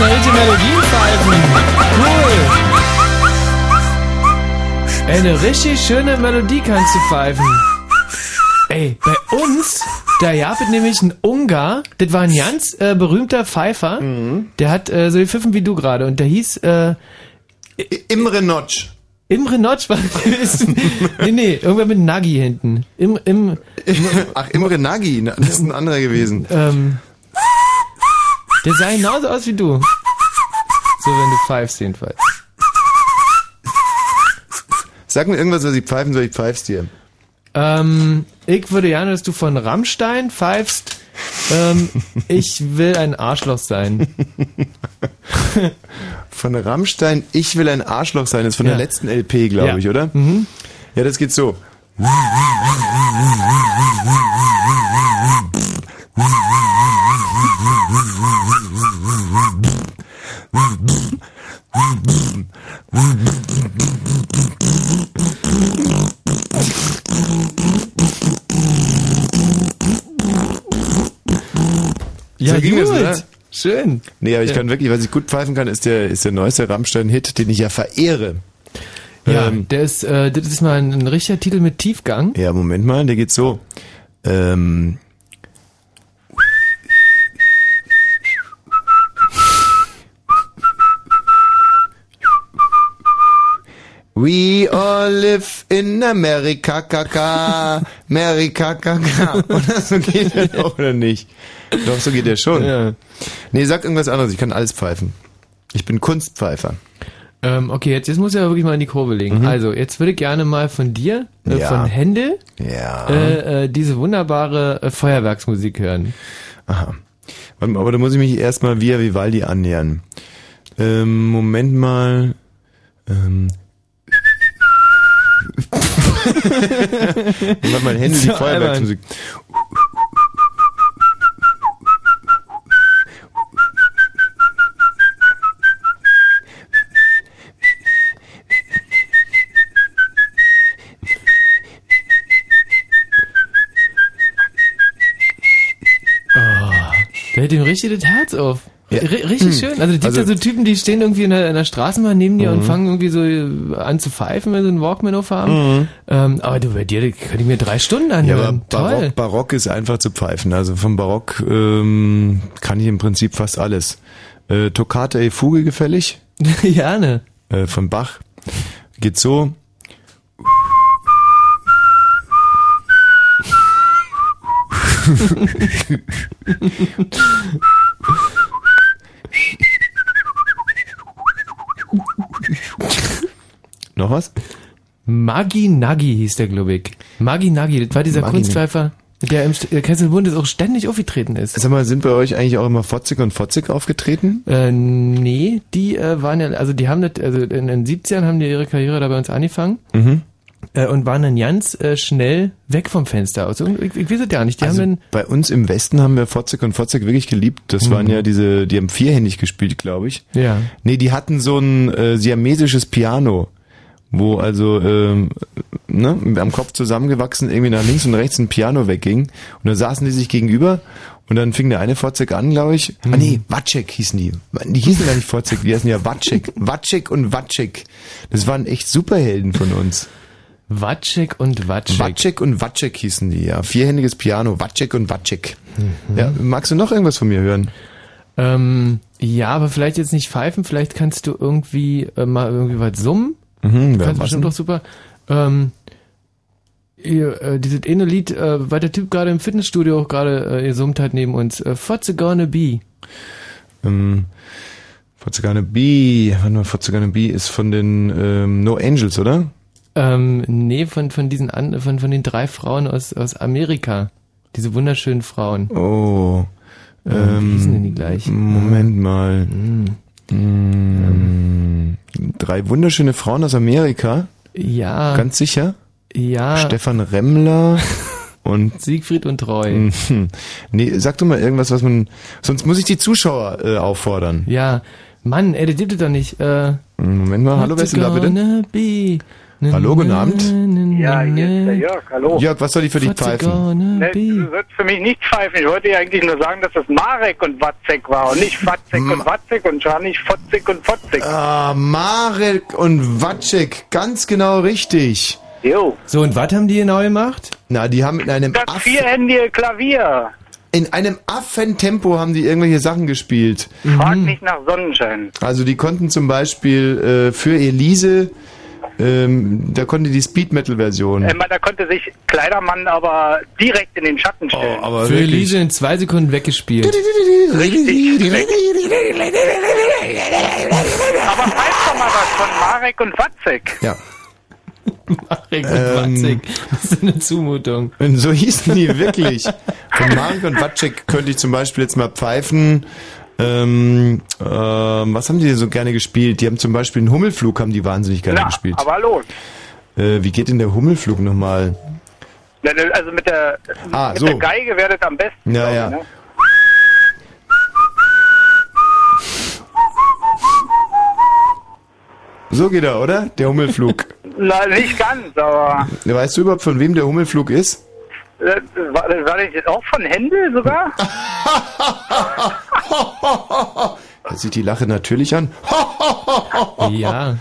noch richtige Melodien pfeifen. Cool. Ey, eine richtig schöne Melodie kannst du pfeifen. Ey, bei uns, da gab es nämlich einen Ungar, das war ein ganz äh, berühmter Pfeifer, der hat äh, so gepfiffen wie du gerade und der hieß äh, Imre Notch. Imre Notch war Nee, nee, irgendwer mit Nagi hinten. Im, im, Ach, Imre Nagy, na, das ist ein anderer gewesen. ähm, der sah genauso aus wie du. So, wenn du pfeifst jedenfalls. Sag mir irgendwas, was ich pfeifen soll, ich pfeif's dir. Ähm, ich würde gerne, dass du von Rammstein pfeifst. Ähm, ich will ein Arschloch sein. Von Rammstein, ich will ein Arschloch sein, das ist von der Ja. letzten LP, glaube Ja. ich, oder? Mhm. Ja, das geht so. Ja, So ging gut. das, oder? Schön. Nee, aber ich Ja. kann wirklich, was ich gut pfeifen kann, ist der, ist der neueste Rammstein-Hit, den ich ja verehre. Ja, Ähm, der ist, äh, das ist mal ein, ein richtiger Titel mit Tiefgang. Ja, Moment mal, der geht so. Ähm. We all live in America, kaka, America, kaka. Oder so geht der doch, oder nicht? Doch, so geht der schon. Ja. Nee, sag irgendwas anderes, ich kann alles pfeifen. Ich bin Kunstpfeifer. Ähm, okay, jetzt, jetzt muss ich aber wirklich mal in die Kurve legen. Mhm. Also, jetzt würde ich gerne mal von dir, äh, Ja. von Händel, Ja. äh, äh, diese wunderbare äh, Feuerwerksmusik hören. Aha. Warte mal, aber da muss ich mich erstmal via Vivaldi annähern. Ähm, Moment mal. Ähm. Warte mal, Hände die So Feuerwerksmusik. Der hält ihm richtig das Herz auf. Ja. Richtig Hm. schön. Also, es gibt Also- ja so Typen, die stehen irgendwie in der, in der Straßenbahn neben dir und Mhm. fangen irgendwie so äh, an zu pfeifen, wenn sie einen Walkman aufhaben. Mhm. Ähm, aber du, bei dir, kann ich mir drei Stunden Ja, anhören. aber Toll. Barock, Barock ist einfach zu pfeifen. Also vom Barock ähm, kann ich im Prinzip fast alles. Äh, Toccata e Fuge gefällig? Gerne. Äh, von Bach. Geht so. Noch was? Magi Nagi hieß der, glaube ich. Magi Nagi, das war dieser Magi Kunstpfeifer, der im St- äh, Kesselbund auch ständig aufgetreten ist. Sag mal, sind bei euch eigentlich auch immer Fotzig und Fotzig aufgetreten? Äh, nee, die äh, waren ja, also die haben das, also in den 70ern haben die ihre Karriere da bei uns angefangen Mhm. äh, und waren dann ganz äh, schnell weg vom Fenster aus. Und Ich, ich weiß es ja nicht, die also haben dann, bei uns im Westen haben wir Fotzig und Fotzig wirklich geliebt. Das Mhm. waren ja diese, die haben vierhändig gespielt, glaube ich. ja. Nee, die hatten so ein äh, siamesisches Piano, wo also ähm, ne, am Kopf zusammengewachsen irgendwie nach links und rechts ein Piano wegging. Und dann saßen die sich gegenüber und dann fing der eine Fotzek an, glaube ich. Ah nee, Watschek hießen die. Die hießen gar nicht Fotzek, die heißen ja Watschek. Watschek und Watschek. Das waren echt Superhelden von uns. Watschek und Watschek. Watschek und Watschek hießen die, ja. Vierhändiges Piano, Watschek und Watschek. Mhm. Ja, magst du noch irgendwas von mir hören? Ähm, ja, aber vielleicht jetzt nicht pfeifen, vielleicht kannst du irgendwie äh, mal irgendwie was summen. Mhm, Kannst was bestimmt doch super. Ähm, ihr, äh, dieses eine Lied, äh, weil der Typ gerade im Fitnessstudio auch gerade äh, gesummt hat neben uns. Äh, Fotze Gonna Be. Ähm, Fotzegane B, warte mal, Fotzegane B ist von den ähm, No Angels, oder? Ähm, nee, von, von diesen an, von, von den drei Frauen aus, aus Amerika. Diese wunderschönen Frauen. Oh. Ähm, wie hießen denn die gleich? Moment mal. Mm. Drei wunderschöne Frauen aus Amerika. Ja. Ganz sicher? ja. Stefan Remmler und Siegfried und Treu. Mhm. Nee, sag doch mal irgendwas, was man. Sonst muss ich die Zuschauer äh, auffordern. Ja. Mann, ey, gibt es doch nicht. Äh, Moment mal, hallo, wer ist denn da bitte? Be Hallo, guten Abend. Ja, hier ist der Jörg, hallo. Jörg, was soll ich für dich pfeifen? Ne, du sollst für mich nicht pfeifen. Ich wollte dir eigentlich nur sagen, dass das Marek und Watzek war und nicht Watzek und Watzek und schon nicht Fotzek und Fotzek. Ah, Marek und Watschek, ganz genau richtig. Jo. So, und was haben die genau gemacht? Na, die haben in einem Das Aff vierhändige Klavier. in einem Affentempo haben die irgendwelche Sachen gespielt. Frag nicht nach Sonnenschein. Also die konnten zum Beispiel äh, für Elise, ähm, da konnte die Speed Metal Version. Ähm, da konnte sich Kleidermann aber direkt in den Schatten stellen. aber Für Elise in zwei Sekunden weggespielt. Richtig. aber pfeif doch mal was von Marek und Watzek. Ja. Marek und Ähm. Watzig. Das ist eine Zumutung. Und so hießen die wirklich. Von Marek und Watschek könnte ich zum Beispiel jetzt mal pfeifen. Ähm, ähm, was haben die denn so gerne gespielt? Die haben zum Beispiel einen Hummelflug, haben die wahnsinnig gerne Na, gespielt. aber los. Äh, wie geht denn der Hummelflug nochmal? Also mit der, Ah, mit so. der Geige das am besten. Ja, ja. Ne? So geht er, oder? Der Hummelflug. Na, nicht ganz, aber weißt du überhaupt, von wem der Hummelflug ist? Äh, war, war das jetzt auch von Händel sogar? Da sieht die Lache natürlich an. Ja.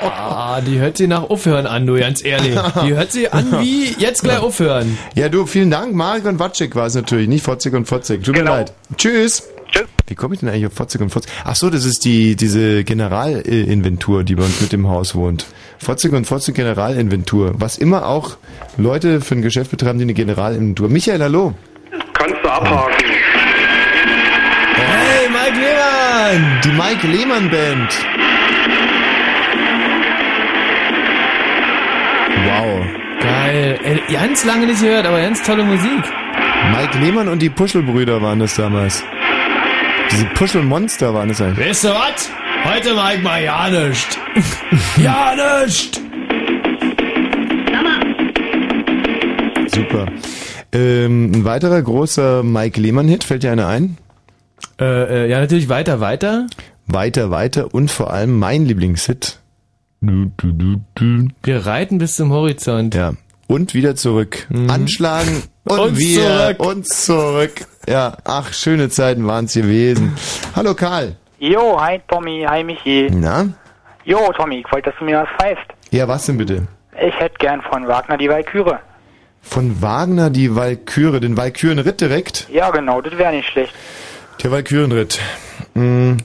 Ah, die hört sie nach Aufhören an, du, ganz ehrlich. Die hört sie an wie jetzt gleich aufhören. Ja, du, vielen Dank. Marek und Watschek war es natürlich, nicht Fotzig und Fotzig. Tut mir Genau. leid. Tschüss. Tschüss. Wie komme ich denn eigentlich auf Fotzig und Fotzig? Ach so, das ist die, diese Generalinventur, die bei uns mit im Haus wohnt. Fotzig und Fotzig Generalinventur. Was immer auch Leute für ein Geschäft betreiben, die eine Generalinventur. Michael, hallo. Kannst du abhaken. Hey, Mike Lehmann! Die Mike Lehmann Band. Wow. Geil. Ey, ganz lange nicht gehört, aber ganz tolle Musik. Mike Lehmann und die Puschelbrüder waren das damals. Diese Puschelmonster waren das eigentlich. Weißt du was? Heute Mike mal ja nischt. ja nischt! Super. Ähm, ein weiterer großer Mike Lehmann-Hit, fällt dir einer ein? Äh, äh, ja, natürlich weiter, weiter. Weiter, weiter und vor allem mein Lieblingshit. Wir reiten bis zum Horizont. Ja. Und wieder zurück. Anschlagen und, Und wir zurück. und zurück. Ja, ach, schöne Zeiten waren's gewesen. Hallo Karl. Jo, hi Tommy, hi Michi. Na? Jo, Tommy, ich wollte, dass du mir was pfeifst. Ja, was denn bitte? Ich hätte gern von Wagner die Walküre. Von Wagner die Walküre, den Walkürenritt direkt? Ja, genau, das wäre nicht schlecht. Der Walkürenritt. Mm.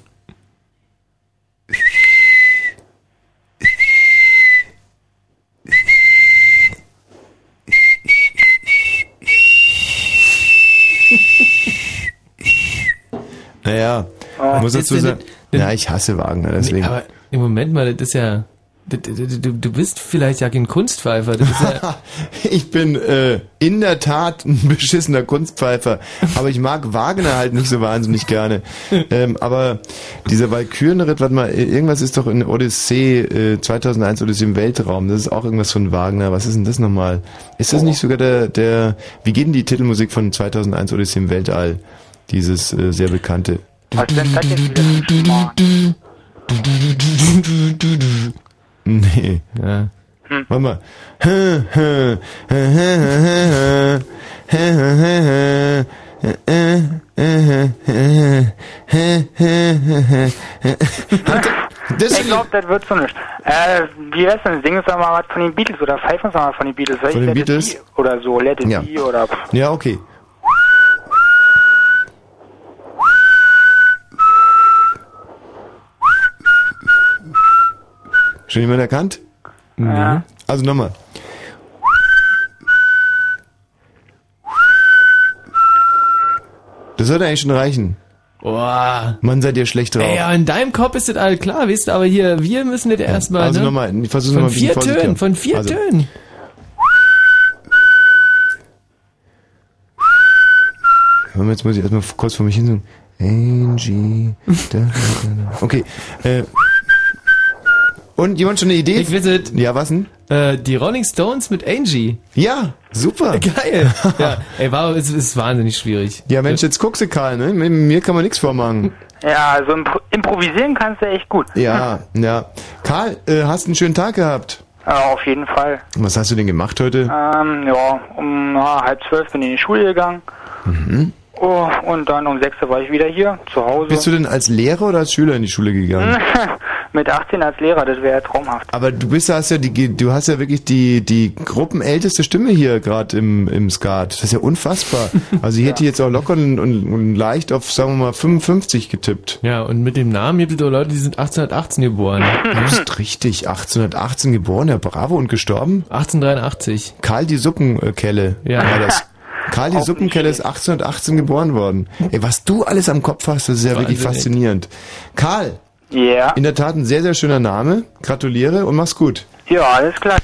Naja, ich muss dazu sagen, ja, ich hasse Wagner, deswegen. Aber im Moment mal, das ist ja. Du, du, du bist vielleicht ja kein Kunstpfeifer. Ja, Ich bin äh, in der Tat ein beschissener Kunstpfeifer, aber ich mag Wagner halt nicht so wahnsinnig gerne. Ähm, aber dieser Walkürenritt, warte mal, irgendwas ist doch in Odyssee äh, 2001 Odyssee im Weltraum. Das ist auch irgendwas von Wagner. Was ist denn das nochmal? Ist das nicht sogar der der? Wie geht denn die Titelmusik von 2001 Odyssee im Weltall? Dieses äh, sehr bekannte. Nee. ja. Warte mal. Das Ich glaube, das wird so nicht. Äh, wie wär's denn? Sing uns doch mal was von den Beatles oder pfeif uns doch mal von den Beatles. Von den Beatles? be Oder so, Let it Ja. be oder... ja, okay. Schon jemand erkannt? Ja. Also nochmal. Das sollte eigentlich schon reichen. Boah. Mann, seid ihr schlecht drauf. Ey, ja, in deinem Kopf ist das alles klar, du, aber hier, wir müssen das erstmal. also ne? nochmal, ich versuch's Von nochmal vier Tönen, von vier also, Tönen. Jetzt muss ich erstmal kurz vor mich hin. Angie. Da, da, da. Okay. Äh. Und jemand schon eine Idee? Ich es. Ja, was denn? Äh, die Rolling Stones mit Angie. Ja, super. Geil. ja, ey, war, es ist wahnsinnig schwierig. Ja, Mensch, jetzt guckst du, Karl, ne? Mit mir kann man nichts vormachen. Ja, also impro improvisieren kannst du echt gut. Ja, ja. Karl, äh, hast einen schönen Tag gehabt? Ja, auf jeden Fall. Was hast du denn gemacht heute? Ähm, ja, um na, halb zwölf bin ich in die Schule gegangen. Mhm. Oh, und dann um sechs war ich wieder hier, zu Hause. Bist du denn als Lehrer oder als Schüler in die Schule gegangen? Mit 18 als Lehrer, das wäre ja traumhaft. Aber du bist hast ja die du hast ja wirklich die die gruppenälteste Stimme hier gerade im im Skat. Das ist ja unfassbar. Also ich hätte jetzt auch locker und, und, und leicht auf sagen wir mal 55 getippt. Ja, und mit dem Namen gibt es auch Leute, die sind 1818 geboren. Das ist richtig. 1818 geboren, ja bravo und gestorben? 1883. Karl die Suppenkelle Ja. war das. Karl die Suppenkelle ist 1818 geboren worden. Ey, was du alles am Kopf hast, das ist ja wirklich Wahnsinnig. faszinierend. Karl, Ja. in der Tat ein sehr, sehr schöner Name. Gratuliere und mach's gut. Ja, alles klar.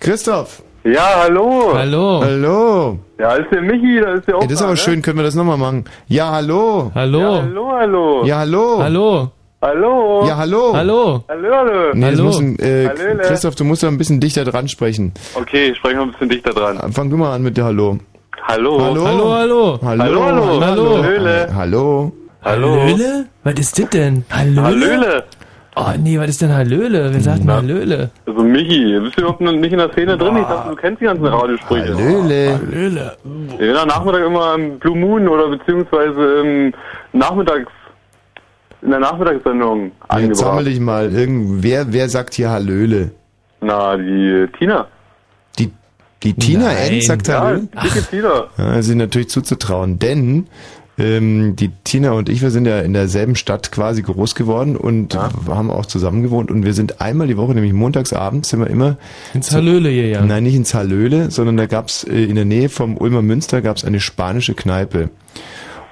Christoph. Ja, hallo. Hallo. Hallo. Ja, ist der Michi, da ist der auch Ey, das ist aber ne? schön, können wir das nochmal machen? Ja, hallo. Hallo. Ja, hallo, hallo. Ja, hallo. Hallo. Hallo. Ja, hallo. Hallo. Hallo, hallo. Nee, Hallo. muss ein, äh, Hallöle. Christoph, du musst da ein bisschen dichter dran sprechen. Okay, ich spreche noch ein bisschen dichter dran. Fang du mal an mit der Hallo. Hallo. Hallo. Hallo, hallo. Hallo. Hallo, hallo. Hallo. Hallöle. Hallo. Hallo. Hallöle? Was ist das denn? Hallöle? Hallöle. Oh nee, was ist denn Hallöle? Wer sagt denn. Hallöle? Also Michi, bist du überhaupt noch nicht in der Szene drin? Ich dachte, du kennst die ganzen Radiosprüche. Hallöle. Hallöle. Ja, am Nachmittag immer im Blue Moon oder beziehungsweise im Nachmittags, in der Nachmittagssendung Jetzt sammel angebracht. dich mal. Irgend, wer, sagt hier Hallöle? Na, die Tina. Die, die Tina. Enz sagt Ja, Hallöle? dicke Tina. Ja, sie natürlich zuzutrauen, denn ähm, die Tina und ich, wir sind ja in derselben Stadt quasi groß geworden und haben auch zusammen gewohnt und wir sind einmal die Woche, nämlich montagsabends, sind wir immer Ins Hallöle hier, ja. Nein, nicht ins Hallöle, sondern da gab's äh, in der Nähe vom Ulmer Münster gab's eine spanische Kneipe.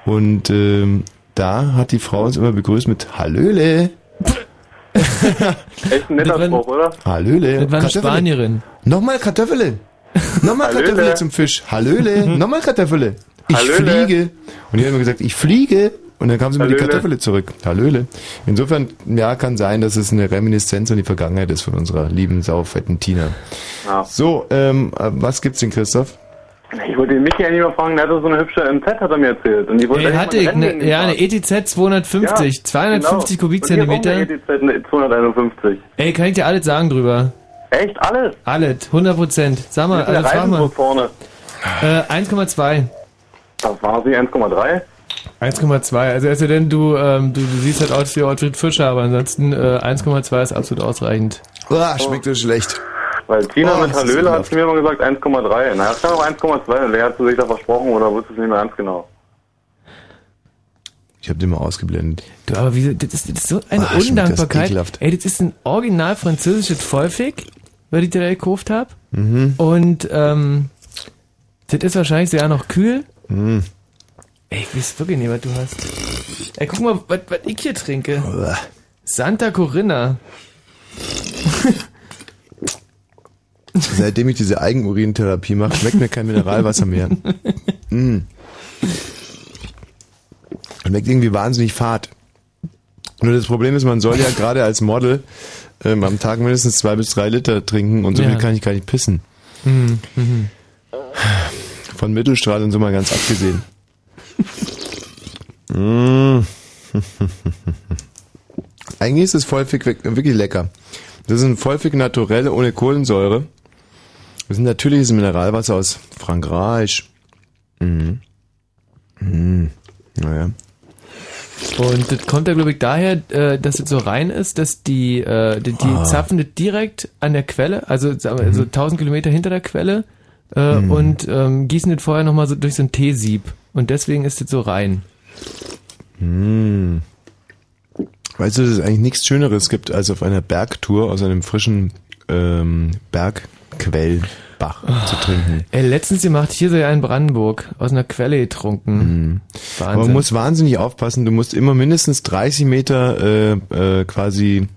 Und ähm, da hat die Frau uns immer begrüßt mit Hallöle, Echt ein netter Spruch, oder? Hallöle. Das war eine. Spanierin. Nochmal Kartoffele. Nochmal. Kartoffele zum Fisch. Hallöle. Nochmal Kartoffele. Ich Hallöle. fliege. Und die hat immer gesagt, ich fliege. Und dann kam sie mit die Hallöle. Kartoffele zurück. Hallöle. Insofern, ja, kann sein, dass es eine Reminiszenz an die Vergangenheit ist von unserer lieben, saufetten Tina. Ja. So, ähm, äh, was gibt's denn, Christoph? Ich wollte den Michi eigentlich mal fragen, der hatte so eine hübsche MZ, hat er mir erzählt. Und ich wollte eigentlich hatte ne, ihn ja, eine. ETZ 250, Ja, 250 genau. Kubikzentimeter. Eine ETZ 251. Ey, kann ich dir alles sagen drüber? Echt, alles? Alles, 100 Prozent. Sag mal, also frag mal. vorne? Äh, 1,2. Das war sie, 1,3. 1,2. Also, also denn du, ähm, du, du siehst halt aus wie Ottfried Fischer, aber ansonsten äh, 1,2 ist absolut ausreichend. Uah, schmeckt so schlecht. Weil Tina Oh, mit das Hallöle hat zu mir mal gesagt 1,3. Na, das kann auch 1,2. Und wer hat sich da versprochen oder wusste es nicht mehr ganz genau? Ich habe den mal ausgeblendet. Du, aber wie, das ist, das ist so eine das Undankbarkeit. ekelhaft. Ey, das ist ein original französisches Vollfick, was ich dir da gekauft hab. Mhm. Und, ähm, das ist wahrscheinlich sogar noch kühl. Mhm. Ey, ich weiß wirklich nicht, was du hast. Ey, guck mal, was, was ich hier trinke. Santa Corinna. Seitdem ich diese Eigenurintherapie mache, schmeckt mir kein Mineralwasser mehr. Mm. Schmeckt irgendwie wahnsinnig fad. Nur das Problem ist, man soll ja gerade als Model ähm, am Tag mindestens zwei bis drei Liter trinken und so Ja. viel kann ich gar nicht pissen. Mhm. Mhm. Von Mittelstrahl und so mal ganz abgesehen. Mm. Eigentlich ist das Vollfick wirk- wirklich lecker. Das ist ein Vollfick naturell ohne Kohlensäure. Das ist ein natürliches Mineralwasser aus Frankreich. Mhm. Mhm. Naja. Und das kommt ja, glaube ich, daher, äh, dass es so rein ist, dass die, äh, die, die Ah. zapfen das direkt an der Quelle, also wir, Mhm. so 1000 Kilometer hinter der Quelle äh, und ähm, gießen das vorher nochmal so durch so ein Teesieb. Und deswegen ist das so rein. Hm. Weißt du, dass es eigentlich nichts Schöneres gibt, als auf einer Bergtour aus einem frischen ähm, Bergquellbach zu trinken. Ey, letztens gemacht, hier so ja in Brandenburg, aus einer Quelle getrunken. Mhm. Aber Wahnsinn. man muss wahnsinnig aufpassen. Du musst immer mindestens 30 Meter äh, äh, quasi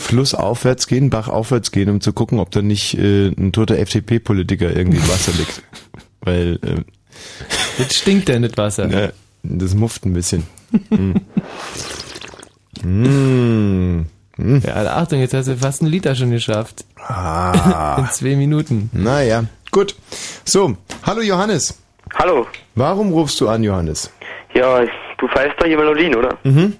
flussaufwärts gehen, bachaufwärts gehen, um zu gucken, ob da nicht äh, ein toter FDP-Politiker irgendwie im Wasser liegt. Weil äh, das stinkt denn das Wasser. ja, das mufft ein bisschen. Mm. Mm. Mm. Ja, Alter, Achtung, jetzt hast du fast einen Liter schon geschafft. Ah. In zwei Minuten. Naja, gut. So, hallo Johannes. Hallo. Warum rufst du an, Johannes? Ja, du feierst doch hier Melodien, oder? Mhm.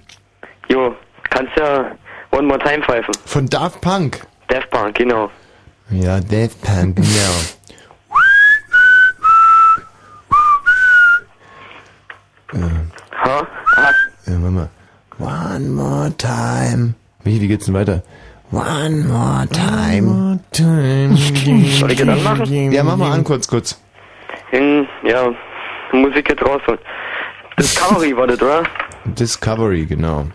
Jo, kannst ja One More Time pfeifen. Von Daft Punk. Daft Punk, genau. Ja, Daft Punk, genau. Ha? Ah, Ja, warte mal. One more time. Wie, wie geht's denn weiter? One more time. soll ich das anmachen? Ja, mach mal an, kurz, kurz. Hm, ja, Musik jetzt rausholen. Discovery war das, oder? Discovery, genau.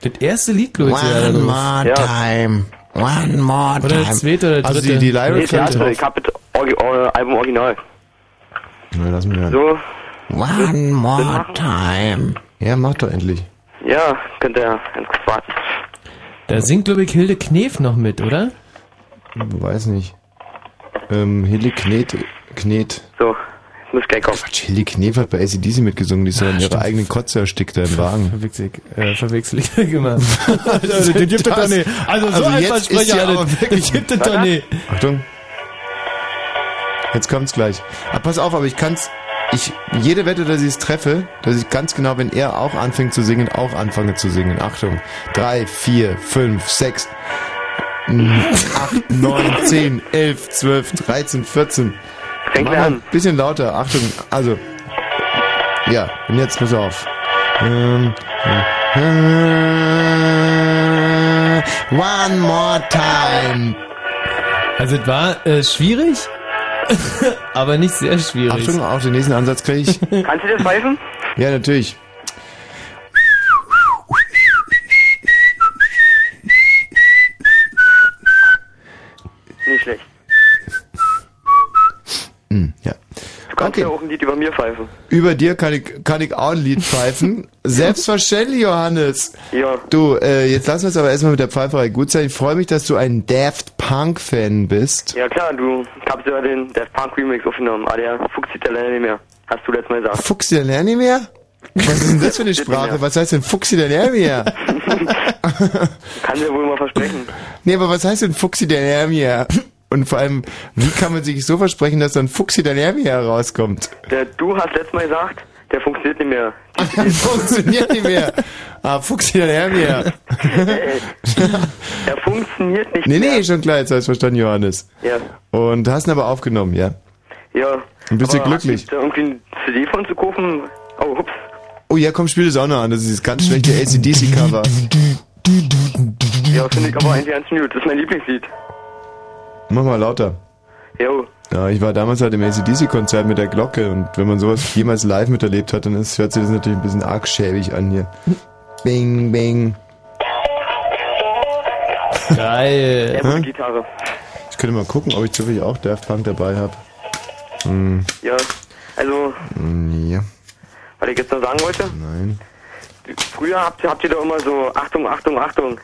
Das erste Lied, glaube ich, da drauf. more Ja. time. One more Oder das zweite oder das Also dritte. die, die Nee, Lyrics drauf. Ich hab das Orgi Album Original. Na, lass mich hören. So, One more time. Ja, mach doch endlich. ja, könnt ihr ganz kurz warten. Da singt, glaube ich, Hilde Knef noch mit, oder? Weiß nicht. Ähm, Hilly Knet, Knet. So, muss gleich kommen. Quatsch, Hilly Knet hat bei ACDC mitgesungen, die ist ja in ihrer eigenen Kotze erstickt da im Wagen. Verwechsel ich, äh, verwechsel ich immer. also, das gibt es doch nicht. Also, so Also ein jetzt ist Versprecher, aber wirklich- gibt es doch nicht. Achtung. Jetzt kommt's gleich. Ah, pass auf, aber ich kann's. Ich, jede Wette, dass ich es treffe, dass ich ganz genau, wenn er auch anfängt zu singen, auch anfange zu singen. Achtung. Drei, vier, fünf, sechs, acht, neun, zehn, elf, zwölf, dreizehn, vierzehn. Fängt Mach an? ein bisschen lauter. Achtung. Also. Ja, und jetzt pass auf. Ähm, äh, One more time. Also, es war äh, schwierig, aber nicht sehr schwierig. Achtung, auf den nächsten Ansatz kriege ich. Kannst du das pfeifen? Ja, natürlich. Nicht schlecht. Hm, ja. Du kannst Okay. ja auch ein Lied über mir pfeifen. Über dir kann ich, kann ich auch ein Lied pfeifen. Selbstverständlich, Johannes. Ja. Du, äh, jetzt lass uns aber erstmal mit der Pfeiferei gut sein. Ich freue mich, dass du ein Daft Punk-Fan bist. Ja klar, du hast ja den Daft Punk Remix aufgenommen, aber der Fuchs sieht ja leider nicht mehr. Hast du letztes Mal gesagt. Fuchsi der Lerni mehr? Was ist denn das für eine Sprache? Was heißt denn Fuchsi der Lerni mehr? Kann dir wohl mal versprechen. Nee, aber was heißt denn Fuchsi der Lerni mehr? Und vor allem, wie kann man sich so versprechen, dass dann Fuchsi der Lerni herauskommt? Der, du hast letztes Mal gesagt, der funktioniert nicht mehr. Funktioniert nicht mehr. Ah, Fuchsi der Lerni her. Der funktioniert nicht Nee, mehr. nee, schon klar, jetzt hast du verstanden, Johannes. Ja. Und hast ihn aber aufgenommen, ja. Ja. Und bist du glücklich? hast du irgendwie ein CD von zu kaufen? Oh, hups. Oh ja, komm, spiel das auch noch an. Das ist das ganz schlechte ACDC-Cover. Ja, finde ich aber eigentlich ganz gut. Das ist mein Lieblingslied. Mach mal lauter. Jo. Ja, ich war damals halt im ACDC-Konzert mit der Glocke und wenn man sowas jemals live miterlebt hat, dann ist, hört sich das natürlich ein bisschen arg schäbig an hier. Bing, bing. Geil. Gute Gitarre. Ich könnte mal gucken, ob ich zufällig auch Daft Punk dabei habe. Hm, Ja. Also, hm, ja, was ich jetzt noch sagen wollte, nein. früher habt ihr, habt ihr doch immer so, Achtung, Achtung, Achtung.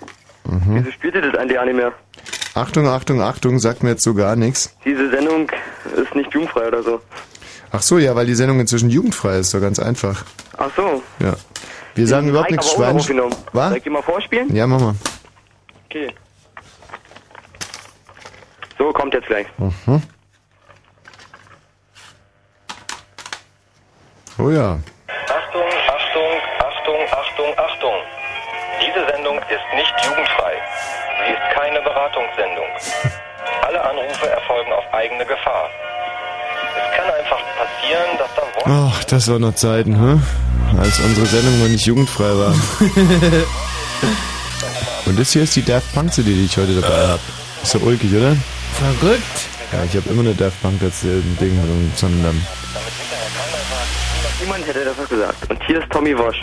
Mhm. Wieso spielt ihr das eigentlich auch nicht mehr? Achtung, Achtung, Achtung, sagt mir jetzt so gar nichts. Diese Sendung ist nicht jugendfrei oder so. Ach so, ja, weil die Sendung inzwischen jugendfrei ist, so ganz einfach. Ach so. Ja. Wir sagen überhaupt nichts Schwein. Was? Soll ich dir mal vorspielen? Ja, mach mal. Okay. So, kommt jetzt gleich. Mhm. Oh ja. Achtung, Achtung, Achtung, Achtung, Achtung. Diese Sendung ist nicht jugendfrei. Sie ist keine Beratungssendung. Alle Anrufe erfolgen auf eigene Gefahr. Es kann einfach passieren, dass da Worte... Ach, das war noch Zeiten, hä? Als unsere Sendung noch nicht jugendfrei war. Und das hier ist die Daft Punk CD, die ich heute dabei habe. Ist so ulkig, oder? Verrückt. Ja, ich habe immer eine Daft Punk das äh, Ding, sondern Niemand hätte das gesagt. Und hier ist Tommy Wosch.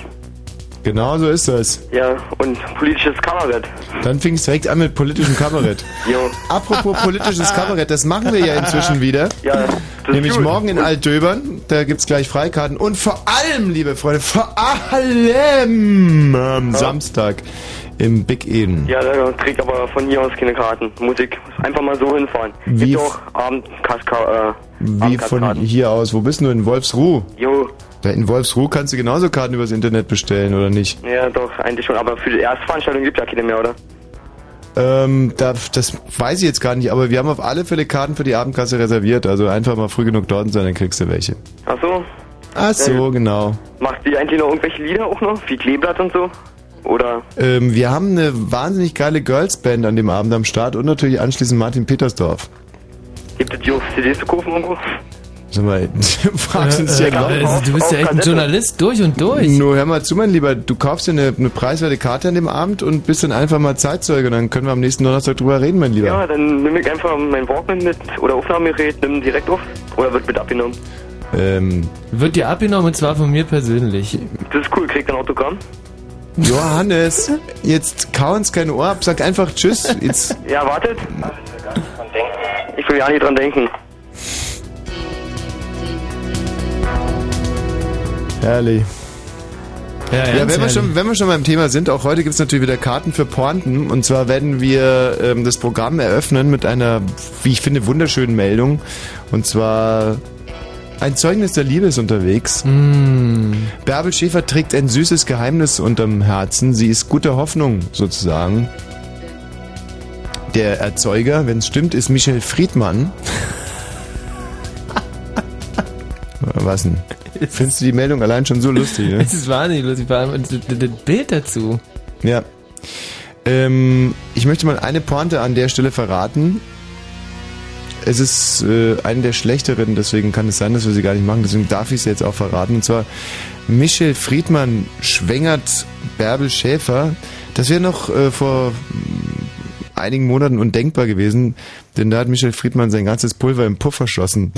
Genau so ist das. Ja, und politisches Kabarett. Dann fing es direkt an mit politischem Kabarett. Jo. Apropos politisches Kabarett, das machen wir ja inzwischen wieder. Ja, das Nämlich gut. morgen in Altdöbern. Da gibt's gleich Freikarten. Und vor allem, liebe Freunde, vor allem am Samstag im Big Eden. Ja, da krieg ich aber von hier aus keine Karten. Musik. Einfach mal so hinfahren. Wie Gibt auch Abendkaska, äh, Wie von hier aus? Wo bist du in Wolfsruh? Jo, in Wolfsruh kannst du genauso Karten übers Internet bestellen, oder nicht? ja doch, eigentlich schon. Aber für die Erstveranstaltung gibt ja keine mehr, oder? Ähm, da, das weiß ich jetzt gar nicht, aber wir haben auf alle Fälle Karten für die Abendkasse reserviert. Also einfach mal früh genug dort sein, dann kriegst du welche. Ach so. Ach so, genau. Macht die eigentlich noch irgendwelche Lieder auch noch? Wie Kleeblatt und so? Oder Ähm, wir haben eine wahnsinnig geile Girls-Band an dem Abend am Start und natürlich anschließend Martin Petersdorf. gibt es die auf CDs zu kaufen irgendwo? Sag mal, du fragst uns ja glauben. also, du bist ja echt ein Journalist durch und durch. Nur hör mal zu, mein Lieber, du kaufst dir eine, eine preiswerte Karte an dem Abend und bist dann einfach mal Zeitzeuge und dann können wir am nächsten Donnerstag drüber reden, mein Lieber. Ja, dann nimm ich einfach mein Walkman mit oder Aufnahmegerät, nimm direkt auf. Oder wird mit abgenommen. Ähm, Wird dir abgenommen und zwar von mir persönlich. Das ist cool, kriegt ein Autogramm. Johannes, jetzt kau uns kein Ohr ab, sag einfach Tschüss. Jetzt, Ja, wartet. Ich will ja nicht dran denken. Herrlich. Ja, Ja, wenn wir, schon, wenn wir schon beim Thema sind, auch heute gibt's natürlich wieder Karten für Pointen. Und zwar werden wir ähm, das Programm eröffnen mit einer, wie ich finde, wunderschönen Meldung. Und zwar ein Zeugnis der Liebe ist unterwegs. Mm. Bärbel Schäfer trägt ein süßes Geheimnis unterm Herzen. Sie ist guter Hoffnung sozusagen. Der Erzeuger, wenn es stimmt, ist Michel Friedmann. Was denn? Findest du die Meldung allein schon so lustig, ne? Es ist wahnsinnig lustig, vor allem das, Bild dazu. Ja. Ähm, ich möchte mal eine Pointe an der Stelle verraten. Es ist äh, eine der schlechteren, deswegen kann es sein, dass wir sie gar nicht machen, deswegen darf ich sie jetzt auch verraten. Und zwar Michel Friedmann schwängert Bärbel Schäfer. Das wäre noch äh, vor einigen Monaten undenkbar gewesen, denn da hat Michel Friedmann sein ganzes Pulver im Puff verschossen.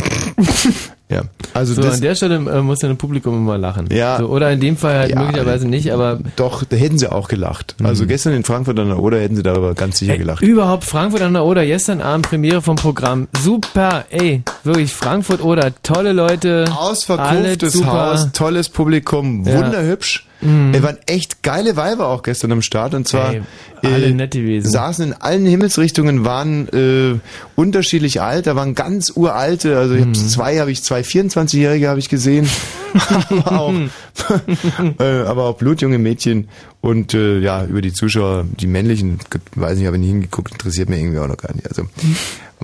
ja, also So, das, an der Stelle äh, muss ja ein Publikum immer lachen. Ja. So, oder in dem Fall halt Ja, möglicherweise nicht, aber doch, da hätten sie auch gelacht. Also gestern in Frankfurt an der Oder hätten sie darüber ganz sicher gelacht. überhaupt Frankfurt an der Oder, gestern Abend Premiere vom Programm. Super, ey, wirklich Frankfurt Oder, tolle Leute. Ausverkauftes super. Haus, tolles Publikum, Ja. Mhm. Wir waren echt geile Weiber auch gestern am Start und zwar Ey, alle nett gewesen. saßen in allen Himmelsrichtungen, waren äh, unterschiedlich alt, da waren ganz uralte, also ich Mhm. hab zwei habe ich, zwei 24-Jährige habe ich gesehen, aber, auch, äh, aber auch blutjunge Mädchen und äh, ja, über die Zuschauer, die männlichen, weiß nicht, habe ich nicht hingeguckt, interessiert mir irgendwie auch noch gar nicht. Also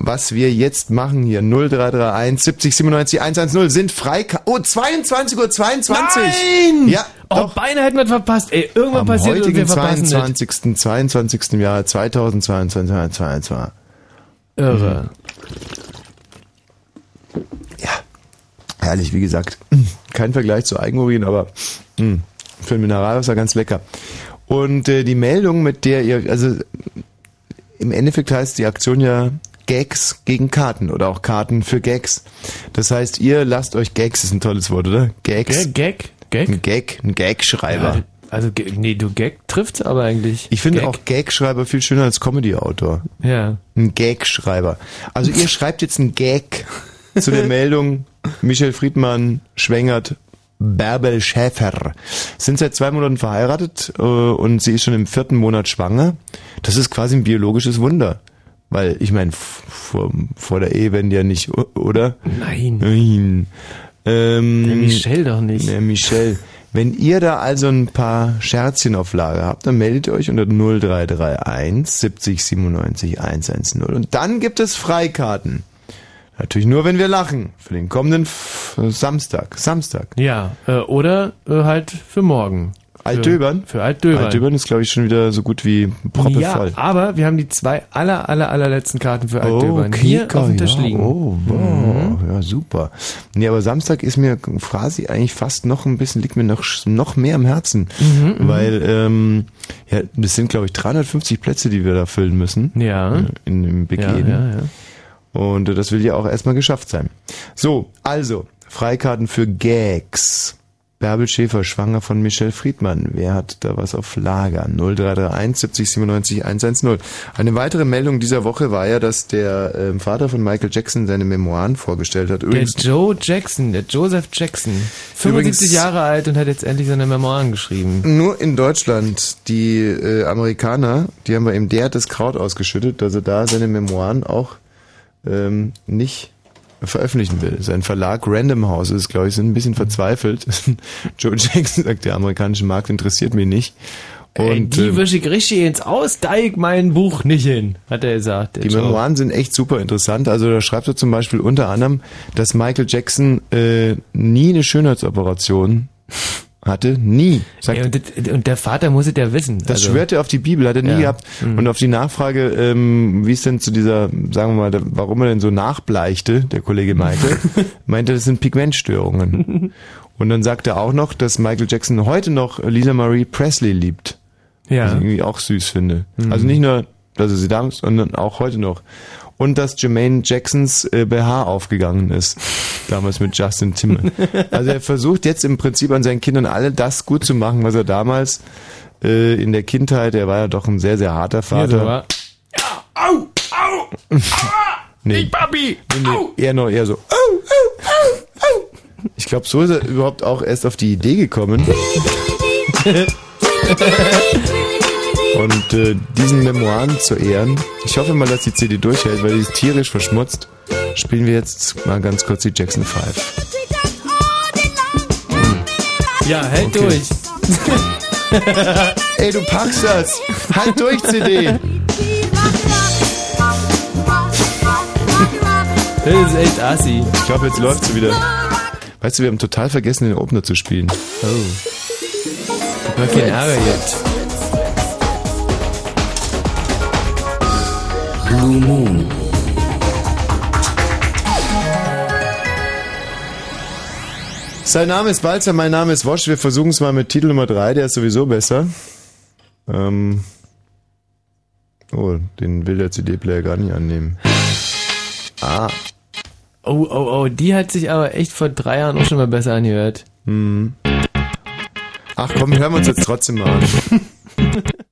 was wir jetzt machen hier, 0331 70 97 110 sind frei. Oh, 22.22 Uhr. 22. Nein! Ja, Oh, doch. beinahe hätten wir es verpasst. Ey, irgendwann Am passiert und wir heutigen verpassen es. 22. 22. Jahr 2022. 22. Irre. Herrlich, wie gesagt. Kein Vergleich zu Eigenurin, aber mh, für ein Mineralwasser ganz lecker. Und äh, die Meldung, mit der ihr, also im Endeffekt heißt die Aktion ja Gags gegen Karten oder auch Karten für Gags. Das heißt, ihr lasst euch Gags, ist ein tolles Wort, oder? Gags. Gag? Gag? Ein Gag, ein Gagschreiber. Ja, also, nee, du Gag trifft's aber eigentlich. Ich finde Gag. auch Gagschreiber viel schöner als Comedy-Autor. Ja. Ein Gagschreiber. Also ihr schreibt jetzt einen Gag zu der Meldung, Michel Friedmann schwängert Bärbel Schäfer. Sind seit zwei Monaten verheiratet äh, und sie ist schon im vierten Monat schwanger. Das ist quasi ein biologisches Wunder. Weil, ich meine, vor, vor der Ehe werden die ja nicht, oder? Nein. Nein. Ähm, Der Michel doch nicht. der Michel. Wenn ihr da also ein paar Scherzchen auf Lager habt, dann meldet ihr euch unter 0331 70 97 110. Und dann gibt es Freikarten. Natürlich nur, wenn wir lachen. Für den kommenden F Samstag. Samstag. Ja, äh, oder äh, halt für morgen. Altdöbern? Für, Altdöbern. Altdöbern ist, glaube ich, schon wieder so gut wie proppevoll. Ja, aber wir haben die zwei aller, aller, allerletzten Karten für Altdöbern Oh, hier auf dem Tisch ja. liegen. Oh, wow. Ja, super. Nee, aber Samstag ist mir quasi eigentlich fast noch ein bisschen, liegt mir noch, noch mehr am Herzen. Mhm, weil, ähm, ja, das sind, glaube ich, 350 Plätze, die wir da füllen müssen. Ja. In, im Big Ja, Eden. ja, ja. Und das will ja auch erstmal geschafft sein. So, also, Freikarten für Gags. Bärbel Schäfer, schwanger von Michelle Friedmann. Wer hat da was auf Lager? 0331 70 97 110. Eine weitere Meldung dieser Woche war ja, dass der ähm, Vater von Michael Jackson seine Memoiren vorgestellt hat. Der Übrigens, Joe Jackson, der Joseph Jackson, 75 Übrigens- Jahre alt und hat jetzt endlich seine Memoiren geschrieben. nur in Deutschland, die äh, Amerikaner, die haben bei ihm derart das Kraut ausgeschüttet, dass er da seine Memoiren auch ähm, nicht veröffentlichen will. Sein Verlag Random House ist, glaube ich, sind ein bisschen verzweifelt. Joe Jackson sagt, der amerikanische Markt interessiert mich nicht. Ey, Und die ähm, wische ich richtig ins Aus, da ich mein Buch nicht hin, hat er gesagt. Die. Memoiren sind echt super interessant. Also da schreibt er zum Beispiel unter anderem, dass Michael Jackson äh, nie eine Schönheitsoperation hatte? Nie. Sagt, und, und der Vater muss es ja wissen. das also, schwört er auf die Bibel, hat er nie Ja. gehabt. Und auf die Nachfrage, ähm, wie es denn zu dieser, sagen wir mal, da- warum er denn so nachbleichte, der Kollege Michael, meinte, das sind Pigmentstörungen. Und dann sagt er auch noch, dass Michael Jackson heute noch Lisa Marie Presley liebt. Was Ja. ich irgendwie auch süß finde. Also nicht nur, dass er sie damals, sondern auch heute noch. Und dass Jermaine Jacksons äh, BH aufgegangen ist. Damals mit Justin Timmer. Also er versucht jetzt im Prinzip an seinen Kindern alle das gut zu machen, was er damals äh, in der Kindheit, er war ja doch ein sehr, sehr harter Ja, Vater. so war. Au! Au! nee, Papi! nee, nee, eher noch eher so. Au, au, au, au. Ich glaube, so ist er überhaupt auch erst auf die Idee gekommen. Und äh, diesen Memoiren zu ehren, ich hoffe mal, dass die CD durchhält, weil die ist tierisch verschmutzt, spielen wir jetzt mal ganz kurz die Jackson 5. Ja, hält Okay. durch. Ey, du packst das! Halt durch, CD! Das ist echt assi. Ich glaube, jetzt läuft sie wieder. Weißt du, wir haben total vergessen, den Opener zu spielen. Oh. Ich hab keinen Ärger jetzt. Blue Moon. Sein Name ist Balzer, mein Name ist Wosch. Wir versuchen es mal mit Titel Nummer 3, der ist sowieso besser. Ähm oh, den will der CD-Player gar nicht annehmen. Ah, Oh, oh, oh, die hat sich aber echt vor drei Jahren auch schon mal besser angehört. hm. Ach komm, hören wir uns jetzt trotzdem mal an.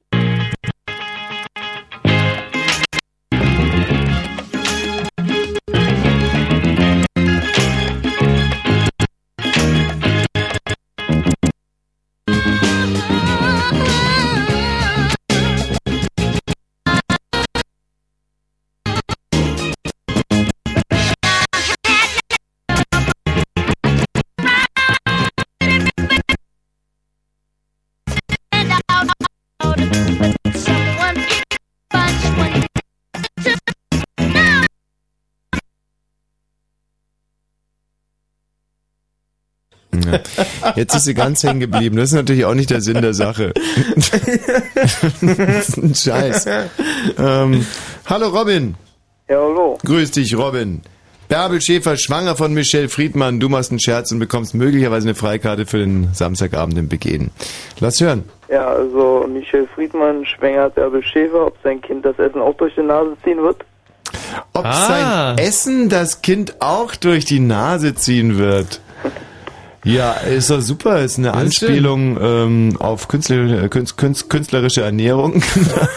Ja. Jetzt ist sie ganz hängen geblieben. Das ist natürlich auch nicht der Sinn der Sache. das ist ein Scheiß. Ähm, hallo Robin. Ja, hallo. Grüß dich, Robin. Bärbel Schäfer, schwanger von Michelle Friedmann. Du machst einen Scherz und bekommst möglicherweise eine Freikarte für den Samstagabend im Begehen. Lass hören. Ja, also Michel Friedmann schwängert Erbel Schäfer, ob sein Kind das Essen auch durch die Nase ziehen wird. Ob Ah. sein Essen das Kind auch durch die Nase ziehen wird. Ja, ist doch super. Ist eine Das ist Anspielung ähm, auf Künstler, äh, Künst, Künst, künstlerische Ernährung.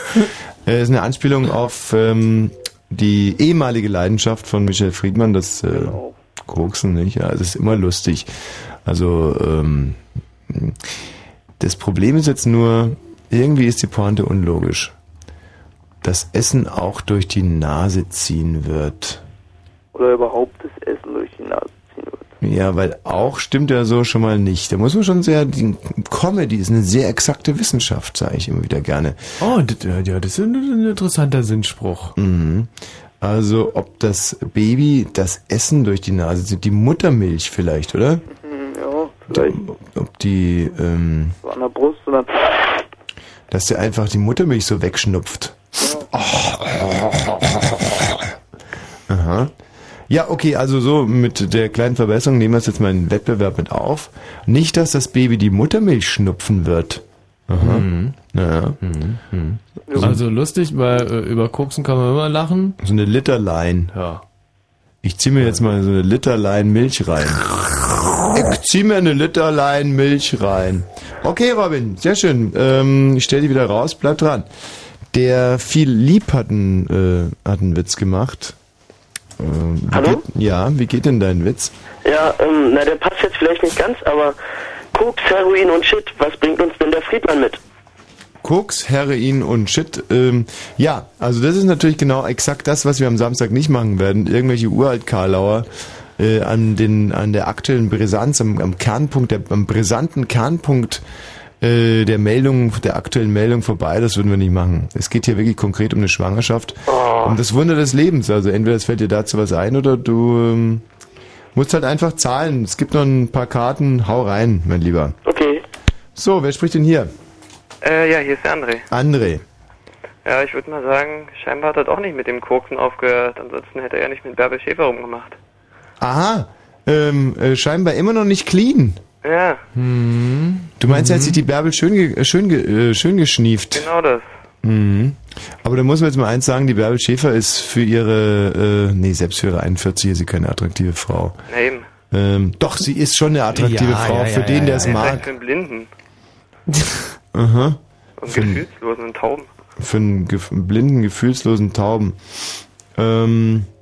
äh, ist eine Anspielung auf ähm, die ehemalige Leidenschaft von Michel Friedmann, das äh, Genau. Koksen, nicht? Ja, das ist immer lustig. Also ähm, das Problem ist jetzt nur, irgendwie ist die Pointe unlogisch. Das Essen auch durch die Nase ziehen wird. Oder überhaupt das Essen durch die Nase ziehen wird. Ja, weil auch stimmt ja so schon mal nicht. Da muss man schon sehr, die Comedy ist eine sehr exakte Wissenschaft, sage ich immer wieder gerne. Oh, das, ja, das ist ein, interessanter Sinnspruch. Mhm. Also, ob das Baby das Essen durch die Nase zieht, die Muttermilch vielleicht, oder? Hm, ja, vielleicht Ob die, ähm, so an der Brust dann dass der einfach die Muttermilch so wegschnupft. Aha. Ja, okay, also so mit der kleinen Verbesserung nehmen wir es jetzt mal in den Wettbewerb mit auf. Nicht, dass das Baby die Muttermilch schnupfen wird. Aha. Naja. Also lustig, weil äh, über Koksen kann man immer lachen. So eine Literlein. Ja. Ich zieh mir jetzt mal so eine Literlein Milch rein. Ich zieh mir eine Literlein Milch rein. Okay, Robin, sehr schön. Ähm, ich stell die wieder raus, bleib dran. Der viel lieb hat einen, äh, hat einen Witz gemacht. Ähm, Hallo? Geht, ja, wie geht denn dein Witz? Ja, ähm, na, der passt jetzt vielleicht nicht ganz, aber Koks, Heroin und Shit, was bringt uns denn der Friedmann mit? Koks, Heroin und Shit. Ähm, ja, also das ist natürlich genau exakt das, was wir am Samstag nicht machen werden. Irgendwelche Uralt-Karlauer äh, an, den, an der aktuellen Brisanz, am, am Kernpunkt, der, am brisanten Kernpunkt äh, der Meldung, der aktuellen Meldung vorbei, das würden wir nicht machen. Es geht hier wirklich konkret um eine Schwangerschaft, um das Wunder des Lebens. Also entweder es fällt dir dazu was ein oder du ähm, musst halt einfach zahlen. Es gibt noch ein paar Karten, hau rein, mein Lieber. Okay, So, wer spricht denn hier? Äh, ja, hier ist der André. André. Ja, ich würde mal sagen, scheinbar hat er doch nicht mit dem Koksen aufgehört. Ansonsten hätte er ja nicht mit Bärbel Schäfer rumgemacht. Aha, ähm, äh, scheinbar immer noch nicht clean. Ja, Du meinst, er hat sich die Bärbel schön, ge äh, schön, ge äh, schön geschnieft. genau das. Mhm. Aber da muss man jetzt mal eins sagen, die Bärbel Schäfer ist für ihre, äh, nee, selbst für ihre 41 ist sie keine attraktive Frau. Na eben. Ähm, doch, sie ist schon eine attraktive Ja, Frau, ja, für ja, den, ja, der es mag. für einen Blinden Aha. und Für einen- Gefühlslosen Tauben. Für einen gef blinden, gefühlslosen Tauben. Ähm, äh,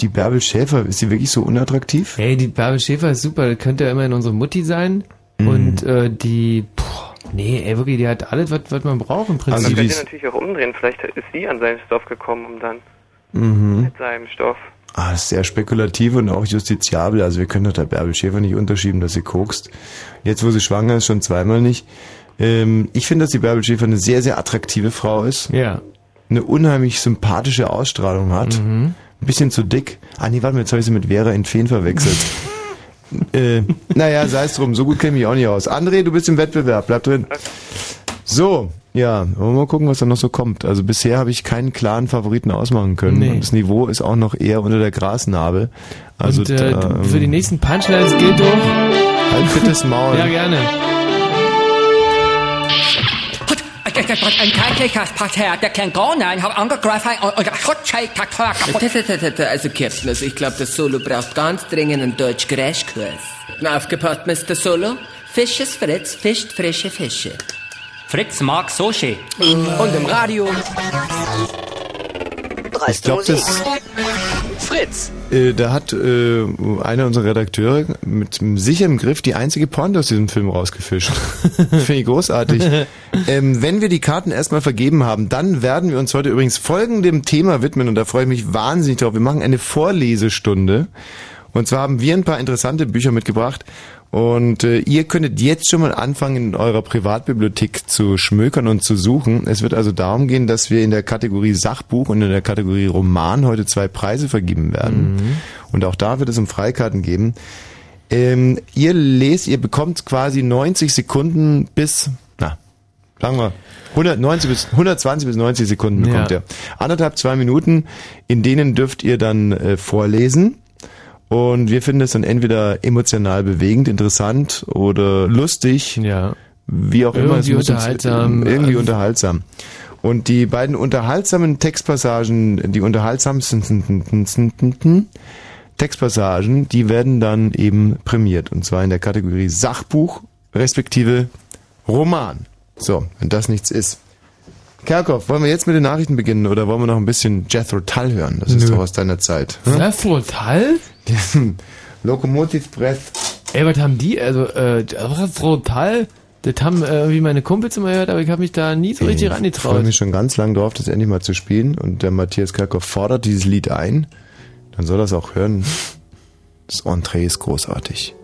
die Bärbel Schäfer, ist sie wirklich so unattraktiv? Hey, die Bärbel Schäfer ist super, das könnte ja immerhin unsere Mutti sein. Mhm. Und äh, die, puh, nee, ey, wirklich, die hat alles, was, was man braucht im Prinzip. Also Man könnte ist- natürlich auch umdrehen. Vielleicht ist sie an seinen Stoff gekommen, um dann Mhm. mit seinem Stoff. Ah, das ist sehr spekulativ und auch justiziabel. Also wir können doch der Bärbel Schäfer nicht unterschieben, dass sie kokst. Jetzt, wo sie schwanger ist, schon zweimal nicht. Ähm, ich finde, dass die Bärbel Schäfer eine sehr, sehr attraktive Frau ist. ja. Eine unheimlich sympathische Ausstrahlung hat. Ein bisschen zu dick. Ah nee, warte mal, jetzt habe ich sie mit Vera in Feen verwechselt. äh, naja, sei es drum, so gut kenne ich mich auch nicht aus. André, du bist im Wettbewerb, bleib drin. So, ja, wollen wir mal gucken, was da noch so kommt. Also bisher habe ich keinen klaren Favoriten ausmachen können. Nee. Und das Niveau ist auch noch eher unter der Grasnarbe. Also Und äh, da, du- für die nächsten Punchlines gilt doch. halt bittes Maul. Ja, gerne. Ein Teilkirchpartei, der kein Gornein, hat angegriffen und Also Kirsten, also ich glaube, das Solo braucht ganz dringend einen Deutsch-Crashkurs. Aufgepasst, Mr. Solo. Fisches Fritz fischt frische Fische. Fritz mag Sushi. Und im Radio. Ich glaube, das, Fritz. äh, da hat äh, einer unserer Redakteure mit sicherem Griff die einzige Pointe aus diesem Film rausgefischt. Finde ich großartig. ähm, wenn wir die Karten erstmal vergeben haben, dann werden wir uns heute übrigens folgendem Thema widmen und da freue ich mich wahnsinnig drauf. Wir machen eine Vorlesestunde und zwar haben wir ein paar interessante Bücher mitgebracht und äh, ihr könntet jetzt schon mal anfangen, in eurer Privatbibliothek zu schmökern und zu suchen. Es wird also darum gehen, dass wir in der Kategorie Sachbuch und in der Kategorie Roman heute zwei Preise vergeben werden. Und auch da wird es um Freikarten geben. Ähm, ihr lest, ihr bekommt quasi 90 Sekunden bis, na, sagen wir, 190 bis, 120 bis 90 Sekunden bekommt Ja. ihr. Anderthalb, zwei Minuten, in denen dürft ihr dann äh, vorlesen. Und wir finden es dann entweder emotional bewegend, interessant oder lustig. Ja. Wie auch immer. Irgendwie uns- unterhaltsam. Irgendwie Also- unterhaltsam. Und die beiden unterhaltsamen Textpassagen, die unterhaltsamsten Textpassagen, die werden dann eben prämiert. Und zwar in der Kategorie Sachbuch respektive Roman. So, wenn das nichts ist. Kerkhoff, wollen wir jetzt mit den Nachrichten beginnen oder wollen wir noch ein bisschen Jethro Tull hören? Das ist Nö. doch aus deiner Zeit. hm? Jethro Tull? Lokomotiv Breath. Ey, was haben die? Also, äh, Tull? Das haben äh, irgendwie meine Kumpels immer gehört, aber ich habe mich da nie so richtig Ich freue rangetraut. mich schon ganz lang drauf, das endlich mal zu spielen. Und der Matthias Kerkhoff fordert dieses Lied ein. Dann soll er es auch hören. Das Entree ist großartig.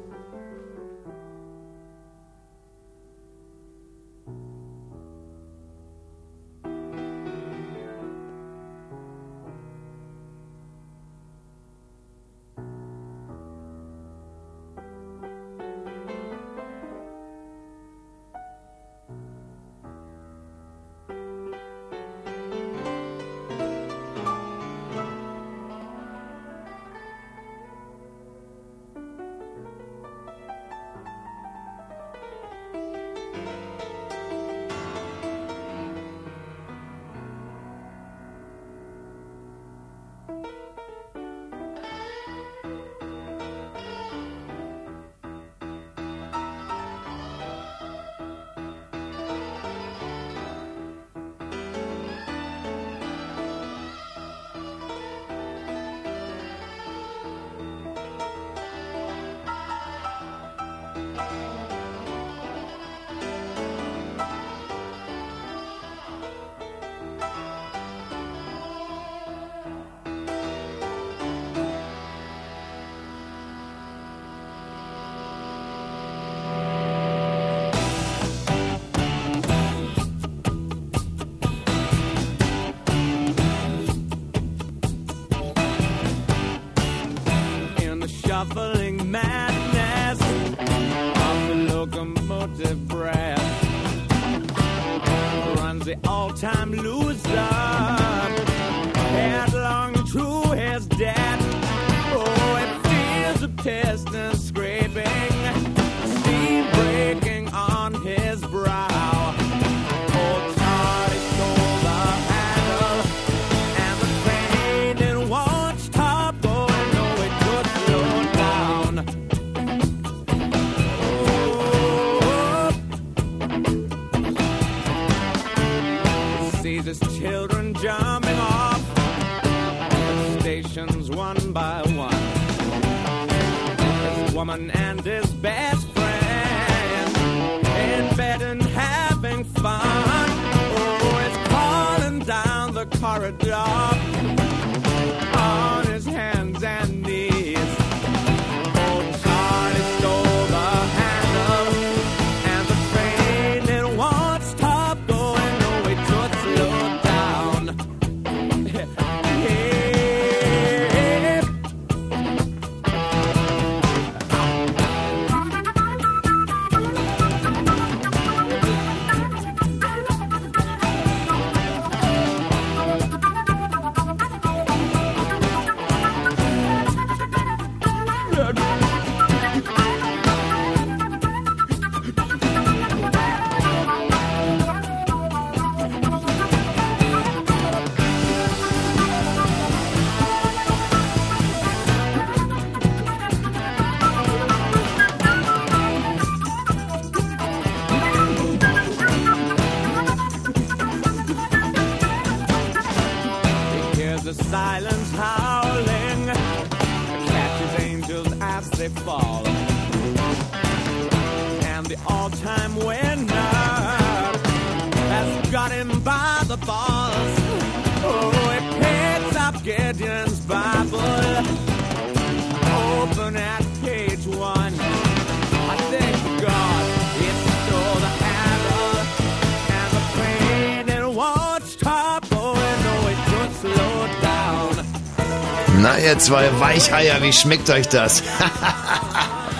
Weicheier, wie schmeckt euch das?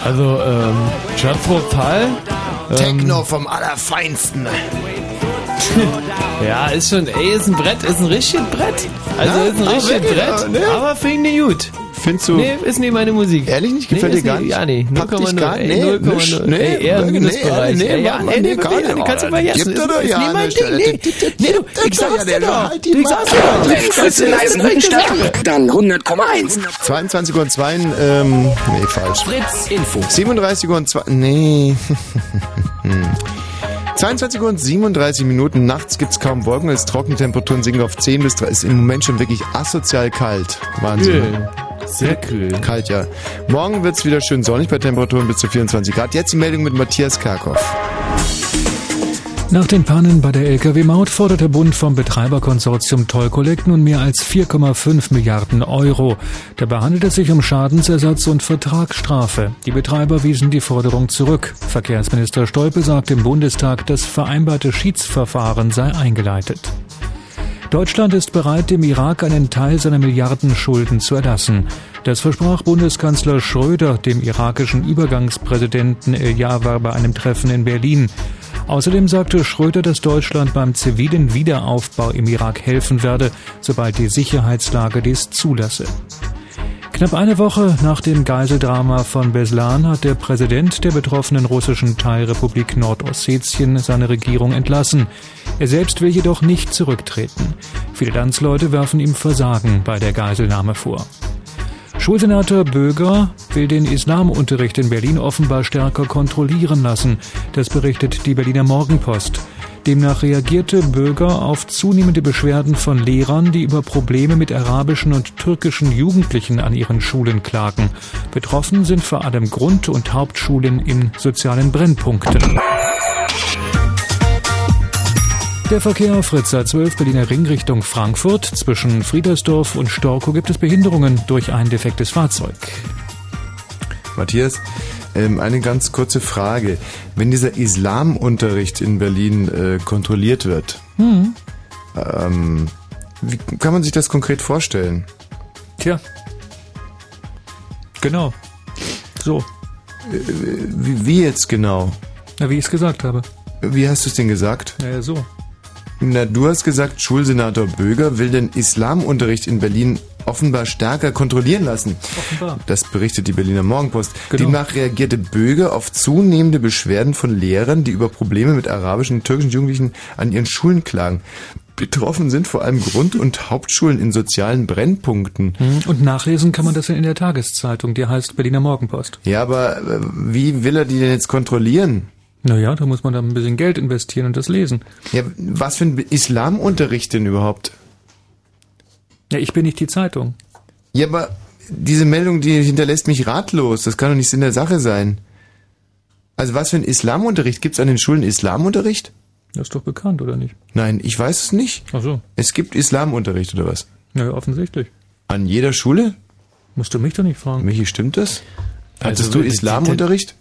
Also, ähm, Tull. Ähm, Techno vom Allerfeinsten. ja, ist schon, ey, ist ein Brett, ist ein richtiges Brett. Also Ja, ist ein richtiges Brett, ja, ne? aber finde ich gut. Findest du? Nee, ist nicht meine Musik. Ehrlich nicht? Gefällt nee, dir gar nicht? Ja, nee. Packt dich 0,0. gar nee, 0,0. nicht, nee, ey, eher nee, Minusbereich. nee, ey, ja, nee, nee, nee, gar nee, nicht. nee, kannst du Oh, vergessen. gibt er ist ja nicht mein. Ding, nee. Nee, du, ich sag's dir doch. Ich sag's dir doch. Maul. Ich sag's dir Leisen doch. Hüttenstadt, dann 100,1. 22 Uhr und 2, ähm, nee, falsch. Fritz Info. 37 Uhr und 2, nee. 22 Uhr und 37 Minuten. Nachts gibt's kaum Wolken, es ist trocken, Temperaturen sinken auf 10 bis 3. Ist im Moment schon wirklich asozial kalt. Wahnsinn. Kühl. Sehr kühl. Kalt, ja. Morgen wird's wieder schön sonnig bei Temperaturen bis zu 24 Grad. Jetzt die Meldung mit Matthias Karkow. Nach den Pannen bei der Lkw-Maut fordert der Bund vom Betreiberkonsortium Toll Collect nun mehr als 4,5 Milliarden Euro. Dabei handelt es sich um Schadensersatz und Vertragsstrafe. Die Betreiber wiesen die Forderung zurück. Verkehrsminister Stolpe sagt im Bundestag, das vereinbarte Schiedsverfahren sei eingeleitet. Deutschland ist bereit, dem Irak einen Teil seiner Milliardenschulden zu erlassen. Das versprach Bundeskanzler Schröder dem irakischen Übergangspräsidenten Eljawar bei einem Treffen in Berlin. Außerdem sagte Schröder, dass Deutschland beim zivilen Wiederaufbau im Irak helfen werde, sobald die Sicherheitslage dies zulasse. Knapp eine Woche nach dem Geiseldrama von Beslan hat der Präsident der betroffenen russischen Teilrepublik Nordossetien seine Regierung entlassen. Er selbst will jedoch nicht zurücktreten. Viele Landsleute werfen ihm Versagen bei der Geiselnahme vor. Schulsenator Böger will den Islamunterricht in Berlin offenbar stärker kontrollieren lassen. Das berichtet die Berliner Morgenpost. Demnach reagierte Böger auf zunehmende Beschwerden von Lehrern, die über Probleme mit arabischen und türkischen Jugendlichen an ihren Schulen klagen. Betroffen sind vor allem Grund- und Hauptschulen in sozialen Brennpunkten. Der Verkehr auf Fritz A12 Berliner Ring Richtung Frankfurt. Zwischen Friedersdorf und Storkow gibt es Behinderungen durch ein defektes Fahrzeug. Matthias, ähm, eine ganz kurze Frage. Wenn dieser Islamunterricht in Berlin äh, kontrolliert wird, Hm. ähm, wie kann man sich das konkret vorstellen? Tja. Genau. So. Wie, wie jetzt genau? Na, wie ich es gesagt habe. Wie hast du es denn gesagt? Naja, so. Na, du hast gesagt, Schulsenator Böger will den Islamunterricht in Berlin offenbar stärker kontrollieren lassen. Offenbar. Das berichtet die Berliner Morgenpost. Genau. Demnach reagierte Böger auf zunehmende Beschwerden von Lehrern, die über Probleme mit arabischen und türkischen Jugendlichen an ihren Schulen klagen. Betroffen sind vor allem Grund- und Hauptschulen in sozialen Brennpunkten. Hm, Und nachlesen kann man das in der Tageszeitung, die heißt Berliner Morgenpost. Ja, aber äh, wie will er die denn jetzt kontrollieren? Naja, da muss man dann ein bisschen Geld investieren und das lesen. Ja, was für ein Islamunterricht denn überhaupt? Ja, ich bin nicht die Zeitung. Ja, aber diese Meldung, die hinterlässt mich ratlos. Das kann doch nicht Sinn der Sache sein. Also was für ein Islamunterricht? Gibt es an den Schulen Islamunterricht? Das ist doch bekannt, oder nicht? Nein, ich weiß es nicht. Ach so. Es gibt Islamunterricht oder was? Ja, offensichtlich. An jeder Schule? Musst du mich doch nicht fragen. Michi, stimmt das? Hattest Also, du Islamunterricht?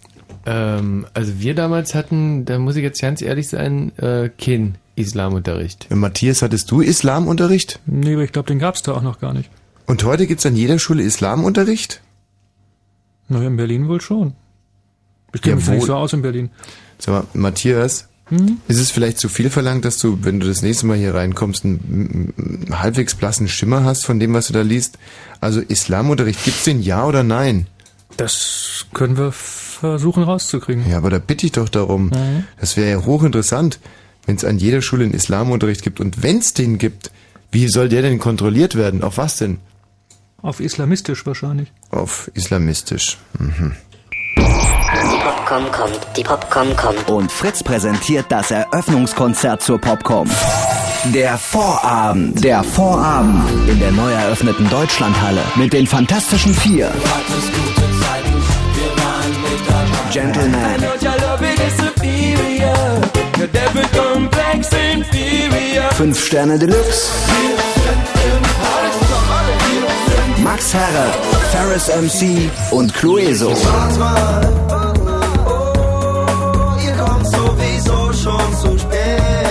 Ähm, also wir damals hatten, da muss ich jetzt ganz ehrlich sein, äh, kein Islamunterricht. Äh, Matthias, hattest du Islamunterricht? Nee, aber ich glaube, den gab's da auch noch gar nicht. Und heute gibt's an jeder Schule Islamunterricht? Naja, in Berlin wohl schon. Ich kenne mich nicht so aus in Berlin. Sag mal, Matthias, Hm? ist es vielleicht zu viel verlangt, dass du, wenn du das nächste Mal hier reinkommst, einen, einen halbwegs blassen Schimmer hast von dem, was du da liest? Also Islamunterricht, gibt's den ja oder nein? Das können wir versuchen rauszukriegen. Ja, aber da bitte ich doch darum. Mhm. Das wäre ja hochinteressant, wenn es an jeder Schule einen Islamunterricht gibt. Und wenn es den gibt, wie soll der denn kontrolliert werden? Auf was denn? Auf islamistisch wahrscheinlich. Auf islamistisch. Mhm. Die Popcorn kommt, die Popcorn kommt. Und Fritz präsentiert das Eröffnungskonzert zur Popcom. Der Vorabend. Der Vorabend in der neu eröffneten Deutschlandhalle mit den Fantastischen Vier. Gentleman. Fünf Sterne Deluxe. Max Herre, Ferris MC und Clueso.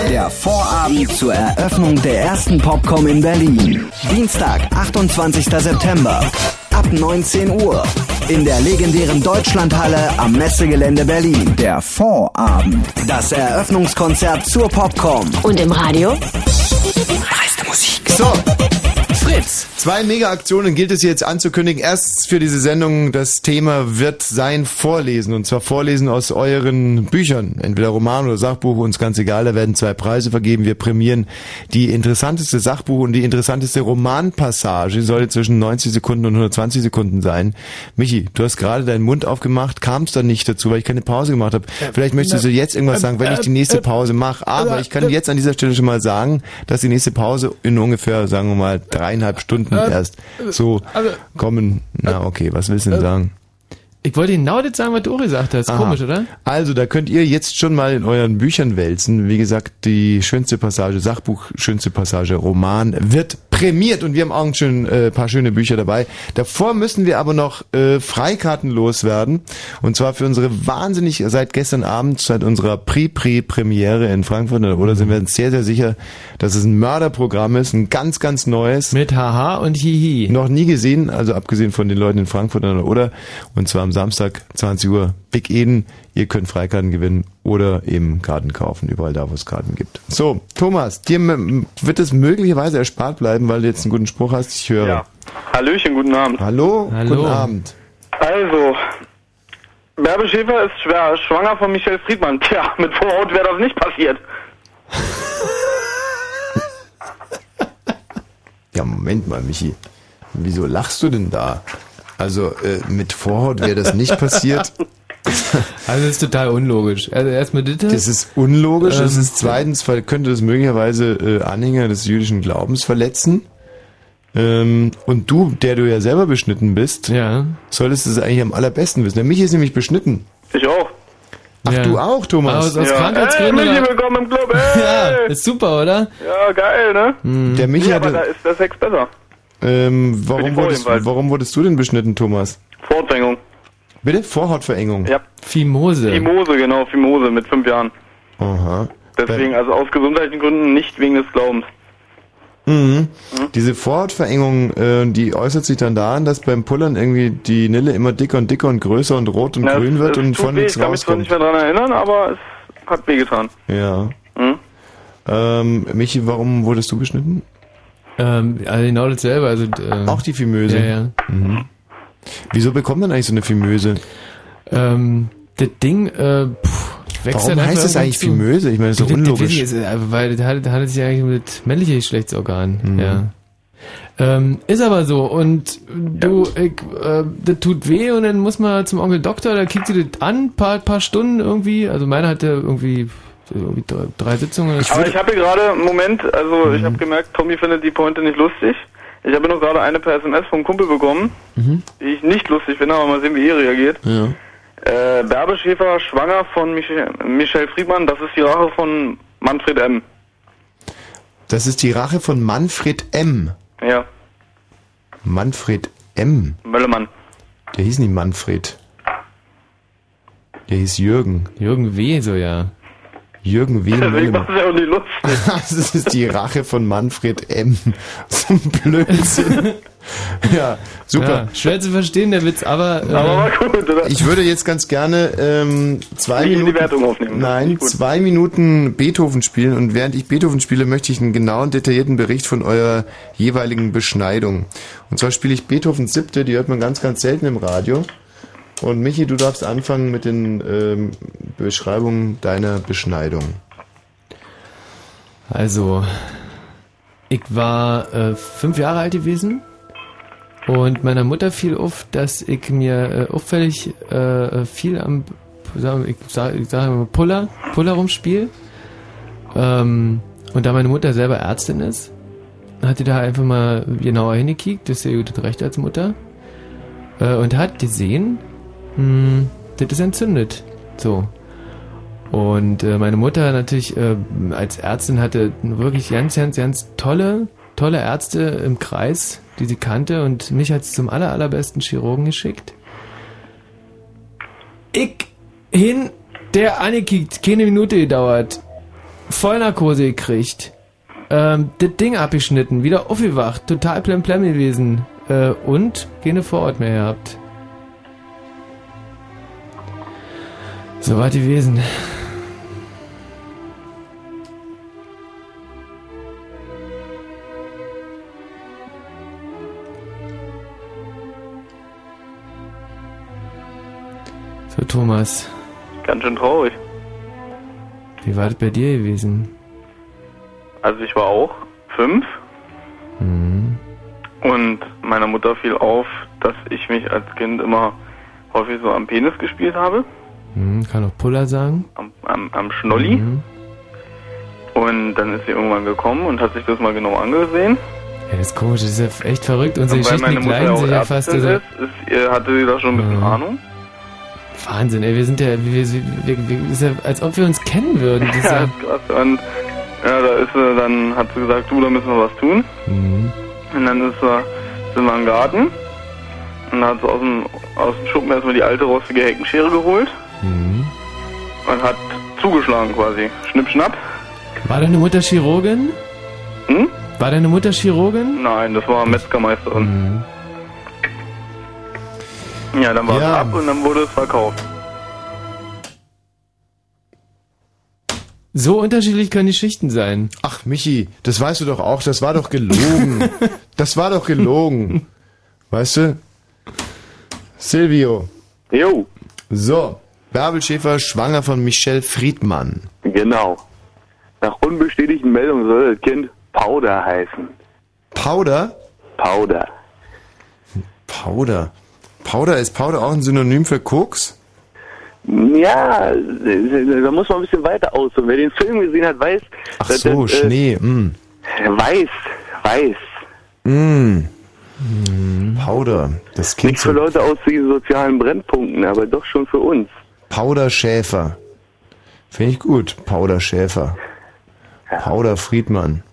Der Vorabend zur Eröffnung der ersten Popcom in Berlin. Dienstag, 28. September. Ab 19 Uhr. In der legendären Deutschlandhalle am Messegelände Berlin. Der Vorabend. Das Eröffnungskonzert zur Popcom. Und im Radio? Dreiste Musik. So. Fritz. Zwei Mega-Aktionen gilt es jetzt anzukündigen. Erst für diese Sendung, das Thema wird sein Vorlesen. Und zwar Vorlesen aus euren Büchern. Entweder Roman oder Sachbuch, uns ganz egal. Da werden zwei Preise vergeben. Wir prämieren die interessanteste Sachbuch und die interessanteste Romanpassage. Sollte zwischen 90 Sekunden und 120 Sekunden sein. Michi, du hast gerade deinen Mund aufgemacht, kamst dann nicht dazu, weil ich keine Pause gemacht habe. Vielleicht möchtest du jetzt irgendwas sagen, wenn ich die nächste Pause mache. Aber ich kann jetzt an dieser Stelle schon mal sagen, dass die nächste Pause in ungefähr, sagen wir mal, dreieinhalb Stunden Äh, erst so also, kommen. Na, okay, was willst du denn äh, sagen? Ich wollte genau das sagen, was du gesagt hast. Aha. Komisch, oder? Also, da könnt ihr jetzt schon mal in euren Büchern wälzen. Wie gesagt, die schönste Passage, Sachbuch, schönste Passage, Roman wird prämiert und wir haben auch ein schön, äh, paar schöne Bücher dabei. Davor müssen wir aber noch äh, Freikarten loswerden. Und zwar für unsere wahnsinnig, seit gestern Abend, seit unserer Pre-Pre-Premiere in Frankfurt, oder sind wir uns sehr, sehr sicher, dass es ein Mörderprogramm ist, ein ganz, ganz neues. Mit Haha und Hihi. Noch nie gesehen, also abgesehen von den Leuten in Frankfurt oder und zwar am Samstag 20 Uhr Big Eden. Ihr könnt Freikarten gewinnen oder eben Karten kaufen, überall da, wo es Karten gibt. So, Thomas, dir wird es möglicherweise erspart bleiben, weil du jetzt einen guten Spruch hast. Ich höre. Ja. Hallöchen, guten Abend. Hallo, guten Abend. Also, Bärbe Schäfer ist schwer, schwanger von Michelle Friedmann. Tja, mit Vorhaut wäre das nicht passiert. Ja, Moment mal, Michi. Wieso lachst du denn da? Also, äh, mit Vorhaut wäre das nicht passiert. Also das ist total unlogisch. Also erstmal das. Das ist unlogisch. Ähm, Das ist zweitens, weil könnte das möglicherweise äh, Anhänger des jüdischen Glaubens verletzen. Ähm, und du, der du ja selber beschnitten bist, ja. solltest es eigentlich am allerbesten wissen. Der Michi ist nämlich beschnitten. Ich auch. Ach, Ja. du auch, Thomas. Aus, aus Krankheitsgründen. Hey, Michi, willkommen im Club. ja, Hey. ist super, oder? Ja, geil, ne? Der Michi ja, aber da hatte, ist der Sex besser. ähm, warum, wurdest, warum wurdest du denn beschnitten, Thomas? Fortdrängung. Bitte? Vorhautverengung? Ja. Fimose. Fimose, genau, Fimose mit fünf Jahren. Aha. Deswegen, also aus gesundheitlichen Gründen, nicht wegen des Glaubens. Mhm. Diese Vorhautverengung, äh, die äußert sich dann daran, dass beim Pullern irgendwie die Nille immer dicker und dicker und größer und rot und Na, grün es, wird es und von weh, nichts Ich kann mich zwar rauskommt. nicht mehr dran erinnern, aber es hat wehgetan. Ja. Mhm. Ähm, Michi, warum wurdest du beschnitten? Ähm, also genau dasselbe. Also, äh, Auch die Fimöse? Ja, ja. Mhm. Wieso bekommt man eigentlich so eine Fimöse? Ähm, das Ding, äh, pff, wächst Warum halt einfach heißt das eigentlich zu. Fimöse? Ich meine, das ist doch Das- das unlogisch. weiß ich, ist, äh, weil das das hat sich eigentlich mit männliche Geschlechtsorgan. Mhm. Ja. Ähm, ist aber so. Und du, ich, äh, das tut weh und dann muss man zum Onkel Doktor, da kriegt sie das an, paar, paar Stunden irgendwie. Also meiner hatte irgendwie, irgendwie drei, drei Sitzungen. Aber ich habe hier gerade, Moment, also Mhm. ich habe gemerkt, Tommy findet die Pointe nicht lustig. Ich habe noch gerade eine per SMS vom Kumpel bekommen, Mhm. die ich nicht lustig finde, aber mal sehen, wie er reagiert. Ja. Äh, Bärbe Schäfer schwanger von Michel, Michel Friedmann, das ist die Rache von Manfred M. Das ist die Rache von Manfred M. Ja, Manfred M. Möllemann. Der hieß nicht Manfred. Der hieß Jürgen. Jürgen W. so ja. Jürgen W. Deswegen macht es ja auch nicht lustig. Das ist die Rache von Manfred M. So ein Blödsinn. Ja, super. Ja, schwer zu verstehen, der Witz, aber. Äh, Aber war gut, oder? Ich würde jetzt ganz gerne ähm, zwei Nicht in die Minuten, Wertung aufnehmen. nein, zwei Minuten Beethoven spielen und während ich Beethoven spiele, möchte ich einen genauen, detaillierten Bericht von eurer jeweiligen Beschneidung. Und zwar spiele ich Beethovens siebte, die hört man ganz, ganz selten im Radio. Und Michi, du darfst anfangen mit den ähm, Beschreibungen deiner Beschneidung. Also, ich war äh, fünf Jahre alt gewesen und meiner Mutter fiel auf, dass ich mir äh, auffällig äh, viel am, ich sage ich sag immer Puller, Puller rumspiel. Ähm, und da meine Mutter selber Ärztin ist, hat die da einfach mal genauer hingekickt, das ist ja gut recht als Mutter, äh, und hat gesehen, hm, das ist entzündet. So. Und äh, meine Mutter natürlich äh, als Ärztin hatte wirklich ganz, ganz, ganz tolle, tolle Ärzte im Kreis, die sie kannte und mich hat sie zum aller, allerbesten Chirurgen geschickt. Ich hin, der angekickt, keine Minute gedauert, Vollnarkose gekriegt, ähm, das Ding abgeschnitten, wieder aufgewacht, total plemplem gewesen äh, und keine Vorort mehr gehabt. So war die gewesen. So, Thomas, Ganz schön traurig. wie war das bei dir gewesen? Also ich war auch fünf Mhm. und meiner Mutter fiel auf, dass ich mich als Kind immer häufig so am Penis gespielt habe, Hm, kann auch Puller sagen. am, am, am Schnolli. Mhm. Und dann ist sie irgendwann gekommen und hat sich das mal genau angesehen. Ja, das ist komisch, das ist ja echt verrückt. Unsere und weil meine Mutter gleichen auch ja fast. Also, ist, ist, hatte sie da schon ein bisschen Mhm. Ahnung. Wahnsinn, ey, wir sind ja, wir, wir, wir, ist ja, als ob wir uns kennen würden. Das Ja, ja, krass. Und ja, da ist sie, dann hat sie gesagt, du, da müssen wir was tun. Mhm. Und dann ist sie, sind wir im Garten. Und dann hat sie aus dem, aus dem Schuppen erstmal die alte rostige Heckenschere geholt. Mhm. Und hat zugeschlagen quasi. Schnipp, schnapp. War deine Mutter Chirurgin? Hm? War deine Mutter Chirurgin? Nein, das war Metzgermeisterin. Mhm. Ja, dann war Ja. es ab und dann wurde es verkauft. So unterschiedlich können die Schichten sein. Ach, Michi, das weißt du doch auch, das war doch gelogen. das war doch gelogen. Weißt du? Silvio. Jo. So, Bärbel Schäfer schwanger von Michelle Friedmann. Genau. Nach unbestätigten Meldungen soll das Kind Powder heißen. Powder? Powder. Powder. Powder, ist Powder auch ein Synonym für Koks? Ja, da muss man ein bisschen weiter ausholen. Wer den Film gesehen hat, weiß. Ach dass so, das, äh, Schnee. Mm. Weiß, weiß. Mm. Powder. Das Kind Nicht für Leute aus diesen sozialen Brennpunkten, aber doch schon für uns. Powder Schäfer. Finde ich gut. Powder Schäfer. Powder Friedmann.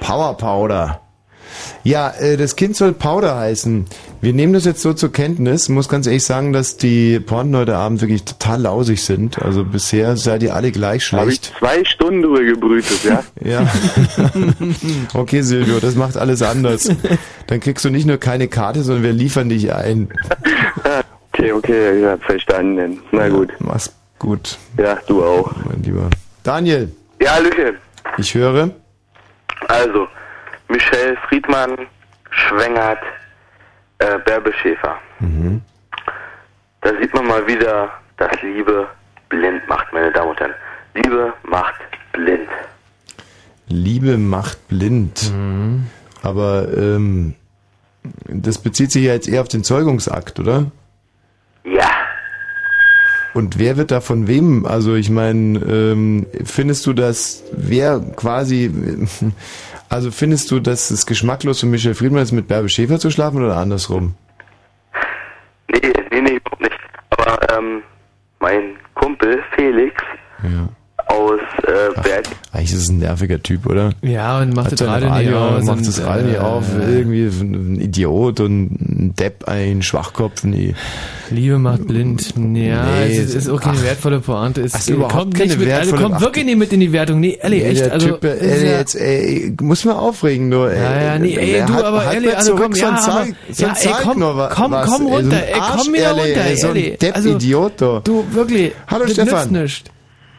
Power Powder. Ja, äh, das Kind soll Powder heißen. Wir nehmen das jetzt so zur Kenntnis. Muss ganz ehrlich sagen, dass die Pointen heute Abend wirklich total lausig sind. Also bisher seid ihr alle gleich Habe ich schlecht. zwei Stunden drüber gebrütet, ja? Ja. okay, Silvio, das macht alles anders. Dann kriegst du nicht nur keine Karte, sondern wir liefern dich ein. Okay, okay, ja, verstanden. Na gut. Mach's gut. Ja, du auch. Mein Lieber. Daniel. Ja, Hallöchen. Ich höre. Also, Michelle Friedmann schwängert äh, Bärbe Schäfer. Mhm. Da sieht man mal wieder, dass Liebe blind macht, meine Damen und Herren. Liebe macht blind. Liebe macht blind. Aber ähm, das bezieht sich ja jetzt eher auf den Zeugungsakt, oder? Ja. Und wer wird da von wem? Also ich meine, ähm, findest du das, wer quasi, also findest du, dass es geschmacklos für Michel Friedmann ist, mit Bärbe Schäfer zu schlafen oder andersrum? Nee, nee, nee, überhaupt nicht. Aber ähm, mein Kumpel Felix aus äh, Berg, Eigentlich ist es ein nerviger Typ, oder? Ja, und macht Hat das Radio nicht aus Macht das Radio nicht äh, auf, irgendwie ein Idiot und ein Depp, ein Schwachkopf, nee. Liebe macht blind. Ja, Nee, es ist, ist okay, eine ach. wertvolle Pointe. Es Ach, ist überhaupt kommt keine nicht mit, also kommt ach, wirklich nicht mit in die Wertung. Nee, ehrlich, Nee, echt. Also, typ, ey, ja- jetzt, ey, muss mir aufregen, nur, ey. Ja, ja, nee, ey, du, hat- aber mir also komm, so ja, ein aber, Zeig, ja, ey, komm, komm, komm ey, so runter, ey, komm wieder ehrlich, runter, ey, so ein. Depp, Also, Idiot. Du, wirklich. Hallo, Stefan. nützt nichts.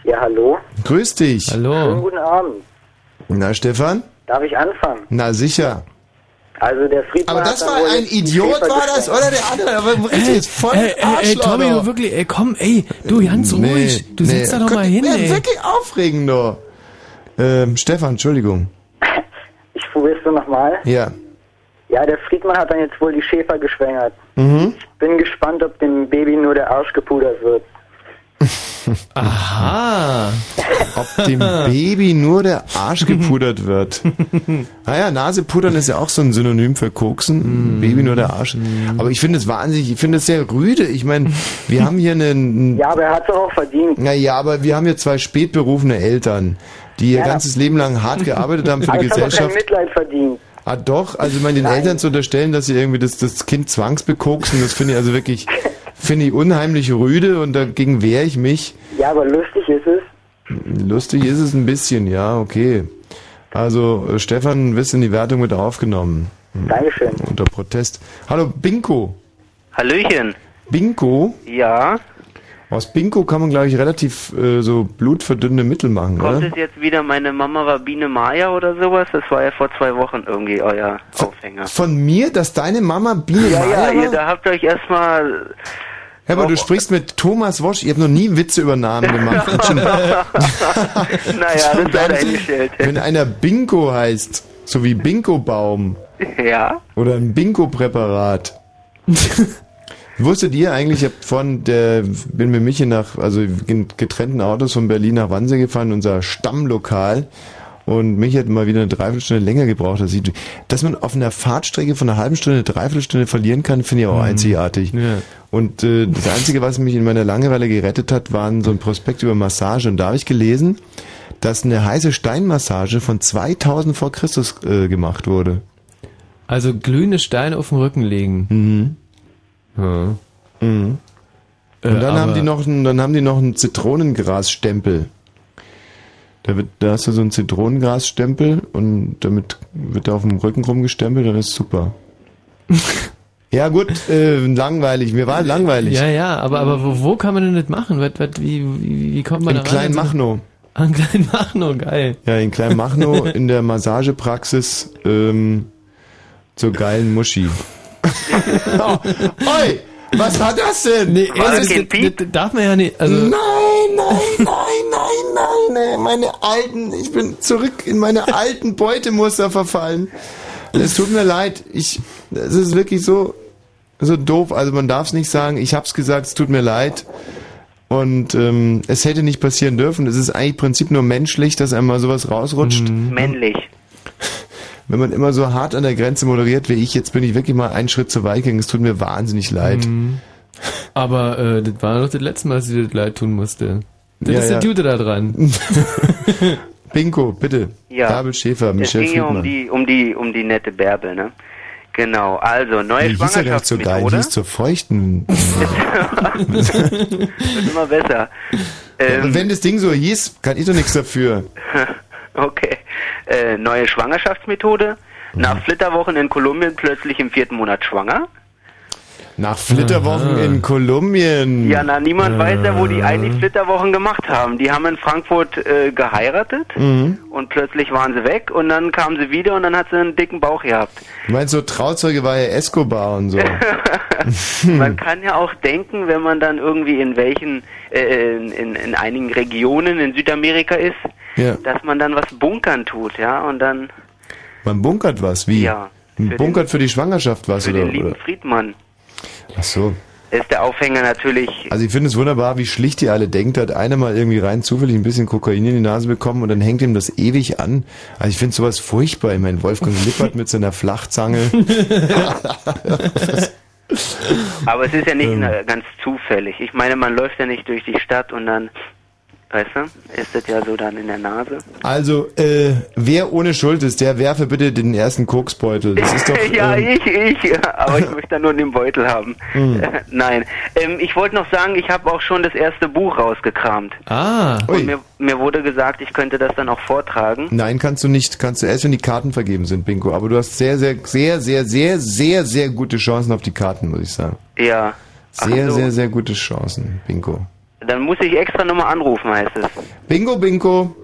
Ja, hallo. Grüß dich. Schönen Hallo. guten Abend. Na, Stefan? Darf ich anfangen? Na, sicher. Also der Friedmann Aber hat das dann war ein Idiot, war das, oder der andere? Aber richtig, ist voll ey, ey, ey, Tommy, du wirklich, ey, komm, ey, du, ganz ruhig. Du setzt da doch mal hin, ey. wirklich aufregend, doch. Ähm, Stefan, Entschuldigung. Ich probier's so nochmal. Ja. Ja, der Friedmann hat dann jetzt wohl die Schäfer geschwängert. Mhm. Bin gespannt, ob dem Baby nur der Arsch gepudert wird. Aha. Ob dem Baby nur der Arsch gepudert wird. Naja, Nase pudern ist ja auch so ein Synonym für Koksen. Baby nur der Arsch. Aber ich finde es wahnsinnig, ich finde es sehr rüde. Ich meine, wir haben hier einen... Ja, aber er hat's doch auch verdient. Naja, aber wir haben hier zwei spätberufene Eltern, die ihr Ja. ganzes Leben lang hart gearbeitet haben für aber die es hat doch kein Gesellschaft. Mitleid verdient. Ah doch, also ich meine, den Eltern zu unterstellen, dass sie irgendwie das, das Kind zwangsbekoksen, das finde ich also wirklich, finde ich unheimlich rüde und dagegen wehre ich mich. Ja, aber lustig ist es. Lustig ist es ein bisschen, ja, okay. Also, äh, Stefan, wirst in die Wertung mit aufgenommen. Hm. Dankeschön. Unter Protest. Hallo, Binko. Hallöchen. Binko? Ja, Aus Binko kann man, glaube ich, relativ äh, so blutverdünnende Mittel machen, kommt oder? es jetzt wieder meine Mama war Biene Maya oder sowas? Das war ja vor zwei Wochen irgendwie euer Aufhänger. Von mir, dass deine Mama Biene Ja, ja, Meier ihr, war? da habt ihr euch erstmal... Ja, aber du sprichst mit Thomas Wosch. Ich habe noch nie Witze über Namen gemacht. Naja, das sei dahingestellt. Wenn einer Bingo heißt, so wie Bingo-Baum Ja? oder ein Bingo-Präparat. Wusstet ihr eigentlich, ich hab von der, bin mit Michi nach, also in getrennten Autos von Berlin nach Wannsee gefahren, unser Stammlokal. Und mich hat mal wieder eine Dreiviertelstunde länger gebraucht. Als ich, dass man auf einer Fahrtstrecke von einer halben Stunde, eine Dreiviertelstunde verlieren kann, finde ich auch einzigartig. Und äh, das Einzige, was mich in meiner Langeweile gerettet hat, waren so ein Prospekt über Massage. Und da habe ich gelesen, dass eine heiße Steinmassage von 2000 vor Christus äh, gemacht wurde. Also glühende Steine auf den Rücken legen. Mhm. Mhm. Äh, Und dann haben aber- die noch einen, dann haben die noch einen Zitronengrasstempel. Da wird, da hast du so einen Zitronengrasstempel und damit wird da auf dem Rücken rumgestempelt, dann ist super. ja gut, äh, langweilig. Mir war langweilig. Ja, ja, aber, aber wo, wo kann man denn das machen? Was, was, wie, wie, wie kommt man In da ran? Kleinmachnow. An Kleinmachnow, geil. Ja, in Kleinmachnow in der Massagepraxis ähm, zur geilen Muschi. oi, was war das denn? Nee, ehrlich, das, das, das darf man ja nicht. Also, nein, nein, nein, nein, nein, nein, meine alten, ich bin zurück in meine alten Beutemuster verfallen. Es tut mir leid, ich, es ist wirklich so, so doof, also man darf es nicht sagen, ich hab's gesagt, es tut mir leid. Und ähm, es hätte nicht passieren dürfen. Es ist eigentlich im Prinzip nur menschlich, dass einmal sowas rausrutscht. Männlich. Wenn man immer so hart an der Grenze moderiert wie ich, jetzt bin ich wirklich mal einen Schritt zu weit gegangen. Es tut mir wahnsinnig leid. Mhm. Aber äh, das war doch das letzte Mal, dass sie das leid tun musste. Das Ja, ist ja. der Dude da dran. Bingo, bitte. Ja. Bärbel Schäfer, Es Michel ging ja um Friedmann. die, um die, um die nette Bärbel, ne? Genau, also neue Die hieß ja gar nicht so geil, die Schwangerschaftsmethode. hieß zur feuchten. Wird immer besser. Ähm, Und wenn das Ding so hieß, kann ich doch nichts dafür. Okay. Äh, neue Schwangerschaftsmethode. Mhm. Nach Flitterwochen in Kolumbien plötzlich im vierten Monat schwanger. Nach Flitterwochen in Kolumbien. Ja, na, niemand weiß ja, wo die eigentlich Flitterwochen gemacht haben. Die haben in Frankfurt äh, geheiratet Mhm. und plötzlich waren sie weg und dann kamen sie wieder und dann hat sie einen dicken Bauch gehabt. Du meinst, so Trauzeuge war ja Escobar und so. Man kann ja auch denken, wenn man dann irgendwie in welchen, äh, in, in, in einigen Regionen in Südamerika ist, Ja. dass man dann was bunkern tut, ja, und dann Man bunkert was, wie? Ja, Man für bunkert für die Schwangerschaft was, für oder? den lieben oder? Friedmann Ach so. ist der Aufhänger natürlich Also ich finde es wunderbar, wie schlicht ihr alle denkt. Da hat einer mal irgendwie rein zufällig ein bisschen Kokain in die Nase bekommen und dann hängt ihm das ewig an. Also ich finde sowas furchtbar. Ich meine, Wolfgang Lippert mit seiner Flachzange. Aber es ist ja nicht äh, ganz zufällig. Ich meine, man läuft ja nicht durch die Stadt und dann, weißt du, ist das ja so dann in der Nase. Also, äh, wer ohne Schuld ist, der werfe bitte den ersten Koksbeutel. Das ist doch... ja, ähm, ich, ich, aber ich möchte dann nur den Beutel haben. Mhm. Äh, nein, ähm, ich wollte noch sagen, ich habe auch schon das erste Buch rausgekramt. Ah. Und mir, mir wurde gesagt, ich könnte das dann auch vortragen. Nein, kannst du nicht. Kannst du erst, wenn die Karten vergeben sind, Bingo. Aber du hast sehr, sehr, sehr, sehr, sehr, sehr, sehr gute Chancen auf die Karten, muss ich sagen. Ja. Sehr, so. sehr, sehr gute Chancen, Bingo. Dann muss ich extra nochmal anrufen, heißt es. Bingo, Bingo.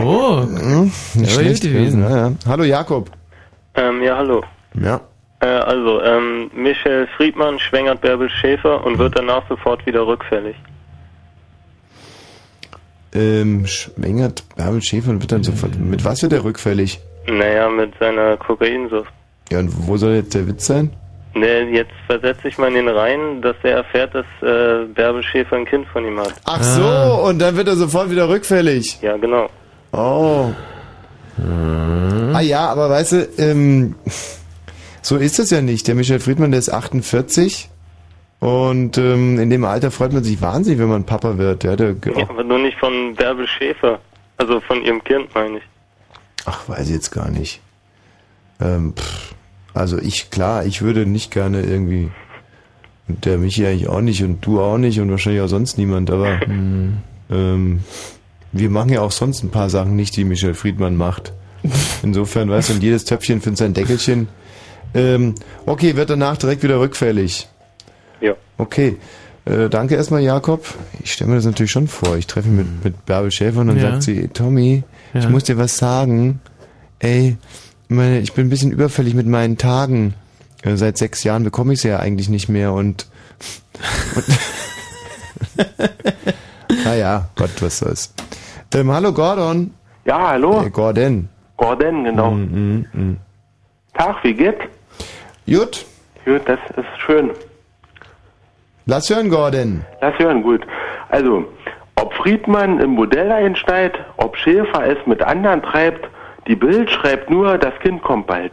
Oh. Hm, Der nicht schlecht gewesen. gewesen. Ja, ja. Hallo Jakob. Ähm, ja, hallo. Ja. Äh, also, ähm, Michael Friedmann schwängert Bärbel Schäfer und wird danach sofort wieder rückfällig. Ähm, schwängert Bärbel Schäfer und wird dann sofort. Mit was wird er rückfällig? Naja, mit seiner Kokainsucht. Ja, und wo soll jetzt der Witz sein? Ne, jetzt versetze ich mal in den Reihen, dass er erfährt, dass äh, Bärbel Schäfer ein Kind von ihm hat. Ach so, und dann wird er sofort wieder rückfällig. Ja, genau. Oh. Ah ja, aber weißt du, ähm, so ist es ja nicht. Der Michael Friedmann, der ist 48 und ähm, in dem Alter freut man sich wahnsinnig, wenn man Papa wird. Ja, der, Ja, aber nur nicht von Bärbel Schäfer. Also von ihrem Kind, meine ich. Ach, weiß ich jetzt gar nicht. Ähm, pff, also ich, klar, ich würde nicht gerne irgendwie, und der Michi eigentlich auch nicht und du auch nicht und wahrscheinlich auch sonst niemand, aber ähm, wir machen ja auch sonst ein paar Sachen nicht, die Michael Friedmann macht. Insofern, weißt du, und jedes Töpfchen findet sein Deckelchen. Ähm, okay, wird danach direkt wieder rückfällig. Ja. Okay. Äh, danke erstmal, Jakob. Ich stelle mir das natürlich schon vor. Ich treffe mich mit, mit Bärbel Schäfer und dann Ja. sagt sie, Tommy, ich Ja. muss dir was sagen. Ey, meine, ich bin ein bisschen überfällig mit meinen Tagen. Seit sechs Jahren bekomme ich sie ja eigentlich nicht mehr und, und naja, Gott, was soll's. Ähm, hallo Gordon. Ja, hallo. Äh, Gordon. Gordon, genau. Mm, mm, mm. Tag, wie geht's? Gut. Gut, das ist schön. Lass hören, Gordon. Lass hören, gut. Also, ob Friedmann im Modell einsteigt, ob Schäfer es mit anderen treibt, die Bild schreibt nur, das Kind kommt bald.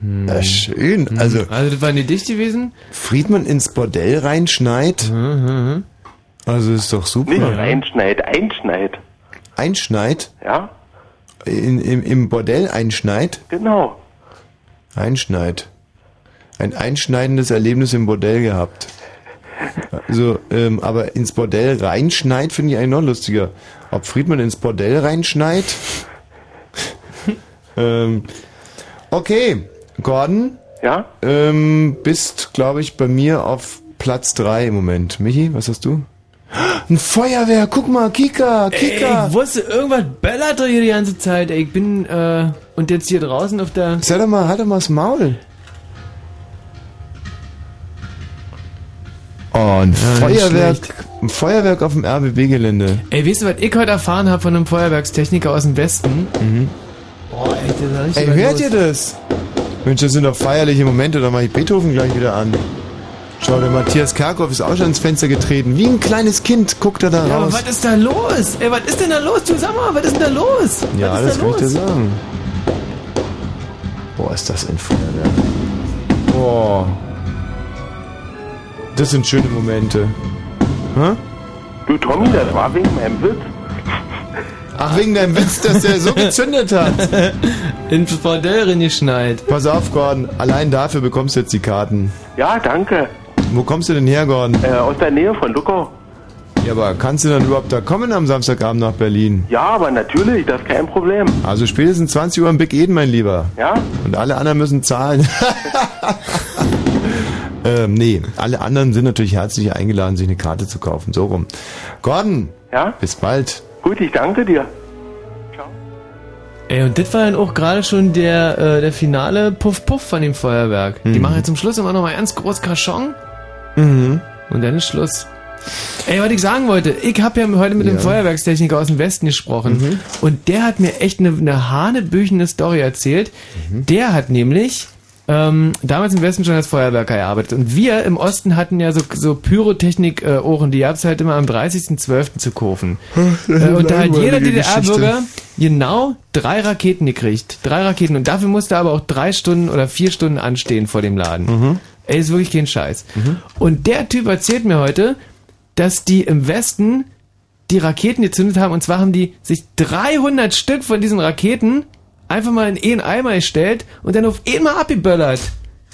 Na schön. Also, also das war eine Dicht gewesen? Friedmann ins Bordell reinschneit. Also ist doch super. Nicht reinschneit, einschneit. Einschneit? Ja? In, im, Im Bordell einschneit? Genau. Einschneit. Ein einschneidendes Erlebnis im Bordell gehabt. Also, ähm, aber ins Bordell reinschneit finde ich eigentlich noch lustiger. Ob Friedmann ins Bordell reinschneit? Ähm, okay, Gordon. Ja? Ähm, bist, glaube ich, bei mir auf Platz 3 im Moment. Michi, was hast du? Ein Feuerwehr, guck mal, Kika, Kika. Ey, ich wusste, irgendwas bellert doch hier die ganze Zeit. Ey, ich bin, äh, und jetzt hier draußen auf der... Sei doch mal, halt doch mal das Maul. Oh, ein nicht Feuerwerk, ein Feuerwerk auf dem RBB-Gelände. Ey, weißt du, was ich heute erfahren habe von einem Feuerwerkstechniker aus dem Westen? Boah, ey, der ist richtig Ey, hört los. ihr das? Mensch, das sind doch feierliche Momente, da mache ich Beethoven gleich wieder an. Schau, der Matthias Kerkhoff ist auch schon ins Fenster getreten. Wie ein kleines Kind guckt er da Ja, aber raus. was ist da los? Ey, was ist denn da los? Du sag mal, was ist denn da los? Ja, was das da kann ich dir los? sagen. Boah, ist das ein Feuerwerk. Boah. Das sind schöne Momente. Hä? Du, Tommy, das war wegen Witz. Ach, wegen deinem Witz, dass der so gezündet hat. Ins Bordell reingeschneit. Pass auf, Gordon. Allein dafür bekommst du jetzt die Karten. Ja, danke. Wo kommst du denn her, Gordon? Äh, aus der Nähe von Luckau. Ja, aber kannst du dann überhaupt da kommen am Samstagabend nach Berlin? Ja, aber natürlich, das ist kein Problem. Also spätestens 20 Uhr im Big Eden, mein Lieber. Ja? Und alle anderen müssen zahlen. Ähm, nee, alle anderen sind natürlich herzlich eingeladen, sich eine Karte zu kaufen. So rum. Gordon. Ja? Bis bald. Gut, ich danke dir. Ey, und das war dann auch gerade schon der, äh, der finale Puff-Puff von dem Feuerwerk. Die Mhm. machen jetzt zum Schluss immer noch mal ganz groß Kaschon Mhm. und dann ist Schluss. Ey, was ich sagen wollte, ich habe ja heute mit dem Ja. Feuerwerkstechniker aus dem Westen gesprochen Mhm. und der hat mir echt eine, eine hanebüchene Story erzählt. Mhm. Der hat nämlich ähm, damals im Westen schon als Feuerwerker gearbeitet und wir im Osten hatten ja so, so Pyrotechnik-Ohren, die gab's halt immer am 30.12. zu kaufen. Äh, und da hat jeder DDR-Bürger genau drei Raketen gekriegt. Drei Raketen. Und dafür musste er aber auch drei Stunden oder vier Stunden anstehen vor dem Laden. Mhm. Ey, ist wirklich kein Scheiß. Und der Typ erzählt mir heute, dass die im Westen die Raketen gezündet haben. Und zwar haben die sich 300 Stück von diesen Raketen einfach mal in einen Eimer gestellt und dann auf einmal abgeböllert.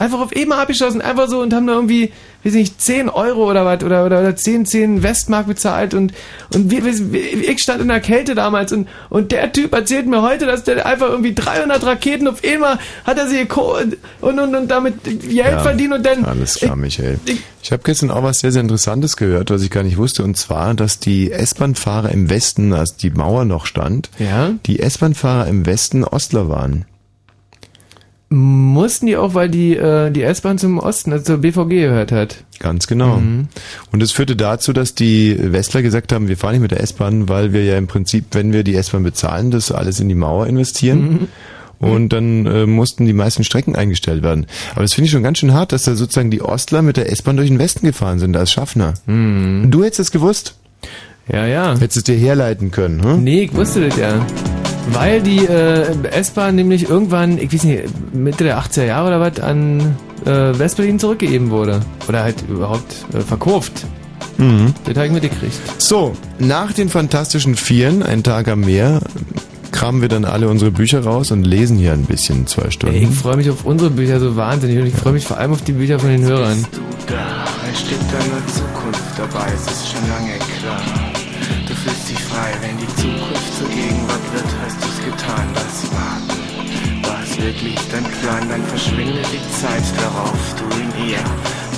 Einfach auf einmal abgeschossen, einfach so und haben da irgendwie, weiß ich nicht, 10 Euro oder was oder, oder, oder 10, 10 Westmark bezahlt und, und wir, wir, ich stand in der Kälte damals und, und der Typ erzählt mir heute, dass der einfach irgendwie 300 Raketen auf einmal hat er sich gekocht und, und, und damit Geld Ja, verdient und dann, Alles klar, Michael. Ich habe gestern auch was sehr, sehr Interessantes gehört, was ich gar nicht wusste, und zwar, dass die S-Bahn-Fahrer im Westen, als die Mauer noch stand, Ja? die S-Bahn-Fahrer im Westen Ostler waren. Mussten die auch, weil die, äh, die S-Bahn zum Osten, also zur BVG gehört hat. Ganz genau. Mhm. Und es führte dazu, dass die Westler gesagt haben, wir fahren nicht mit der S-Bahn, weil wir ja im Prinzip, wenn wir die S-Bahn bezahlen, das alles in die Mauer investieren. Und dann äh, mussten die meisten Strecken eingestellt werden. Aber das finde ich schon ganz schön hart, dass da sozusagen die Ostler mit der S-Bahn durch den Westen gefahren sind als Schaffner. Du hättest es gewusst? Ja, ja. Hättest es dir herleiten können, hm? Nee, ich wusste das ja. Weil die äh, S-Bahn nämlich irgendwann, ich weiß nicht, Mitte der 80er Jahre oder was, an äh, Westberlin zurückgegeben wurde. Oder halt überhaupt äh, verkauft. Mhm. Das habe ich mitgekriegt. So, nach den Fantastischen Vieren, ein Tag am Meer, kramen wir dann alle unsere Bücher raus und lesen hier ein bisschen, zwei Stunden. Ey, ich freue mich auf unsere Bücher so wahnsinnig und ich freue mich vor allem auf die Bücher von den Hörern. Da, es steht deine Zukunft dabei, es ist schon lange klar. Du fühlst dich frei, wenn die wirklich dein Plan, dann verschwindet die Zeit darauf, du in ihr.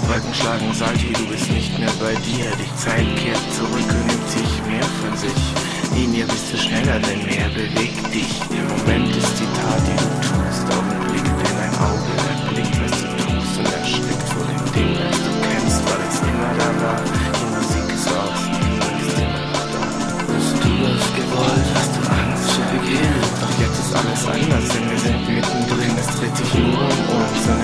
Wolken schlagen Salti, du bist nicht mehr bei dir, die Zeit kehrt zurück und nimmt sich mehr von sich. In ihr bist du schneller, denn mehr bewegt dich. Der Moment ist die Tat, die du tust, Augenblick, denn ein Auge erblickt, was du tust und erstickt vor dem Ding, das du kennst, weil es immer da war. Die Musik ist aus, und ist immer da. Hast du das gewollt, hast du Angst zu beginnen? Doch jetzt ist alles anders, denn wir sind mittendrin, es dreht sich nur um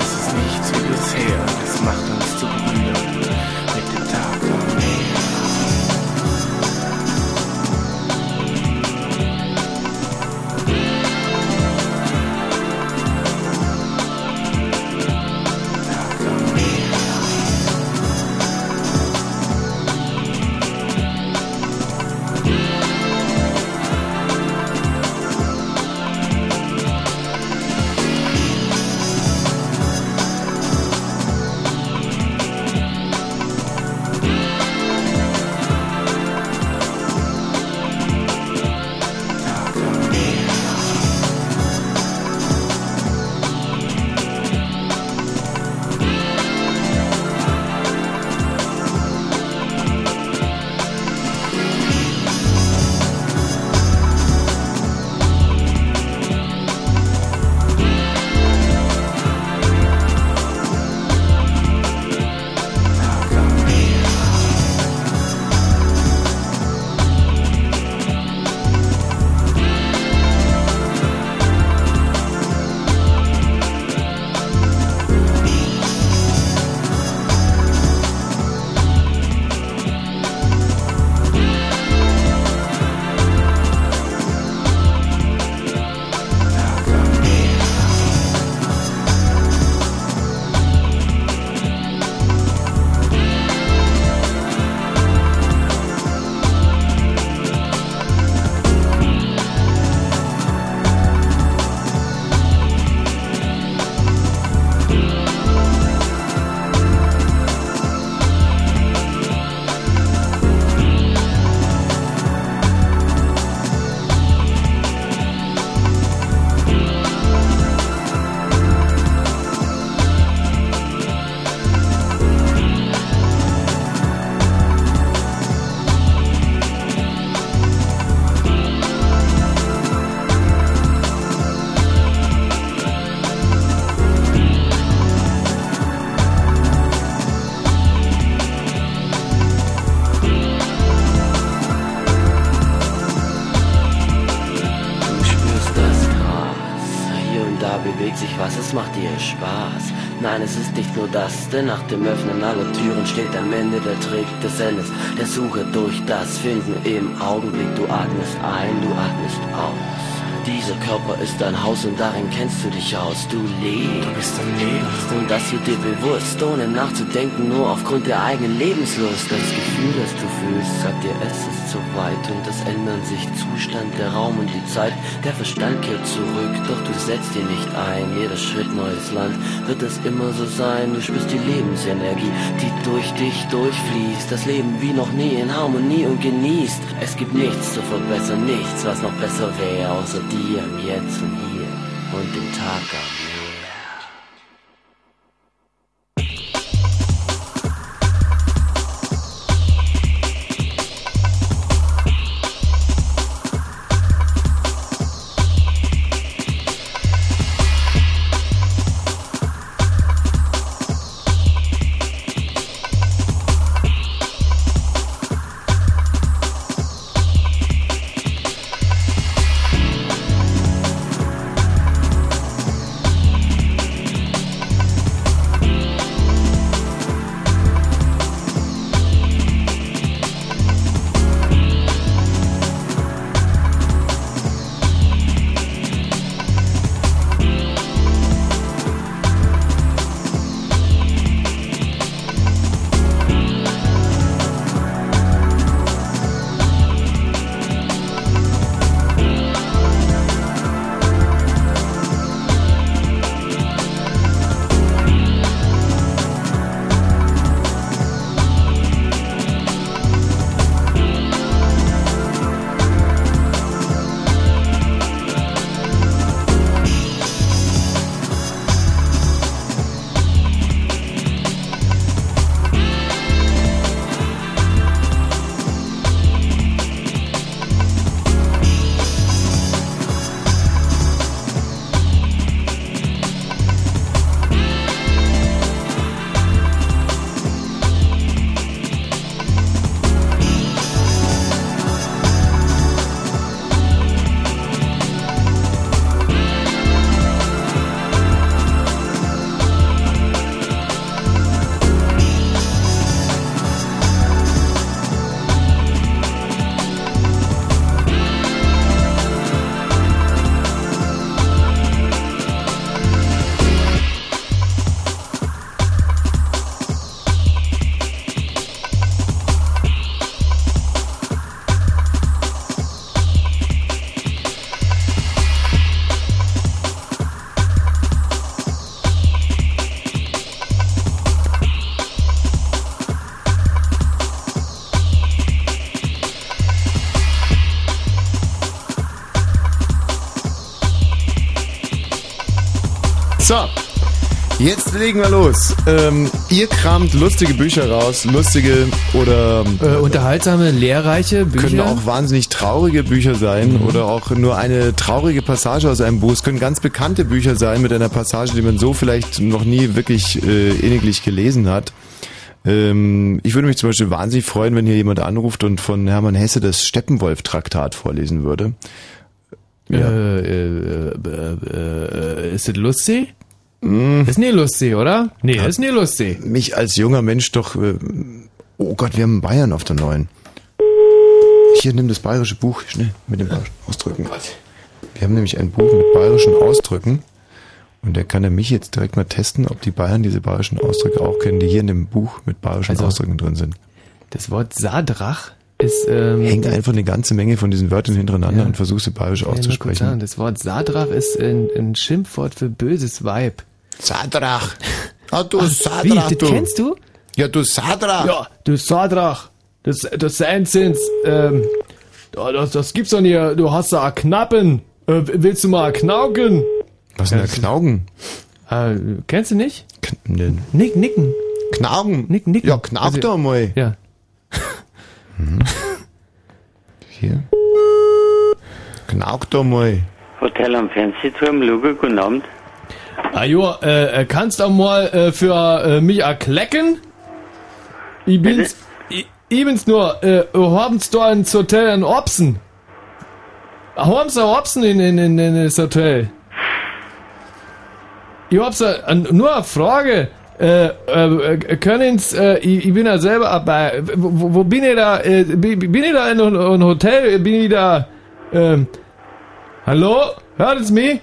das, denn nach dem Öffnen aller Türen steht am Ende der Trick des Endes. Der Suche durch das Finden im Augenblick. Du atmest ein, du atmest aus. Dieser Körper ist dein Haus und darin kennst du dich aus. Du lebst. Du bist ein Leben. Und das wird dir bewusst, ohne nachzudenken, nur aufgrund der eigenen Lebenslust. Das Gefühl, das du fühlst, sagt dir, es ist zu weit und es ändern sich Zustand, der Raum und die Zeit. Der Verstand kehrt zurück, doch du setzt ihn nicht ein. Jeder Schritt neues Land wird es immer so sein. Du spürst die Lebensenergie, die durch dich durchfließt. Das Leben wie noch nie in Harmonie und genießt. Es gibt nichts zu verbessern, nichts, was noch besser wäre, außer dir im Jetzt und hier und dem Tag am jetzt legen wir los. Ähm, ihr kramt lustige Bücher raus, lustige oder äh, unterhaltsame, lehrreiche Bücher. Können auch wahnsinnig traurige Bücher sein Mhm. oder auch nur eine traurige Passage aus einem Buch. Es können ganz bekannte Bücher sein mit einer Passage, die man so vielleicht noch nie wirklich äh, inniglich gelesen hat. Ähm, ich würde mich zum Beispiel wahnsinnig freuen, wenn hier jemand anruft und von Hermann Hesse das Steppenwolf-Traktat vorlesen würde. Äh, äh, äh, äh, ist das lustig? Mm. Ist nie lustig, oder? Nee, ist nie lustig. Mich als junger Mensch doch. Äh, oh Gott, wir haben Bayern auf der neuen. Hier, nimm das bayerische Buch, schnell, mit den bayerischen Ausdrücken. Wir haben nämlich ein Buch mit bayerischen Ausdrücken. Und der kann er mich jetzt direkt mal testen, ob die Bayern diese bayerischen Ausdrücke auch kennen, die hier in dem Buch mit bayerischen Also, Ausdrücken drin sind. Das Wort Sadrach ist. Ähm, Hängt einfach eine ganze Menge von diesen Wörtern hintereinander Ja. und versuch sie bayerisch Ja, auszusprechen. sagen, Das Wort Sadrach ist ein, ein Schimpfwort für böses Weib. Sadrach. Ah, du Ach, Wie, das kennst du? Ja, du Sadrach. Ja, du Sadrach. Das, das Seinzins. Ähm, da- das, das gibt's doch nicht. Du hast da Knappen. Äh, willst du mal knauken? Was ist denn Knaugen? Äh, kennst du nicht? Nee. Nick, nicken. Knaugen? Nicken, nicken. Ja, knack doch mal. Ja. Hier. Knack doch mal. Hotel am Fernsehturm, Luge, guten Abend. Ah jo, äh, äh, kannst du mal äh, für äh, mich erklecken? Ich bin's, ich, ich bin's nur, äh, haben's da ins Hotel in Opsen? Haben's da Opsen in, in, in, in das Hotel? ich hab's äh, nur eine Frage. Äh, äh, können's, äh, ich, ich bin ja selber dabei. Wo, wo bin ich da? Äh, bin, bin ich da in einem Hotel? Bin ich da? Ähm, hallo? Hört es mich?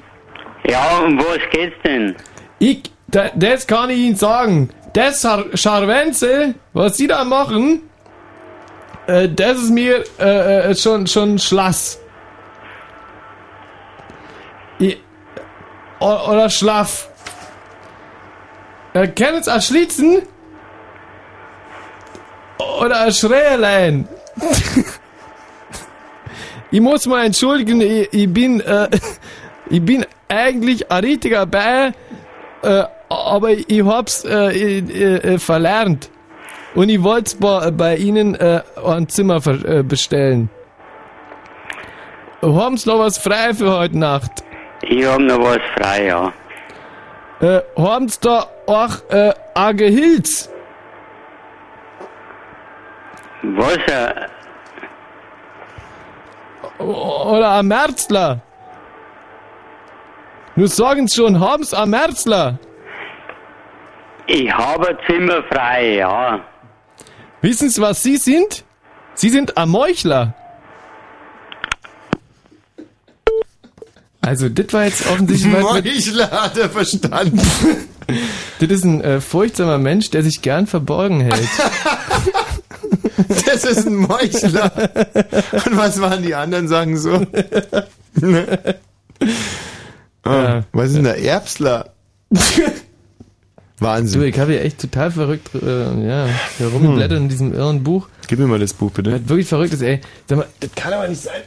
Ja, um was geht's denn? Ich, da, das kann ich Ihnen sagen. Das Schar Scharwenzel, was Sie da machen, äh, das ist mir äh, äh, schon, schon Schlass. Ich, oder Schlaff. Äh, können Sie erschlitzen? Oder ein Schrälein? ich muss mal entschuldigen, ich, ich bin, äh, ich bin eigentlich ein richtiger Bär, äh, aber ich hab's äh, äh, äh, verlernt. Und ich wollte bei, bei Ihnen äh, ein Zimmer bestellen. Haben Sie noch was frei für heute Nacht? Ich hab noch was frei, ja. Äh, haben Sie da auch äh, ein Gehilz? Was, äh, Oder ein Merzler? Nur sagen Sie schon, haben Sie ein Merzler? ich habe Zimmer frei, ja. Wissen Sie, was Sie sind? Sie sind ein Meuchler. Also, das war jetzt offensichtlich... Meuchler hat er verstanden. Das ist ein äh, furchtsamer Mensch, der sich gern verborgen hält. Das ist ein Meuchler. Und was waren die anderen Sachen so? Ah, Was ist denn der Erbsler? Wahnsinn. Du, ich habe hier echt total verrückt, äh, ja, hier rumgeblättert in diesem irren Buch. Gib mir mal das Buch, bitte. Was wirklich verrückt ist, ey. Sag mal, das kann aber nicht sein,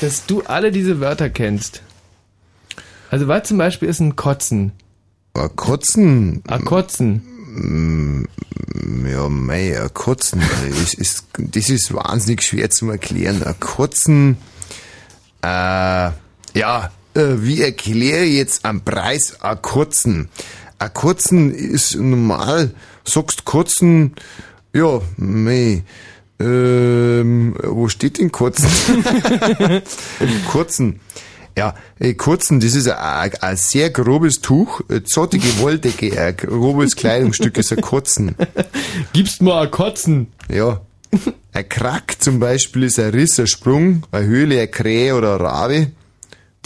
dass du alle diese Wörter kennst. Also, was zum Beispiel ist ein Kotzen? Ein Kotzen? Ein Kotzen. Mm, Ja, mei, ein Kotzen. Das ist, das ist wahnsinnig schwer zu erklären. Ein Kotzen, äh, ja, äh, wie erkläre ich jetzt am Preis ein Kotzen? Ein Kotzen ist normal, sagst Kotzen, ja, mei, ähm, wo steht denn Kotzen? Kurzen. Ja, äh, Kurzen, das ist ein, ein sehr grobes Tuch, äh, zottige Wolldecke, ein grobes Kleidungsstück ist ein Kurzen. Gibst mal ein Kotzen. Ja. Ein Krack zum Beispiel ist ein Riss, ein Sprung, eine Höhle, ein Krähe oder ein Rabe.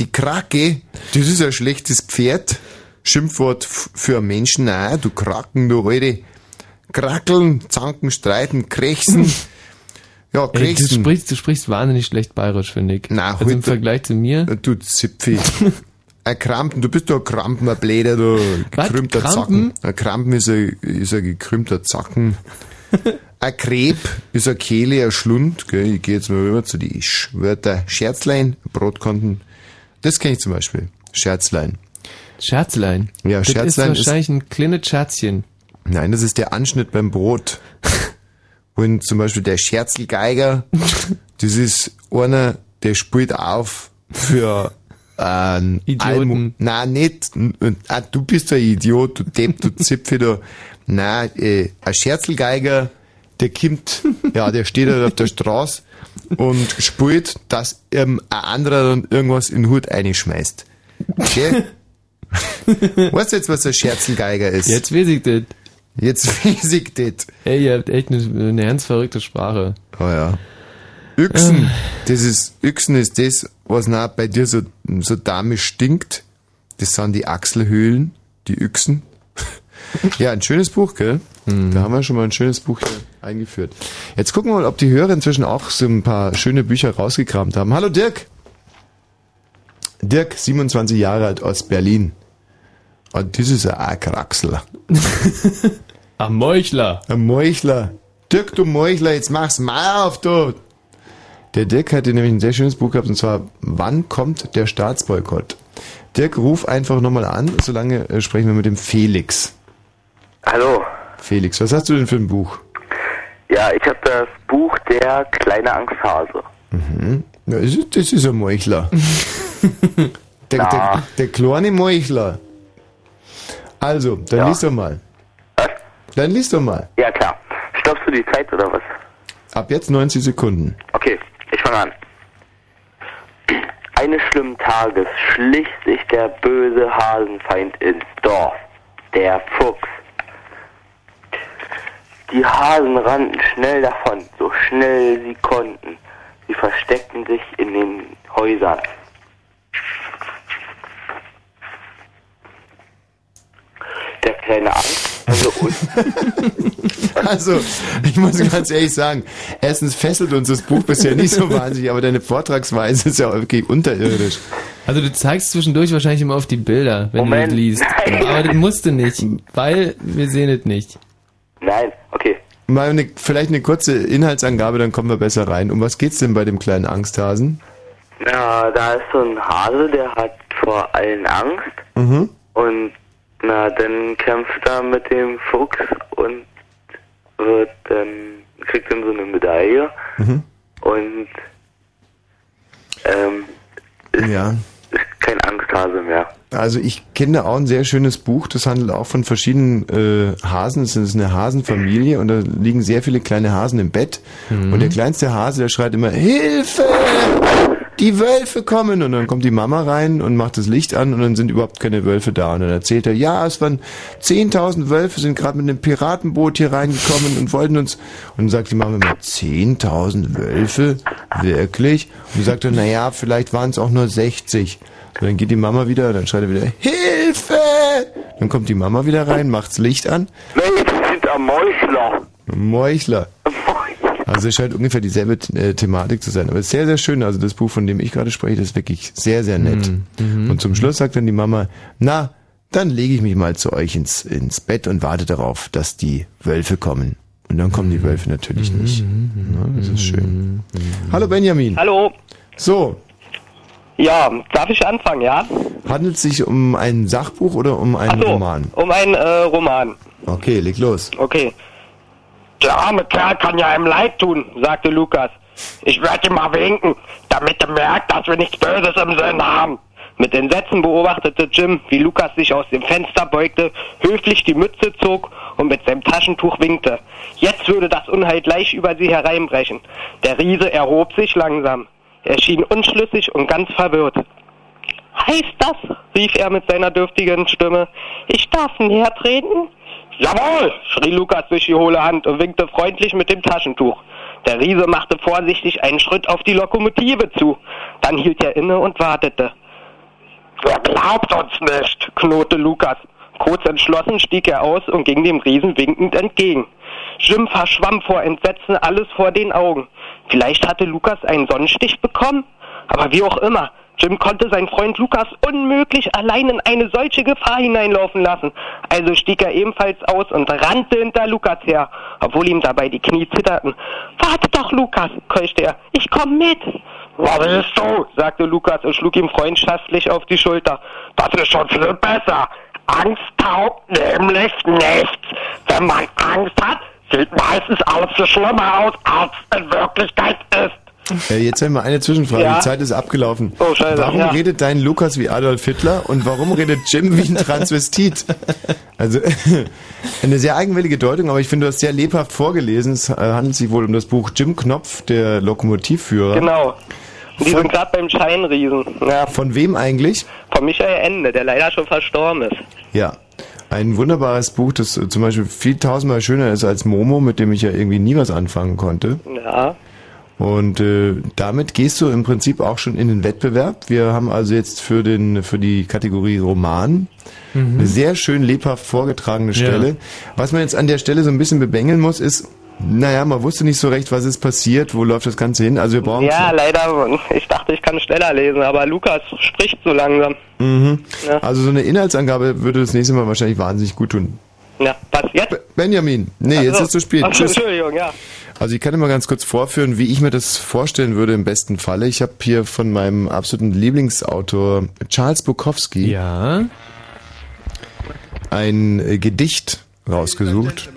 Die Kracke, das ist ein schlechtes Pferd. Schimpfwort für einen Menschen auch, du Kracken, du alte. Krackeln, zanken, streiten, krächzen. Ja, Ey, du, sprichst, du sprichst wahnsinnig schlecht bayerisch, finde ich. Na, also im Vergleich zu mir. Du Zipfi. Ein Krampen, du bist doch ein Krampen, ein Bläder, du gekrümmter? Zacken. Ein Krampen ist ein, ist ein gekrümmter Zacken. ein Kreb ist eine Kehle, ein Schlund. Gell? Ich gehe jetzt mal rüber zu die Wörter. Scherzlein, Brotkonten. Das kenne ich zum Beispiel. Scherzlein. Scherzlein. Ja, das Scherzlein ist ist, wahrscheinlich ein kleines Scherzchen. Nein, das ist der Anschnitt beim Brot. Und zum Beispiel der Scherzelgeiger, das ist einer, der spielt auf für einen Idioten. Almo Nein, nicht. Ah, du bist ein Idiot, du Depp, du Zipfe da. Nein, äh, ein Scherzelgeiger, der kommt, ja, der steht halt auf der Straße und spielt, dass ähm, ein anderer dann irgendwas in den Hut einschmeißt. Okay? weißt du jetzt, was ein Scherzelgeiger ist? Jetzt weiß ich das. Jetzt weiß ich das. Ey, ihr habt echt eine, eine ganz verrückte Sprache. Oh ja. Üchsen, das ist, Üchsen ist das, was nach bei dir so, so damisch stinkt. Das sind die Achselhöhlen, die Üchsen. Ja, ein schönes Buch, gell? Da haben wir schon mal ein schönes Buch hier eingeführt. Jetzt gucken wir mal, ob die Hörer inzwischen auch so ein paar schöne Bücher rausgekramt haben. Hallo Dirk! Dirk, 27 Jahre alt aus Berlin. Und das ist ein Kraxler. Ein Meuchler. Ein Meuchler. Dirk, du Meuchler, jetzt mach's mal auf, du. Der Dirk hatte nämlich ein sehr schönes Buch gehabt, und zwar Wann kommt der Staatsboykott? Dirk, ruf einfach nochmal an, solange äh, sprechen wir mit dem Felix. Hallo. Felix, was hast du denn für ein Buch? Ja, ich habe das Buch Der kleine Angsthase. Mhm. Ja, das, ist, das ist ein Meuchler. der, Na. der, der kleine Meuchler. Also, dann liest doch mal. Dann liest doch mal. Ja, klar. Stoppst du die Zeit oder was? Ab jetzt 90 Sekunden. Okay, ich fange an. Eines schlimmen Tages schlich sich der böse Hasenfeind ins Dorf, der Fuchs. Die Hasen rannten schnell davon, so schnell sie konnten. Sie versteckten sich in den Häusern. Der kleine Angst, also Also, ich muss ganz ehrlich sagen, erstens fesselt uns das Buch bisher nicht so wahnsinnig, aber deine Vortragsweise ist ja wirklich unterirdisch. Also du zeigst zwischendurch wahrscheinlich immer auf die Bilder, wenn Moment. du das liest. Nein. Aber das musst du nicht, weil wir sehen es nicht. Nein, okay. Mal eine, vielleicht eine kurze Inhaltsangabe, dann kommen wir besser rein. Um was geht's denn bei dem kleinen Angsthasen? Na, da ist so ein Hase, der hat vor allen Angst Mhm. und na, dann kämpft er mit dem Fuchs und wird dann, kriegt dann so eine Medaille Mhm. und ähm, Ja. ist kein Angsthase mehr. Also ich kenne da auch ein sehr schönes Buch, das handelt auch von verschiedenen äh, Hasen. Es ist eine Hasenfamilie und da liegen sehr viele kleine Hasen im Bett. Und der kleinste Hase, der schreit immer, Hilfe! Die Wölfe kommen! Und dann kommt die Mama rein und macht das Licht an und dann sind überhaupt keine Wölfe da. Und dann erzählt er, ja, es waren 10.000 Wölfe, sind gerade mit einem Piratenboot hier reingekommen und wollten uns... Und dann sagt die Mama immer, 10.000 Wölfe? Wirklich? Und sagt er, naja, vielleicht waren es auch nur 60. Und dann geht die Mama wieder, dann schreit er wieder, Hilfe! Dann kommt die Mama wieder rein, macht's Licht an. Sie sind am Meuchler. Meuchler. Also es scheint ungefähr dieselbe äh, Thematik zu sein. Aber es ist sehr, sehr schön. Also das Buch, von dem ich gerade spreche, das ist wirklich sehr, sehr nett. Und zum Schluss sagt dann die Mama, na, dann lege ich mich mal zu euch ins, ins Bett und warte darauf, dass die Wölfe kommen. Und dann kommen die Wölfe natürlich nicht. Ja, das ist schön. Hallo Benjamin. Hallo. So, Ja, darf ich anfangen, ja? handelt es sich um ein Sachbuch oder um einen so. Roman? Um einen äh, Roman. Okay, leg los. Okay. Der arme Kerl kann ja einem leid tun, sagte Lukas. Ich werde ihm mal winken, damit er merkt, dass wir nichts Böses im Sinn haben. Mit Entsetzen beobachtete Jim, wie Lukas sich aus dem Fenster beugte, höflich die Mütze zog und mit seinem Taschentuch winkte. Jetzt würde das Unheil gleich über sie hereinbrechen. Der Riese erhob sich langsam. Er schien unschlüssig und ganz verwirrt. Heißt das? rief er mit seiner dürftigen Stimme. Ich darf näher treten? Jawohl, schrie Lukas durch die hohle Hand und winkte freundlich mit dem Taschentuch. Der Riese machte vorsichtig einen Schritt auf die Lokomotive zu. Dann hielt er inne und wartete. Wer glaubt uns nicht, knurrte Lukas. Kurz entschlossen stieg er aus und ging dem Riesen winkend entgegen. Jim verschwamm vor Entsetzen alles vor den Augen. Vielleicht hatte Lukas einen Sonnenstich bekommen? Aber wie auch immer, Jim konnte seinen Freund Lukas unmöglich allein in eine solche Gefahr hineinlaufen lassen. Also stieg er ebenfalls aus und rannte hinter Lukas her, obwohl ihm dabei die Knie zitterten. Warte doch, Lukas, keuchte er. Ich komm mit. Was willst du? sagte Lukas und schlug ihm freundschaftlich auf die Schulter. Das ist schon viel besser. Angst taugt nämlich nichts. Wenn man Angst hat, sieht meistens alles viel schlimmer aus, als in Wirklichkeit ist. Äh, jetzt haben wir eine Zwischenfrage. Ja. Die Zeit ist abgelaufen. Oh, scheiße, warum ja. redet dein Lukas wie Adolf Hitler und warum redet Jim wie ein Transvestit? Also eine sehr eigenwillige Deutung, aber ich finde, du hast sehr lebhaft vorgelesen. Es äh, handelt sich wohl um das Buch Jim Knopf, der Lokomotivführer. Genau. Und die Von- sind gerade beim Scheinriesen. Ja. Von wem eigentlich? Von Michael Ende, der leider schon verstorben ist. Ja. Ein wunderbares Buch, das äh, zum Beispiel viel tausendmal schöner ist als Momo, mit dem ich ja irgendwie nie was anfangen konnte. Ja. Und äh, damit gehst du im Prinzip auch schon in den Wettbewerb. Wir haben also jetzt für den für die Kategorie Roman Mhm. eine sehr schön lebhaft vorgetragene Ja. Stelle. Was man jetzt an der Stelle so ein bisschen bebängeln muss, ist, naja, man wusste nicht so recht, was ist passiert, wo läuft das Ganze hin. Also wir brauchen Ja, leider, ich dachte, ich kann schneller lesen, aber Lukas spricht so langsam. Mhm. Ja. Also so eine Inhaltsangabe würde das nächste Mal wahrscheinlich wahnsinnig gut tun. Ja, was jetzt? Benjamin, nee, Ach jetzt ist zu spät. Ach Tschüss. Entschuldigung, ja. Also ich kann dir mal ganz kurz vorführen, wie ich mir das vorstellen würde im besten Falle. Ich habe hier von meinem absoluten Lieblingsautor Charles Bukowski ja. ein äh, Gedicht rausgesucht.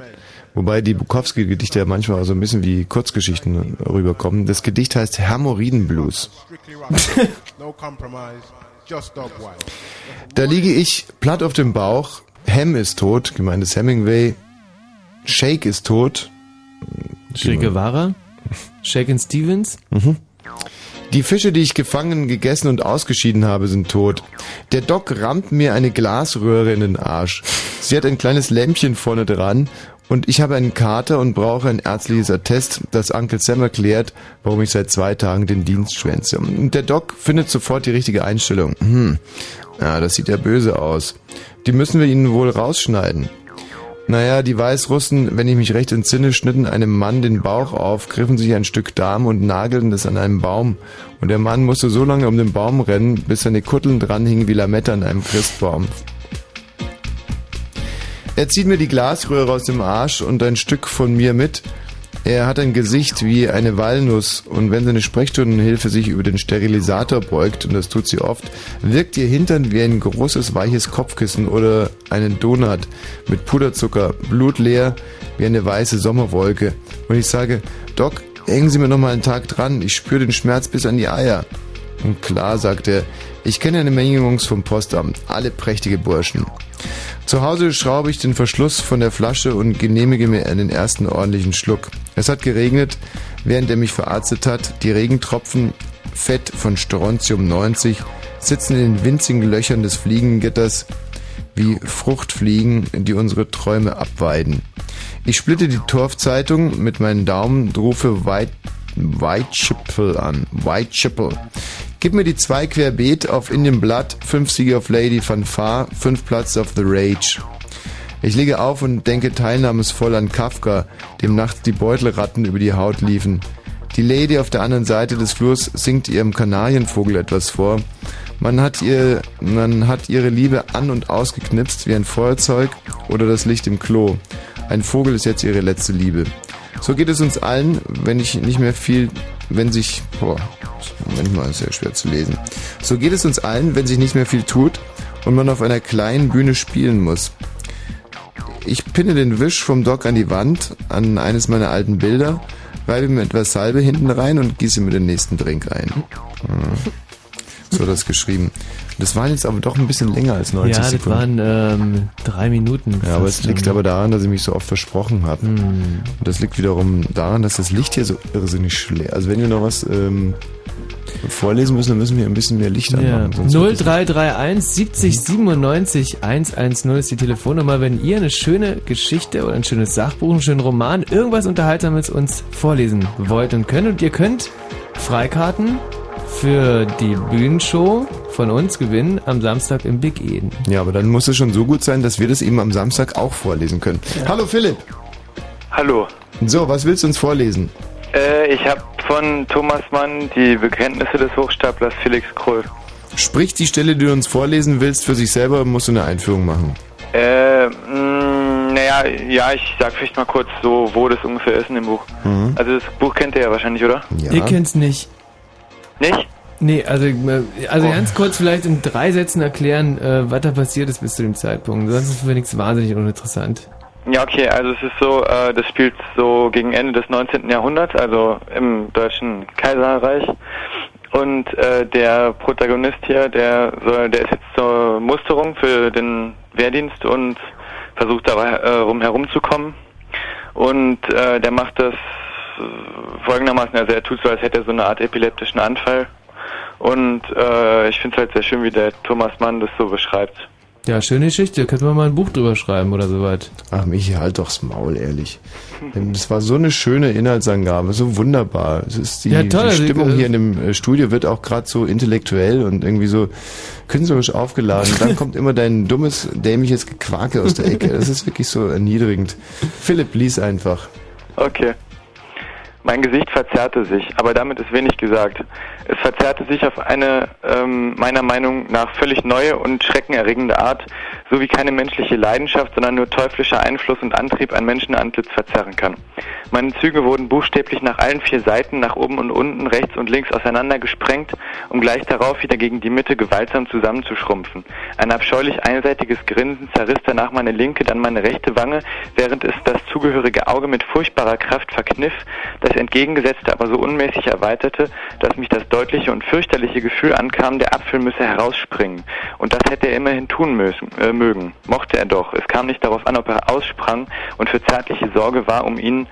Wobei die Bukowski-Gedichte ja manchmal auch so ein bisschen wie Kurzgeschichten rüberkommen. Das Gedicht heißt Hermoriden-Blues. Da liege ich platt auf dem Bauch. Hem ist tot, gemeint ist Hemingway. Shake ist tot. Che Guevara? Shaken Stevens? Mhm. Die Fische, die ich gefangen, gegessen und ausgeschieden habe, sind tot. Der Doc rammt mir eine Glasröhre in den Arsch. Sie hat ein kleines Lämpchen vorne dran und ich habe einen Kater und brauche ein ärztliches Attest, das Uncle Sam erklärt, warum ich seit zwei Tagen den Dienst schwänze. Und der Doc findet sofort die richtige Einstellung. Hm, ja, das sieht ja böse aus. Die müssen wir ihnen wohl rausschneiden. Naja, die Weißrussen, wenn ich mich recht entsinne, schnitten einem Mann den Bauch auf, griffen sich ein Stück Darm und nagelten es an einem Baum. Und der Mann musste so lange um den Baum rennen, bis seine Kutteln dranhingen wie Lametta an einem Christbaum. Er zieht mir die Glasröhre aus dem Arsch und ein Stück von mir mit. Er hat ein Gesicht wie eine Walnuss und wenn seine Sprechstundenhilfe sich über den Sterilisator beugt, und das tut sie oft, wirkt ihr Hintern wie ein großes weiches Kopfkissen oder einen Donut mit Puderzucker, blutleer wie eine weiße Sommerwolke. Und ich sage, Doc, hängen Sie mir noch mal einen Tag dran, ich spüre den Schmerz bis an die Eier. Und klar, sagt er, ich kenne eine Menge Jungs vom Postamt, alle prächtige Burschen. Zu Hause schraube ich den Verschluss von der Flasche und genehmige mir einen ersten ordentlichen Schluck. Es hat geregnet, während er mich verarztet hat. Die Regentropfen, Fett von Strontium 90, sitzen in den winzigen Löchern des Fliegengitters wie Fruchtfliegen, die unsere Träume abweiden. Ich splitte die Torfzeitung mit meinen Daumen und rufe White, Whitechapel an. Whitechapel. Gib mir die zwei querbeet auf Indian Blood, fünf Siege of Lady Fanfare, fünf Platz of the Rage. Ich lege auf und denke teilnahmsvoll an Kafka, dem nachts die Beutelratten über die Haut liefen. Die Lady auf der anderen Seite des Flurs singt ihrem Kanarienvogel etwas vor. Man hat, ihr, man hat ihre Liebe an- und ausgeknipst wie ein Feuerzeug oder das Licht im Klo. Ein Vogel ist jetzt ihre letzte Liebe. So geht es uns allen, wenn ich nicht mehr viel, wenn sich, boah, manchmal ist ja schwer zu lesen. So geht es uns allen, wenn sich nicht mehr viel tut und man auf einer kleinen Bühne spielen muss. Ich pinne den Wisch vom Dock an die Wand, an eines meiner alten Bilder, reibe mir etwas Salbe hinten rein und gieße mir den nächsten Drink ein. Hm. So hat das geschrieben. Das waren jetzt aber doch ein bisschen länger als 90 Ja, das Sekunden. waren ähm, drei Minuten. Ja, aber es liegt aber daran, dass ich mich so oft versprochen habe. Hm. Und das liegt wiederum daran, dass das Licht hier so irrsinnig schlägt. Also wenn wir noch was ähm, vorlesen müssen, dann müssen wir ein bisschen mehr Licht Ja. anmachen. das- 0331 70 97 110 ist die Telefonnummer, wenn ihr eine schöne Geschichte oder ein schönes Sachbuch, einen schönen Roman, irgendwas Unterhaltsames uns vorlesen wollt und könnt. Und ihr könnt Freikarten für die Bühnenshow von uns gewinnen am Samstag im Big Eden. Ja, aber dann muss es schon so gut sein, dass wir das eben am Samstag auch vorlesen können. Hallo Philipp. Hallo. So, was willst du uns vorlesen? Äh, ich habe von Thomas Mann die Bekenntnisse des Hochstaplers Felix Krull. Sprich die Stelle, die du uns vorlesen willst, für sich selber, musst du eine Einführung machen. Äh, mh, naja, ja, ich sag vielleicht mal kurz so, wo das ungefähr ist in dem Buch. Mhm. Also das Buch kennt ihr ja wahrscheinlich, oder? Ihr kennt's nicht. Nicht? Nee, also, also Oh. ganz kurz vielleicht in drei Sätzen erklären, äh, was da passiert ist bis zu dem Zeitpunkt. Sonst ist es für nichts wahnsinnig uninteressant. Ja, okay, also es ist so, äh, das spielt so gegen Ende des 19. Jahrhunderts, also im deutschen Kaiserreich. Und äh, der Protagonist hier, der soll, der ist jetzt zur Musterung für den Wehrdienst und versucht dabei äh, rum herumzukommen. Und äh, der macht das folgendermaßen, also er tut so, als hätte er so eine Art epileptischen Anfall. Und äh, ich finde es halt sehr schön, wie der Thomas Mann das so beschreibt. Ja, schöne Geschichte. Könnte man mal ein Buch drüber schreiben oder sowas. Ach, Michi, halt doch's Maul, ehrlich. Das war so eine schöne Inhaltsangabe, so wunderbar. Es ist die, Ja, toll, die Stimmung äh, hier in dem äh, Studio wird auch gerade so intellektuell und irgendwie so künstlerisch aufgeladen. Dann kommt immer dein dummes, dämliches Gequake aus der Ecke. Das ist wirklich so erniedrigend. Philipp, lies einfach. Okay. Mein Gesicht verzerrte sich, aber damit ist wenig gesagt. Es verzerrte sich auf eine ähm, meiner Meinung nach völlig neue und schreckenerregende Art, so wie keine menschliche Leidenschaft, sondern nur teuflischer Einfluss und Antrieb ein Menschenantlitz verzerren kann. Meine Züge wurden buchstäblich nach allen vier Seiten, nach oben und unten, rechts und links auseinander gesprengt, um gleich darauf wieder gegen die Mitte gewaltsam zusammenzuschrumpfen. Ein abscheulich einseitiges Grinsen zerriss danach meine linke, dann meine rechte Wange, während es das zugehörige Auge mit furchtbarer Kraft verkniff, das entgegengesetzte aber so unmäßig erweiterte, dass mich das deutliche und fürchterliche Gefühl ankam, der Apfel müsse herausspringen. Und das hätte er immerhin tun müssen, äh, mögen. Mochte er doch. Es kam nicht darauf an, ob er aussprang und für zärtliche Sorge war, um ihn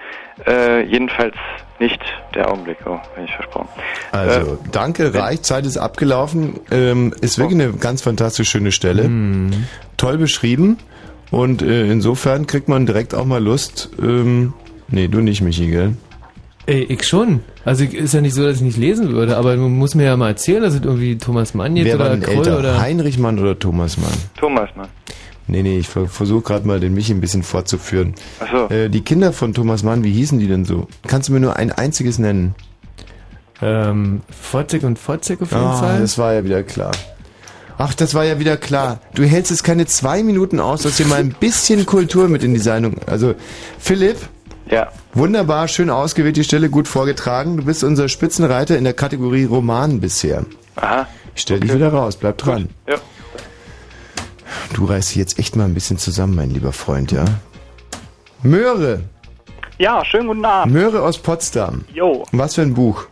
Äh, jedenfalls nicht der Augenblick, oh, bin ich versprochen. Also, danke, reicht, Zeit ist abgelaufen. Ähm, ist wirklich eine ganz fantastisch schöne Stelle. Toll beschrieben. Und äh, insofern kriegt man direkt auch mal Lust. Ähm, nee, du nicht, Michi, gell? Ey, ich schon. Also ist ja nicht so, dass ich nicht lesen würde, aber man muss mir ja mal erzählen, dass es irgendwie Thomas Mann jetzt Wer war oder denn Kroll älter? oder... Heinrich Mann oder Thomas Mann? Thomas Mann. Nee, nee, ich ver versuche gerade mal den Michi ein bisschen fortzuführen. Ach so. Äh, die Kinder von Thomas Mann, wie hießen die denn so? Kannst du mir nur ein einziges nennen? Ähm, Fotzek und Fotzek auf jeden Ah, Fall. das war ja wieder klar. Ach, das war ja wieder klar. Du hältst es keine zwei Minuten aus, dass hier mal ein bisschen Kultur mit in die Sendung. Also, Philipp. Ja. Wunderbar, schön ausgewählt, die Stelle gut vorgetragen. Du bist unser Spitzenreiter in der Kategorie Roman bisher. Aha. Ich stell dich wieder raus, bleib dran. Ja. Du reißt dich jetzt echt mal ein bisschen zusammen, mein lieber Freund, ja? Möhre. Ja, schönen guten Abend. Möhre aus Potsdam. Jo, Was für ein Buch?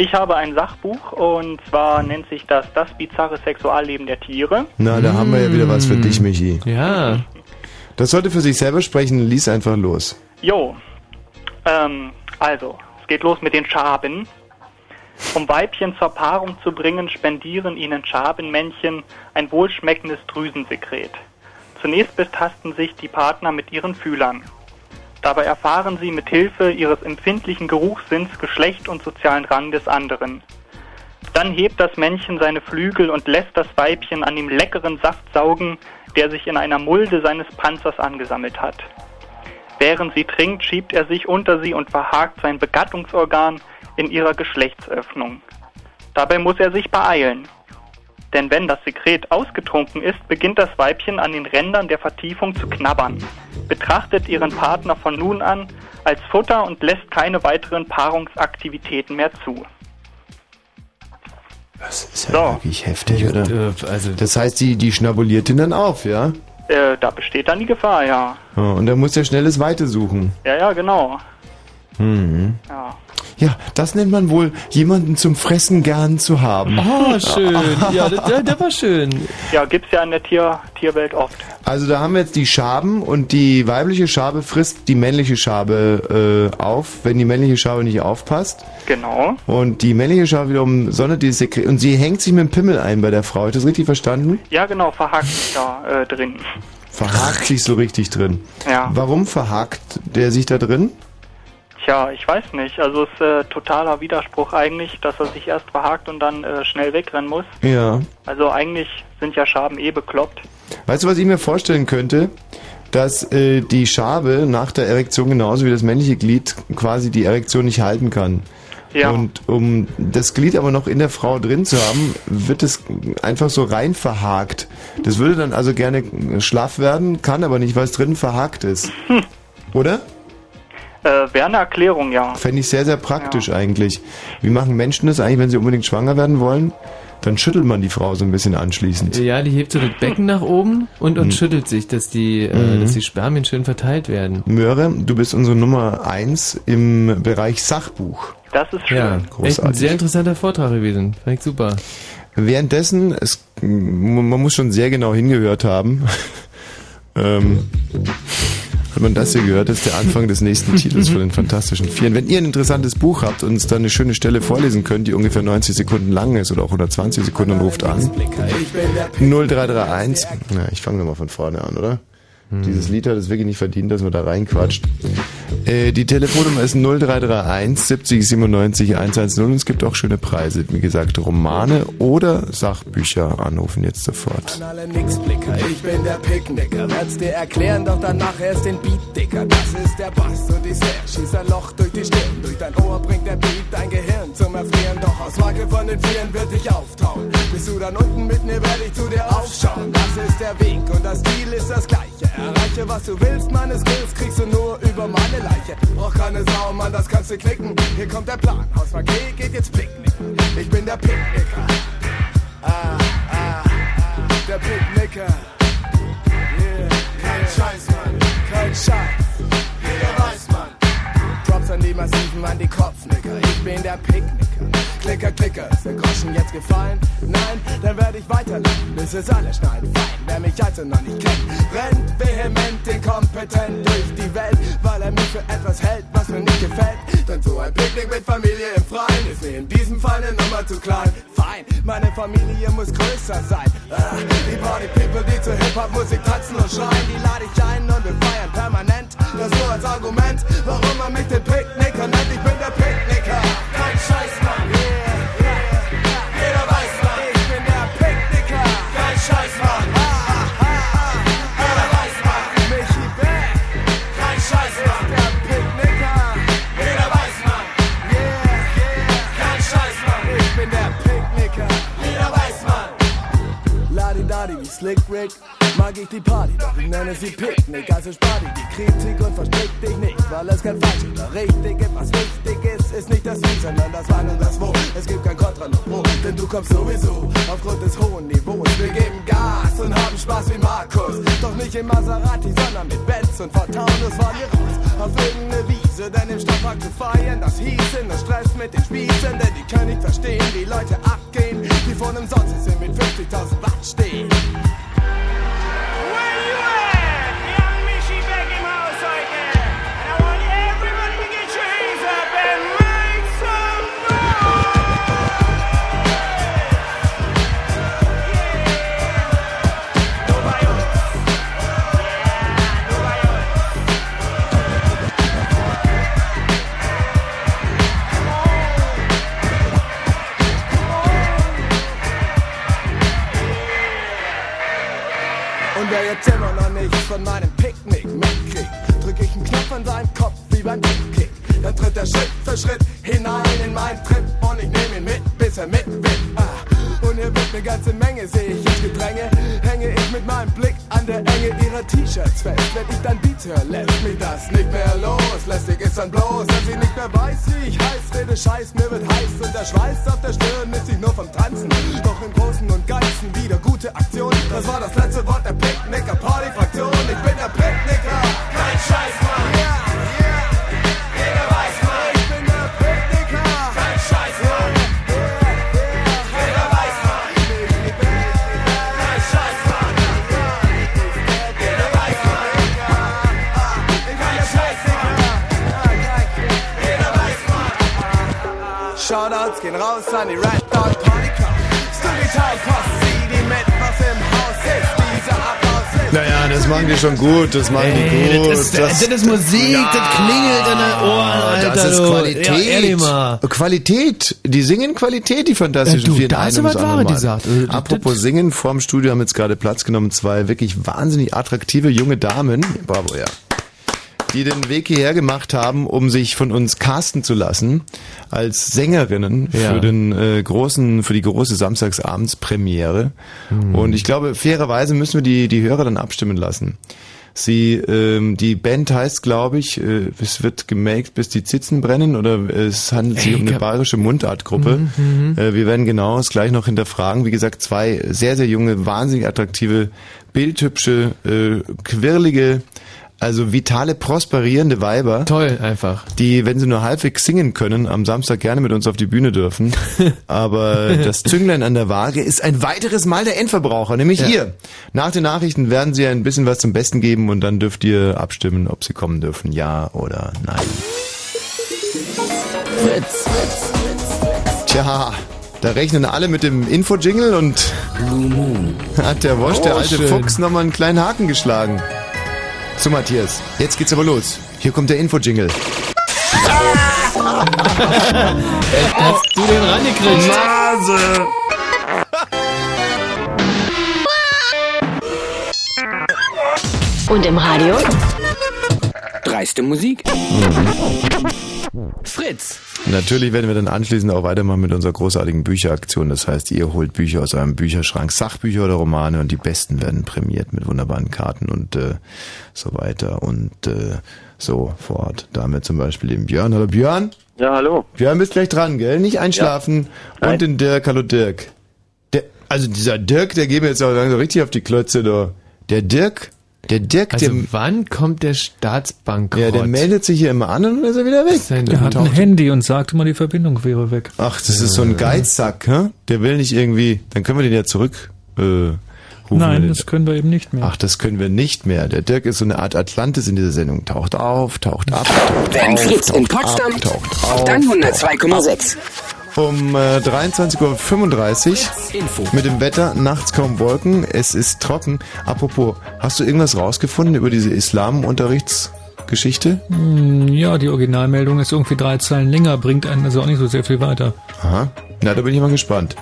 ich habe ein Sachbuch und zwar nennt sich das Das bizarre Sexualleben der Tiere. Na, da haben wir ja wieder was für dich, Michi. Ja. Das sollte für sich selber sprechen, lies einfach los. Jo, ähm, also, es geht los mit den Schaben. Um Weibchen zur Paarung zu bringen, spendieren ihnen Schabenmännchen ein wohlschmeckendes Drüsensekret. Zunächst betasten sich die Partner mit ihren Fühlern. Dabei erfahren sie mit Hilfe ihres empfindlichen Geruchssinns Geschlecht und sozialen Rang des anderen. Dann hebt das Männchen seine Flügel und lässt das Weibchen an dem leckeren Saft saugen, der sich in einer Mulde seines Panzers angesammelt hat. Während sie trinkt, schiebt er sich unter sie und verhakt sein Begattungsorgan in ihrer Geschlechtsöffnung. Dabei muss er sich beeilen. Denn wenn das Sekret ausgetrunken ist, beginnt das Weibchen an den Rändern der Vertiefung zu knabbern, betrachtet ihren Partner von nun an als Futter und lässt keine weiteren Paarungsaktivitäten mehr zu. Das ist ja wirklich heftig, oder? Also das heißt, die, die schnabuliert ihn dann auf, ja? Äh, da besteht dann die Gefahr, ja. Ja, Und dann muss er schnelles Weite suchen. Ja, ja, genau. Mhm. Ja. Ja, das nennt man wohl, jemanden zum Fressen gern zu haben. Oh, schön. Ja, der, der, war schön. Ja, gibt's ja in der Tier, Tierwelt oft. Also da haben wir jetzt die Schaben und die weibliche Schabe frisst die männliche Schabe äh, auf, wenn die männliche Schabe nicht aufpasst. Genau. Und die männliche Schabe wiederum sondert dieses Sekret und sie hängt sich mit dem Pimmel ein bei der Frau. Habe ich das richtig verstanden? Ja, genau, verhakt sich da äh, drin. Verhakt sich so richtig drin. Ja. Warum verhakt der sich da drin? Tja, ich weiß nicht. Also es ist äh, totaler Widerspruch eigentlich, dass er sich erst verhakt und dann äh, schnell wegrennen muss. Ja. Also eigentlich sind ja Schaben eh bekloppt. Weißt du, was ich mir vorstellen könnte? Dass äh, die Schabe nach der Erektion genauso wie das männliche Glied quasi die Erektion nicht halten kann. Ja. Und um das Glied aber noch in der Frau drin zu haben, wird es einfach so rein verhakt. Das würde dann also gerne schlaff werden, kann aber nicht, weil es drin verhakt ist. Hm. Oder? Äh, Wäre eine Erklärung, ja. Fände ich sehr, sehr praktisch eigentlich. Wie machen Menschen das eigentlich, wenn sie unbedingt schwanger werden wollen? Dann schüttelt man die Frau so ein bisschen anschließend. Ja, die hebt so das Becken nach oben und, und Mhm. schüttelt sich, dass die, äh, Mhm. dass die Spermien schön verteilt werden. Möhre, du bist unsere Nummer eins im Bereich Sachbuch. Das ist schön. Ja, echt ein Großartig. sehr interessanter Vortrag gewesen. Fand ich super. Währenddessen, es, man muss schon sehr genau hingehört haben. ähm, hat man das hier gehört, ist der Anfang des nächsten Titels von den Fantastischen Vieren. Wenn ihr ein interessantes Buch habt und uns da eine schöne Stelle vorlesen könnt, die ungefähr 90 Sekunden lang ist oder auch 120 Sekunden, dann ruft an. 0331. Na, ich fange nochmal von vorne an, oder? Dieses Lied hat es wirklich nicht verdient, dass man da reinquatscht. Äh, die Telefonnummer ist 0331 70 97 110 und es gibt auch schöne Preise. Wie gesagt, Romane oder Sachbücher anrufen jetzt sofort. alle Nixblicker, ich bin der Picknicker. Werd's dir erklären, doch danach erst den Beat, Dicker. Das ist der Bass und die Snare. Schießt ein Loch durch die Stirn. Durch dein Ohr bringt der Beat dein Gehirn zum Erfrieren. Doch aus Marke von den Vieren wird dich auftauen. Bist du dann unten mit mir, werde ich zu dir aufschauen. Das ist der Weg und das Ziel ist das gleiche. Erreiche, was du willst, meine Skills kriegst du nur über meine Leiche. Brauch keine Sau, Mann, das kannst du knicken. Hier kommt der Plan. Haus G geht jetzt Picknicken. Ich bin der Picknicker. Ah, ah, der Picknicker. Yeah, kein Scheiß, Mann, kein Scheiß. Jeder weiß, Mann. Props an die Massiven, an die Kopfnicker. Ich bin der Picknicker. Klicker, Klicker, ist der Groschen jetzt gefallen? Nein, dann werde ich weiterleben, bis es alle schneiden. Fein, wer mich also noch nicht kennt, rennt vehement, inkompetent durch die Welt, weil er mich für etwas hält, was mir nicht gefällt. Denn so ein Picknick mit Familie im Freien ist mir in diesem Fall eine Nummer zu klein. Fein, meine Familie muss größer sein. Ah, die Party People, die zur Hip-Hop-Musik tanzen und schreien, die lade ich ein und wir feiern permanent. Das nur als Argument, warum man mich den Picknicker nennt. Ich bin der Picknicker, Slick Rick, mag ich die Party, doch ich nenne sie Picknick. Also spar dir die Kritik und verstrick dich nicht, weil es kein falsch oder richtig ist. Was wichtig ist, ist nicht das Wie, sondern das Wann und das Wo. Es gibt kein Kontra noch Pro, denn du kommst sowieso aufgrund des hohen Niveaus. Wir geben Gas und haben Spaß wie Markus. Doch nicht im Maserati, sondern mit Benz und Taunus fahren wir raus auf irgendeine Wiese, denn im Stadtpark zu feiern, das hieß in der Stress mit den Spießen, denn die können nicht verstehen, wie Leute abgehen, die von einem Sonst mit 50.000 Watt stehen. Und wer jetzt immer noch nichts von meinem Picknick mitkriegt, drück ich einen Knopf an seinen Kopf wie beim Kick. Dann tritt er Schritt für Schritt hinein in meinen Trip und ich nehme ihn mit, bis er mitwippt. Ah. Und hier wird eine ganze Menge, sehe ich ins Gedränge. Hänge ich mit meinem Blick an der Enge ihrer T-Shirts fest. Wenn ich dann Beats höre, lässt mich das nicht mehr los. Lästig ist dann bloß, dass sie nicht mehr weiß, wie ich heiß, rede Scheiß, mir wird heiß und der Schweiß auf der Stirn ist ich nur vom Tanzen. Doch im Großen und Ganzen wieder gute Aktion. Das war das letzte Wort der Picknicker Partyfraktion. Ich bin der Picknicker, kein Scheiß, Mann. Shoutouts gehen raus an die Red Dot. Storytime Post, sieh die mit, was im Haus ist. Dieser Applaus ist. Naja, das machen die schon gut, das machen die Ey, gut. das ist- das ist Musik, das klingelt in den Ohren, Alter, Das ist. Qualität. Ja. Qualität. Die singen Qualität, die fantastischen Ja, du, vier da du was gesagt. Also, das- Apropos singen, vorm Studio haben jetzt gerade Platz genommen zwei wirklich wahnsinnig attraktive junge Damen. Bravo, ja. Die den Weg hierher gemacht haben, um sich von uns casten zu lassen als Sängerinnen Ja. für den äh, großen, für die große Samstagsabendspremiere. Hm. Und ich glaube, fairerweise müssen wir die, die Hörer dann abstimmen lassen. Sie, ähm, die Band heißt, glaube ich, äh, es wird gemaked, bis die Zitzen brennen, oder es handelt sich um eine bayerische Mundartgruppe. Mhm, mhm. Äh, wir werden genau das gleich noch hinterfragen. Wie gesagt, zwei sehr, sehr junge, wahnsinnig attraktive, bildhübsche, äh, quirlige, also vitale, prosperierende Weiber. Toll, einfach. Die, wenn sie nur halbwegs singen können, am Samstag gerne mit uns auf die Bühne dürfen. Aber das Zünglein an der Waage ist ein weiteres Mal der Endverbraucher, nämlich Ja. ihr. Nach den Nachrichten werden sie ein bisschen was zum Besten geben und dann dürft ihr abstimmen, ob sie kommen dürfen, ja oder nein. Fritz, Tja, da rechnen alle mit dem Info-Jingle und hat der Wosch, der Oh, alte schön. Fuchs, nochmal einen kleinen Haken geschlagen. So, Matthias, jetzt geht's aber los. Hier kommt der Info-Jingle. Hast du den rangekriegt? Nase! Und im Radio? Dreiste Musik. Fritz. Natürlich werden wir dann anschließend auch weitermachen mit unserer großartigen Bücheraktion. Das heißt, ihr holt Bücher aus eurem Bücherschrank, Sachbücher oder Romane und die besten werden prämiert mit wunderbaren Karten und äh, so weiter und äh, so fort. Da haben wir zum Beispiel den Björn. Hallo Björn. Ja, hallo. Björn, bist gleich dran, gell? Nicht einschlafen. Und den Dirk. Hallo Dirk. Der, also dieser Dirk, der geht mir jetzt auch langsam richtig auf die Klötze, da. Der Dirk, Der Dirk, Also der, wann kommt der Staatsbankrott? ja, der meldet sich hier immer an und dann ist er wieder weg. Der hat ein Handy und sagt immer, die Verbindung wäre weg. Ach, das ist so ein Geizsack, hä? Der will nicht irgendwie, dann können wir den ja zurück äh, rufen. Nein, das können wir eben nicht mehr. Ach, das können wir nicht mehr. Der Dirk ist so eine Art Atlantis in dieser Sendung. Taucht auf, taucht ab, taucht Wenn auf, Fritz in Potsdam ab, taucht auf auf. dann 102,6. Um äh, 23.35 Uhr mit dem Wetter, nachts kaum Wolken, es ist trocken. Apropos, hast du irgendwas rausgefunden über diese Islamunterrichtsgeschichte? Hm, Ja, die Originalmeldung ist irgendwie drei Zeilen länger, bringt einen also auch nicht so sehr viel weiter. Aha. Na, da bin ich mal gespannt.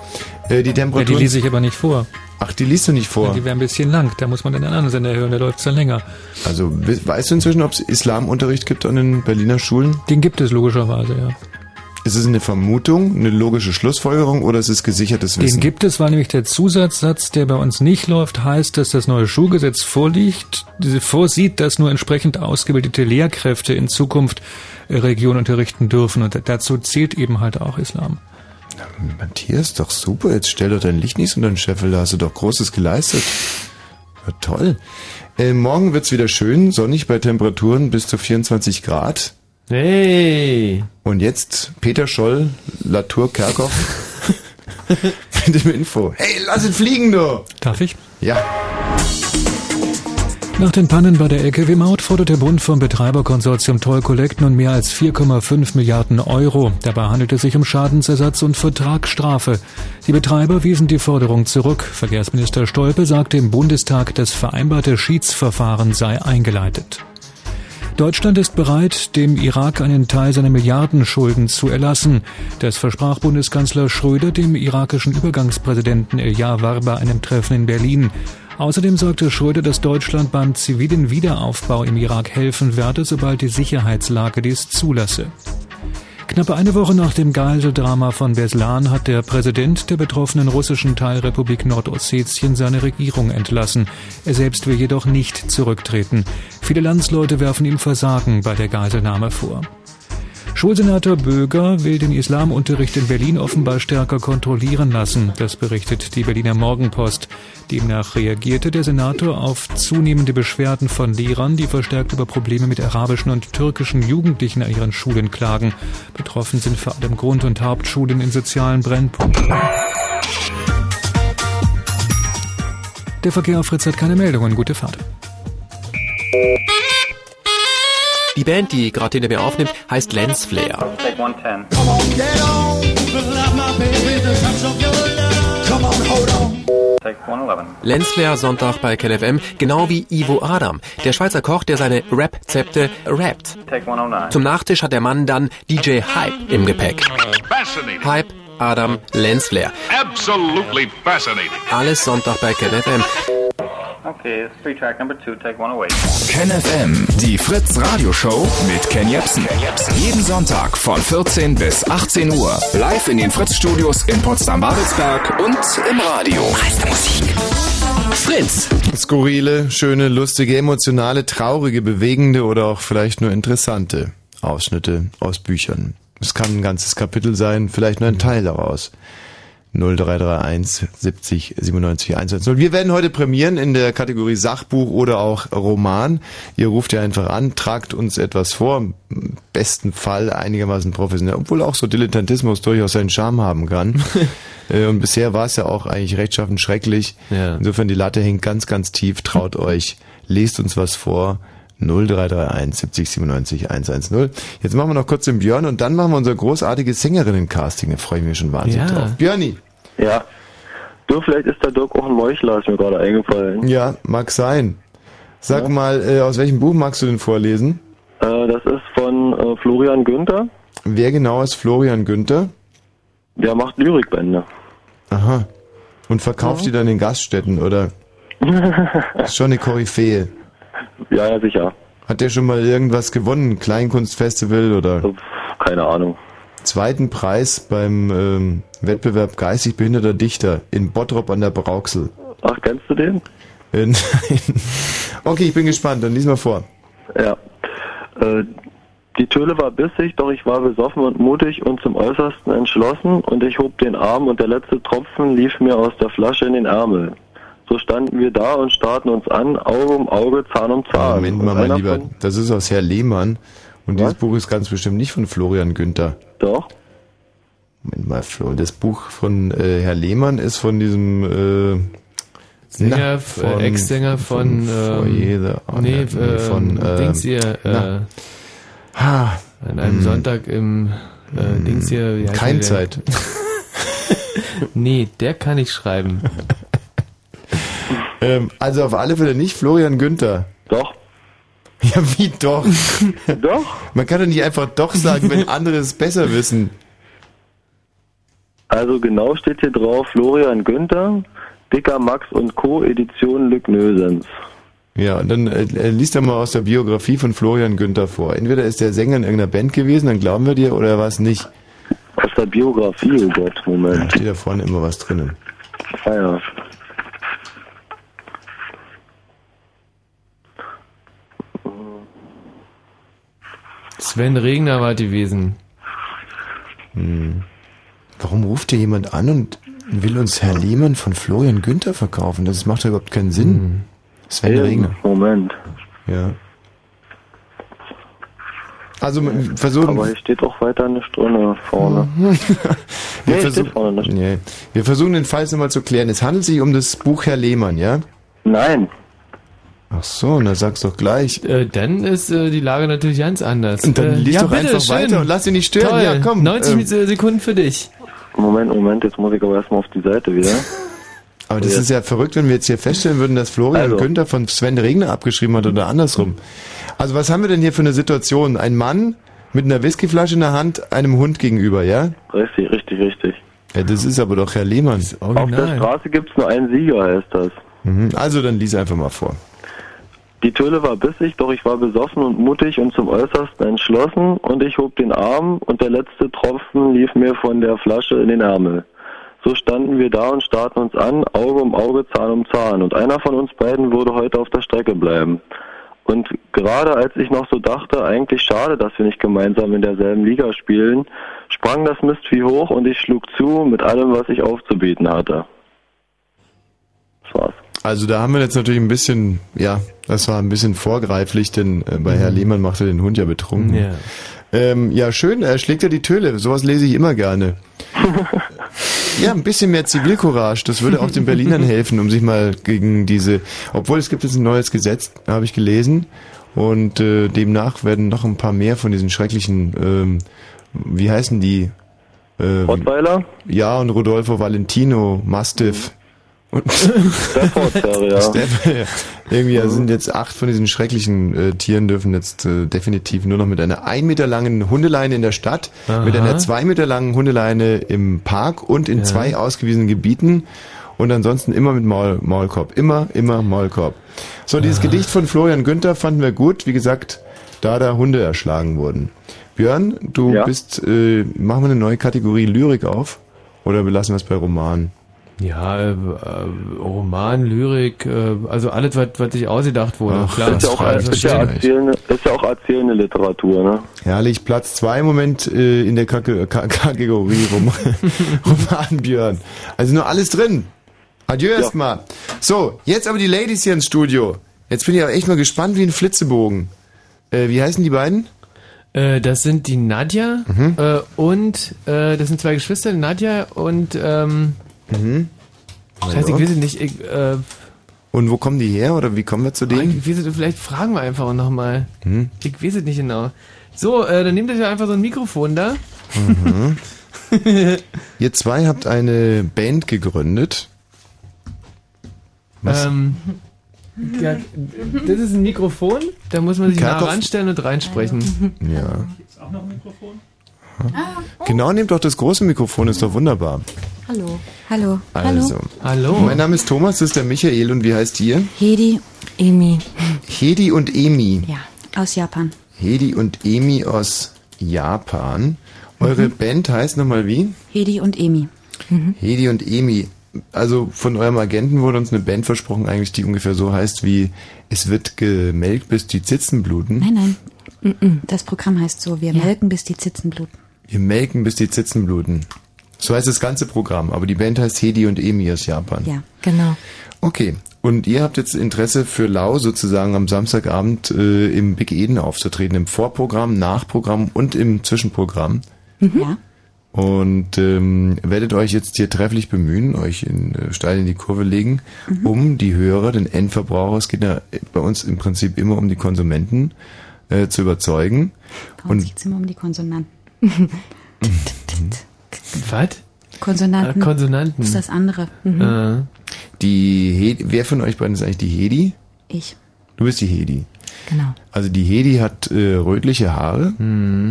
Äh, die Ja, die Temperatur. lese ich aber nicht vor. Ach, die liest du nicht vor? Ja, die wäre ein bisschen lang, da muss man den anderen Sender hören, der läuft dann länger. Also, we- weißt du inzwischen, ob es Islamunterricht gibt an den Berliner Schulen? Den gibt es logischerweise, ja. Ist es eine Vermutung, eine logische Schlussfolgerung oder ist es gesichertes Wissen? Den gibt es, weil nämlich der Zusatzsatz, der bei uns nicht läuft, heißt, dass das neue Schulgesetz vorliegt, vorsieht, dass nur entsprechend ausgebildete Lehrkräfte in Zukunft äh, Region unterrichten dürfen. Und dazu zählt eben halt auch Islam. Matthias, doch super. Jetzt stell doch dein Licht nicht unter den Scheffel. Da hast du doch Großes geleistet. Ja, toll. Äh, morgen wird's wieder schön, sonnig bei Temperaturen bis zu 24 Grad. Hey! Und jetzt Peter Scholl, Latour Kerkhoff mit dem Info. Hey, lass ihn fliegen, du! Darf ich? Ja. Nach den Pannen bei der LKW-Maut fordert der Bund vom Betreiberkonsortium Toll Collect nun mehr als 4,5 Milliarden Euro. Dabei handelt es sich um Schadensersatz und Vertragsstrafe. Die Betreiber wiesen die Forderung zurück. Verkehrsminister Stolpe sagte im Bundestag, das vereinbarte Schiedsverfahren sei eingeleitet. Deutschland ist bereit, dem Irak einen Teil seiner Milliardenschulden zu erlassen. Das versprach Bundeskanzler Schröder dem irakischen Übergangspräsidenten Eljawar bei einem Treffen in Berlin. Außerdem sagte Schröder, dass Deutschland beim zivilen Wiederaufbau im Irak helfen werde, sobald die Sicherheitslage dies zulasse. Knappe eine Woche nach dem Geiseldrama von Beslan hat der Präsident der betroffenen russischen Teilrepublik Nordossetien seine Regierung entlassen. Er selbst will jedoch nicht zurücktreten. Viele Landsleute werfen ihm Versagen bei der Geiselnahme vor. Schulsenator Böger will den Islamunterricht in Berlin offenbar stärker kontrollieren lassen. Das berichtet die Berliner Morgenpost. Demnach reagierte der Senator auf zunehmende Beschwerden von Lehrern, die verstärkt über Probleme mit arabischen und türkischen Jugendlichen an ihren Schulen klagen. Betroffen sind vor allem Grund- und Hauptschulen in sozialen Brennpunkten. Der Verkehr auf Fritz hat keine Meldungen. Gute Fahrt. Die Band, die gerade hinter mir aufnimmt, heißt Lens Flare. Take 110. Come on, get on. Love my baby, the touch of your love. Come on, hold on. Take 111. Lens Flare Sonntag bei KLFM, genau wie Ivo Adam, der Schweizer Koch, der seine Rap-Zepte rappt. Take 109. Zum Nachtisch hat der Mann dann DJ Hype im Gepäck. Hype, Adam, Lens fascinating. Alles Sonntag bei KLFM. Okay, three track number two, take 108. KenFM, die Fritz Radio Show mit Ken Jepsen. Jeden Sonntag von 14 bis 18 Uhr. Live in den Fritz Studios in Potsdam-Babelsberg und im Radio. Meiste Musik. Fritz. Skurrile, schöne, lustige, emotionale, traurige, bewegende oder auch vielleicht nur interessante Ausschnitte aus Büchern. Es kann ein ganzes Kapitel sein, vielleicht nur ein Teil daraus. 0331 70 97 110. Wir werden heute prämieren in der Kategorie Sachbuch oder auch Roman. Ihr ruft ja einfach an, tragt uns etwas vor, im besten Fall einigermaßen professionell, obwohl auch so Dilettantismus durchaus seinen Charme haben kann. Äh, Und bisher war es ja auch eigentlich rechtschaffen schrecklich. Ja. Insofern die Latte hängt ganz, ganz tief. Traut euch, lest uns was vor. 0331 70 97 110. Jetzt machen wir noch kurz den Björn und dann machen wir unser großartiges Sängerinnen-Casting. Da freue ich mich schon wahnsinnig Ja. drauf. Björni. Ja. Du, vielleicht ist der Dirk auch ein Meuchler, ist mir gerade eingefallen. Ja, mag sein. Sag mal, äh, aus welchem Buch magst du denn vorlesen? Äh, das ist von äh, Florian Günther. Wer genau ist Florian Günther? Der macht Lyrikbände. Aha. Und verkauft die dann in Gaststätten, oder? Ist schon eine Koryphäe. Ja, ja, sicher. Hat der schon mal irgendwas gewonnen? Kleinkunstfestival oder? Keine Ahnung. Zweiten Preis beim ähm, Wettbewerb geistig behinderter Dichter in Bottrop an der Brauxel. Ach, kennst du den? Äh, nein. Okay, ich bin gespannt. Dann lies mal vor. Ja. Äh, die Töle war bissig, doch ich war besoffen und mutig und zum Äußersten entschlossen und ich hob den Arm und der letzte Tropfen lief mir aus der Flasche in den Ärmel. So standen wir da und starrten uns an, Auge um Auge, Zahn um Zahn. Moment mal, mein Lieber, das ist aus Herr Lehmann. Und dieses Buch ist ganz bestimmt nicht von Florian Günther. Doch. Moment mal, Flo, das Buch von äh, Herr Lehmann ist von diesem äh, Sänger, äh, Ex-Sänger von, Foyer ähm, the Honor- nee, äh, von äh, Dings hier, äh. Ha, an einem hm. Sonntag im äh, Dings hier. wie Kein? Zeit. nee, der kann ich schreiben. ähm, also auf alle Fälle nicht Florian Günther. Doch. Ja, wie doch? doch. Man kann doch nicht einfach doch sagen, wenn andere es besser wissen. Also genau steht hier drauf, Florian Günther, Dicker Max und Co. Edition Lück Nösens. Ja, und dann äh, äh, liest er mal aus der Biografie von Florian Günther vor. Entweder ist der Sänger in irgendeiner Band gewesen, dann glauben wir dir, oder er war es nicht. Aus der Biografie, oh Gott, Moment. Da steht da vorne immer was drinnen. Ah ja. Sven Regner war gewesen. Hm. Warum ruft hier jemand an und will uns Herr Lehmann von Florian Günther verkaufen? Das macht doch überhaupt keinen Sinn. Sven Eben, Regner. Moment. Ja. Also versuchen. Aber hier steht auch weiter eine Stunde vorne. wir, Nee, versuchen, steht vorne nicht. nee. wir versuchen den Fall nochmal zu klären. Es handelt sich um das Buch Herr Lehmann, ja? Nein. Ach so, na sag's doch gleich. Äh, dann ist äh, die Lage natürlich ganz anders. Und dann äh, lies ja, doch bitte, einfach schön. weiter und lass dich nicht stören. Toll. Ja, komm, 90 ähm. Sekunden für dich. Moment, Moment, jetzt muss ich aber erstmal auf die Seite wieder. Aber das Ja. ist ja verrückt, wenn wir jetzt hier feststellen würden, dass Florian Also. Günther von Sven Regner abgeschrieben hat oder andersrum. Also was haben wir denn hier für eine Situation? Ein Mann mit einer Whiskyflasche in der Hand, einem Hund gegenüber, ja? Richtig, richtig, richtig. Ja, das ist aber doch Herr Lehmann. Auf der Straße gibt's nur einen Sieger, heißt das. Mhm. Also dann lies einfach mal vor. Die Töle war bissig, doch ich war besoffen und mutig und zum Äußersten entschlossen und ich hob den Arm und der letzte Tropfen lief mir von der Flasche in den Ärmel. So standen wir da und starrten uns an, Auge um Auge, Zahn um Zahn und einer von uns beiden würde heute auf der Strecke bleiben. Und gerade als ich noch so dachte, eigentlich schade, dass wir nicht gemeinsam in derselben Liga spielen, sprang das Mistvieh hoch und ich schlug zu mit allem, was ich aufzubieten hatte. Das war's. Also da haben wir jetzt natürlich ein bisschen, ja, das war ein bisschen vorgreiflich, denn äh, bei Herr Lehmann macht er den Hund ja betrunken. Ja. Ähm, ja, schön, er schlägt ja die Töle. Sowas lese ich immer gerne. ja, ein bisschen mehr Zivilcourage, das würde auch den Berlinern helfen, um sich mal gegen diese, obwohl es gibt jetzt ein neues Gesetz, habe ich gelesen, und äh, demnach werden noch ein paar mehr von diesen schrecklichen, ähm, wie heißen die? Äh, Rottweiler? Ja, und Rodolfo Valentino, Mastiff. Und Stafford Terrier. Stafford, irgendwie also sind jetzt acht von diesen schrecklichen äh, Tieren dürfen jetzt äh, definitiv nur noch mit einer ein Meter langen Hundeleine in der Stadt, Aha. mit einer zwei Meter langen Hundeleine im Park und in Ja. zwei ausgewiesenen Gebieten und ansonsten immer mit Maul, Maulkorb. Immer, immer Maulkorb. So, dieses Gedicht von Florian Günther fanden wir gut, wie gesagt, da da Hunde erschlagen wurden. Björn, du Ja. bist, äh, machen wir eine neue Kategorie Lyrik auf oder belassen wir es bei Roman? Ja, äh, äh, Roman, Lyrik, äh, also alles, was, was sich ausgedacht wurde. Ach, Klar, das Ist ja, auch, ist, ja erzählende, ist ja auch erzählende Literatur, ne? Herrlich, Platz zwei im Moment äh, in der Kake- Ka- Kategorie Roman, Roman Björn. Also nur alles drin. Adieu erstmal. So, jetzt aber die Ladies hier ins Studio. Jetzt bin ich aber echt mal gespannt wie ein Flitzebogen. Äh, wie heißen die beiden? Äh, das sind die Nadja Mhm. äh, und äh, das sind zwei Geschwister, Nadja und ähm, Mhm. Scheiße, ich weiß es nicht. Ich, äh, Und wo kommen die her oder wie kommen wir zu denen? ich weiß es, vielleicht fragen wir einfach nochmal. Mhm. Ich weiß es nicht genau. So, äh, dann nehmt euch einfach so ein Mikrofon da. Mhm. Ihr zwei habt eine Band gegründet. Was? Ähm, ja, das ist ein Mikrofon, da muss man sich nah Kerkhoff- ranstellen und reinsprechen. Ja. Genau, nehmt doch das große Mikrofon, ist doch wunderbar. Hallo. Hallo. Also. Hallo. Mein Name ist Thomas, das ist der Michael und wie heißt ihr? Hedi, Emi. Hedi und Emi. Ja, aus Japan. Hedi und Emi aus Japan. Eure Band heißt nochmal wie? Hedi und Emi. Mhm. Hedi und Emi. Also von eurem Agenten wurde uns eine Band versprochen, eigentlich die ungefähr so heißt wie Es wird gemelkt, bis die Zitzen bluten. Nein, nein. Mhm. Das Programm heißt so, wir melken, bis die Zitzen bluten. Wir melken, bis die Zitzen bluten. So heißt das ganze Programm, aber die Band heißt Hedi und Emi aus Japan. Ja. Genau. Okay. Und ihr habt jetzt Interesse für Lau sozusagen am Samstagabend äh, im Big Eden aufzutreten, im Vorprogramm, Nachprogramm und im Zwischenprogramm. Ja. Und ähm, werdet euch jetzt hier trefflich bemühen, euch in, äh, steil in die Kurve legen, Mhm. um die Hörer, den Endverbraucher, es geht ja bei uns im Prinzip immer um die Konsumenten, äh, zu überzeugen. Bei uns Und geht's immer um die Konsonanten. Was? Konsonanten. Ah, Konsonanten. Das ist das andere. Äh, die Hedi, wer von euch beiden ist eigentlich die Hedi? Ich. Du bist die Hedi. Genau. Also die Hedi hat äh, rötliche Haare,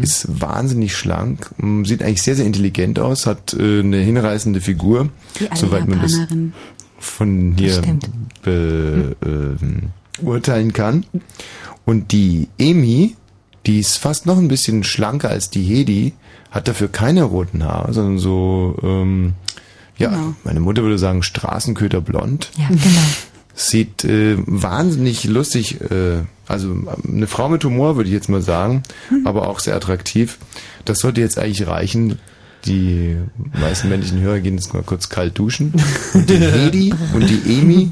ist wahnsinnig schlank, sieht eigentlich sehr, sehr intelligent aus, hat äh, eine hinreißende Figur, alle soweit man das von hier be, ähm, urteilen kann. Und die Emi, die ist fast noch ein bisschen schlanker als die Hedi, hat dafür keine roten Haare, sondern so, ähm, ja, Genau. meine Mutter würde sagen Straßenköter blond. Ja, genau. Sieht äh, wahnsinnig lustig, äh, also ähm, eine Frau mit Humor würde ich jetzt mal sagen, aber auch sehr attraktiv. Das sollte jetzt eigentlich reichen. Die meisten männlichen Hörer gehen jetzt mal kurz kalt duschen. Und die Hedi und die Emi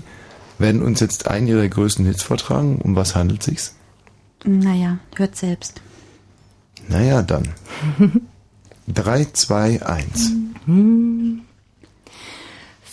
werden uns jetzt einen ihrer größten Hits vortragen. Um was handelt sich's? Naja, hört selbst. Naja, dann. Drei, zwei, eins.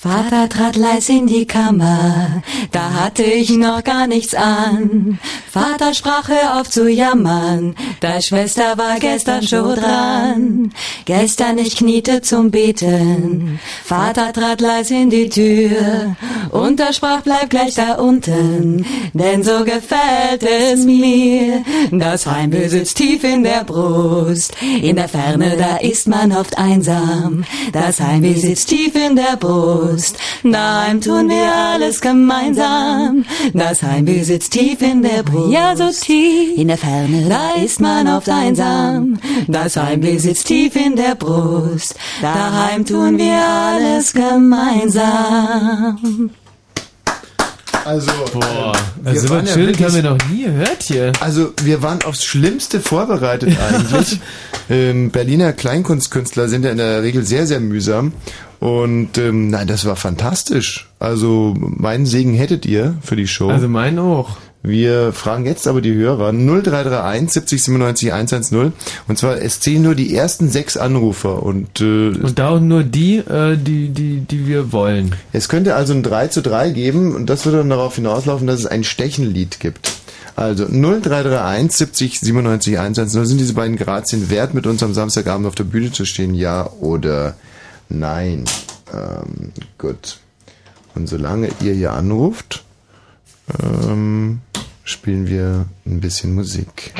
Vater trat leis in die Kammer, da hatte ich noch gar nichts an. Vater sprach, hör auf zu jammern, deine Schwester war gestern schon dran. Gestern ich kniete zum Beten, Vater trat leis in die Tür und er sprach, bleib gleich da unten, denn so gefällt es mir. Das Heimweh sitzt tief in der Brust, in der Ferne, da ist man oft einsam. Das Heimweh sitzt tief in der Brust, daheim tun wir alles gemeinsam. Das Heimweh sitzt tief in der Brust, ja so tief. In der Ferne, da ist man oft einsam. Das Heimweh sitzt tief in der Brust, daheim tun wir alles gemeinsam. Also, Boah, wir also waren was ja Schönes haben wir noch nie gehört hier. Also wir waren aufs Schlimmste vorbereitet eigentlich. ähm, Berliner Kleinkunstkünstler sind ja in der Regel sehr, sehr mühsam. Und ähm, nein, das war fantastisch. Also meinen Segen hättet ihr für die Show. Also meinen auch. Wir fragen jetzt aber die Hörer 0331 70 97 110 und zwar es zählen nur die ersten sechs Anrufer und äh, Und da auch nur die, äh, die, die, die wir wollen. es könnte also ein 3 zu 3 geben und das würde dann darauf hinauslaufen, dass es ein Stechenlied gibt. Also 0331 70 97 110 sind diese beiden Grazien wert, mit uns am Samstagabend auf der Bühne zu stehen, ja oder nein? Ähm, gut. Und solange ihr hier anruft, ähm, spielen wir ein bisschen Musik.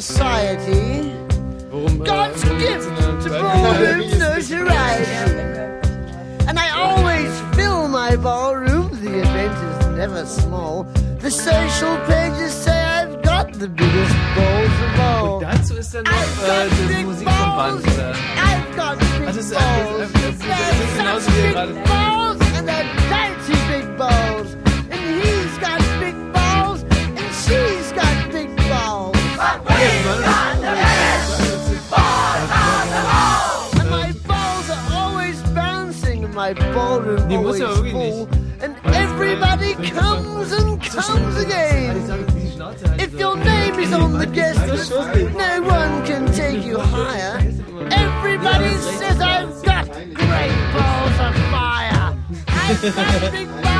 Society. God's gift to ballroom notoriety. And I always fill my ballroom, the event is never small. The social pages say I've got the biggest balls of all. Dazu ist dann noch äh, die Musik vom Band. I've got big ist, äh, balls. das ist, das ist genauso wie big gerade. balls and they're dicey big my ballroom Die muss always ja wirklich full. And everybody comes and comes again. If your name is on the guest list, no one can take you higher. Everybody says I've got great balls of fire. I've got big balls.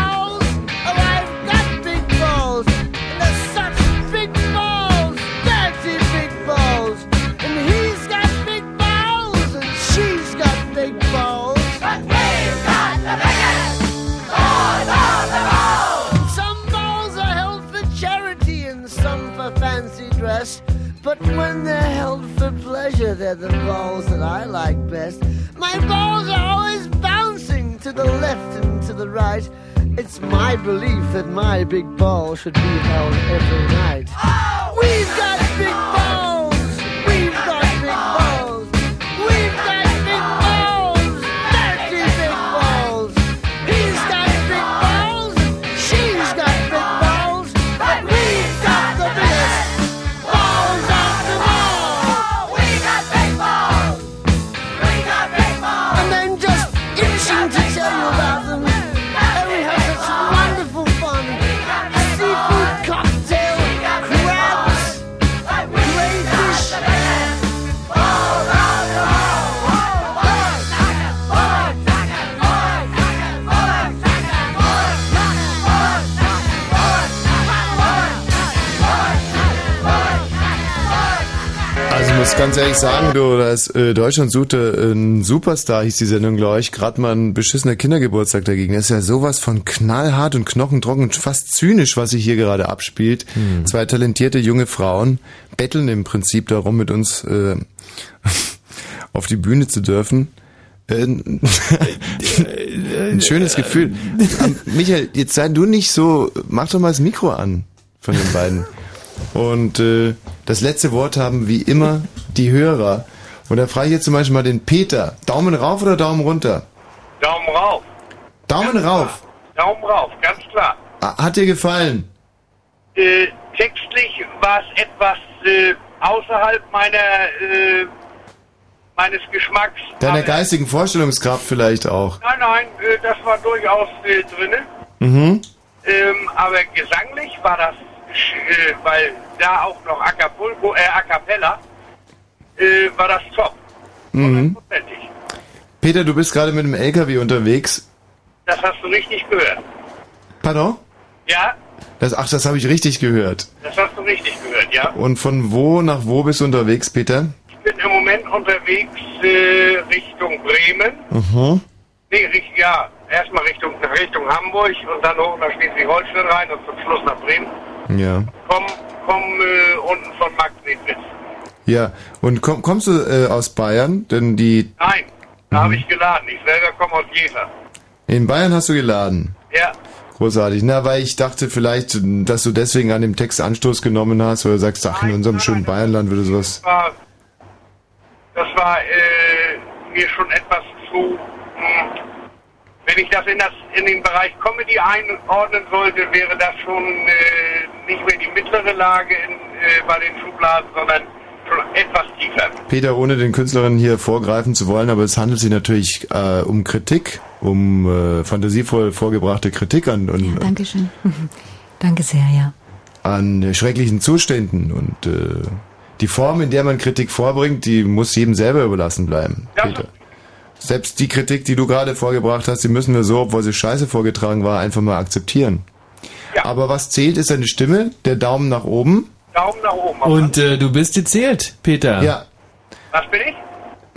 But when they're held for pleasure, they're the balls that I like best. My balls are always bouncing to the left and to the right. It's my belief that my big ball should be held every night. Oh, We've got big muss ganz ehrlich sagen, du, das äh, Deutschland suchte einen Superstar, hieß die Sendung, glaube ich. Gerade mal ein beschissener Kindergeburtstag dagegen. Das ist ja sowas von knallhart und knochentrocken und fast zynisch, was sich hier gerade abspielt. Hm. Zwei talentierte junge Frauen betteln im Prinzip darum, mit uns äh, auf die Bühne zu dürfen. Äh, ein schönes Gefühl. Michael, jetzt sei du nicht so, mach doch mal das Mikro an von den beiden. Und äh, das letzte Wort haben wie immer die Hörer. Und da frage ich jetzt zum Beispiel mal den Peter. Daumen rauf oder Daumen runter? Daumen rauf. Daumen rauf. Daumen rauf, ganz klar. Hat dir gefallen? Äh, textlich war es etwas äh, außerhalb meiner äh, meines Geschmacks. Deiner geistigen Vorstellungskraft vielleicht auch. Nein, nein, äh, das war durchaus äh, drinne. Mhm. Ähm, aber gesanglich war das, äh, weil da auch noch Acapulco, äh, A Cappella, äh, war das top. Mhm. Peter, du bist gerade mit dem LKW unterwegs. Das hast du richtig gehört. Pardon? Ja, Das, ach, das habe ich richtig gehört. das hast du richtig gehört, ja. Und von wo nach wo bist du unterwegs, Peter? Ich bin im Moment unterwegs äh, Richtung Bremen. Mhm. Nee, richt- ja, erstmal Richtung, Richtung Hamburg und dann hoch nach Schleswig-Holstein rein und zum Schluss nach Bremen. Ja. Komm, komm äh, unten von Magdeburg. Ja. Und komm, kommst du äh, aus Bayern? Denn die Nein, da habe ich geladen. Ich selber komme aus Jever. in Bayern hast du geladen. Ja, Großartig. Na, weil ich dachte vielleicht, dass du deswegen an dem Text Anstoß genommen hast oder sagst, ach, in unserem schönen Bayernland würde sowas. das war, das war äh, mir schon etwas zu. Mh, wenn ich das in, das in den Bereich Comedy einordnen sollte, wäre das schon äh, nicht mehr die mittlere Lage in, äh, bei den Schubladen, sondern schon etwas tiefer. Peter, ohne den Künstlerinnen hier vorgreifen zu wollen, aber es handelt sich natürlich äh, um Kritik, um äh, fantasievoll vorgebrachte Kritik an, und, Dankeschön. Danke sehr, ja. an schrecklichen Zuständen und äh, die Form, in der man Kritik vorbringt, die muss jedem selber überlassen bleiben, Peter. Selbst die Kritik, die du gerade vorgebracht hast, die müssen wir so, obwohl sie scheiße vorgetragen war, einfach mal akzeptieren. Aber was zählt, ist deine Stimme, der Daumen nach oben. Daumen nach oben. Und äh, du bist gezählt, Peter. Ja. Was bin ich?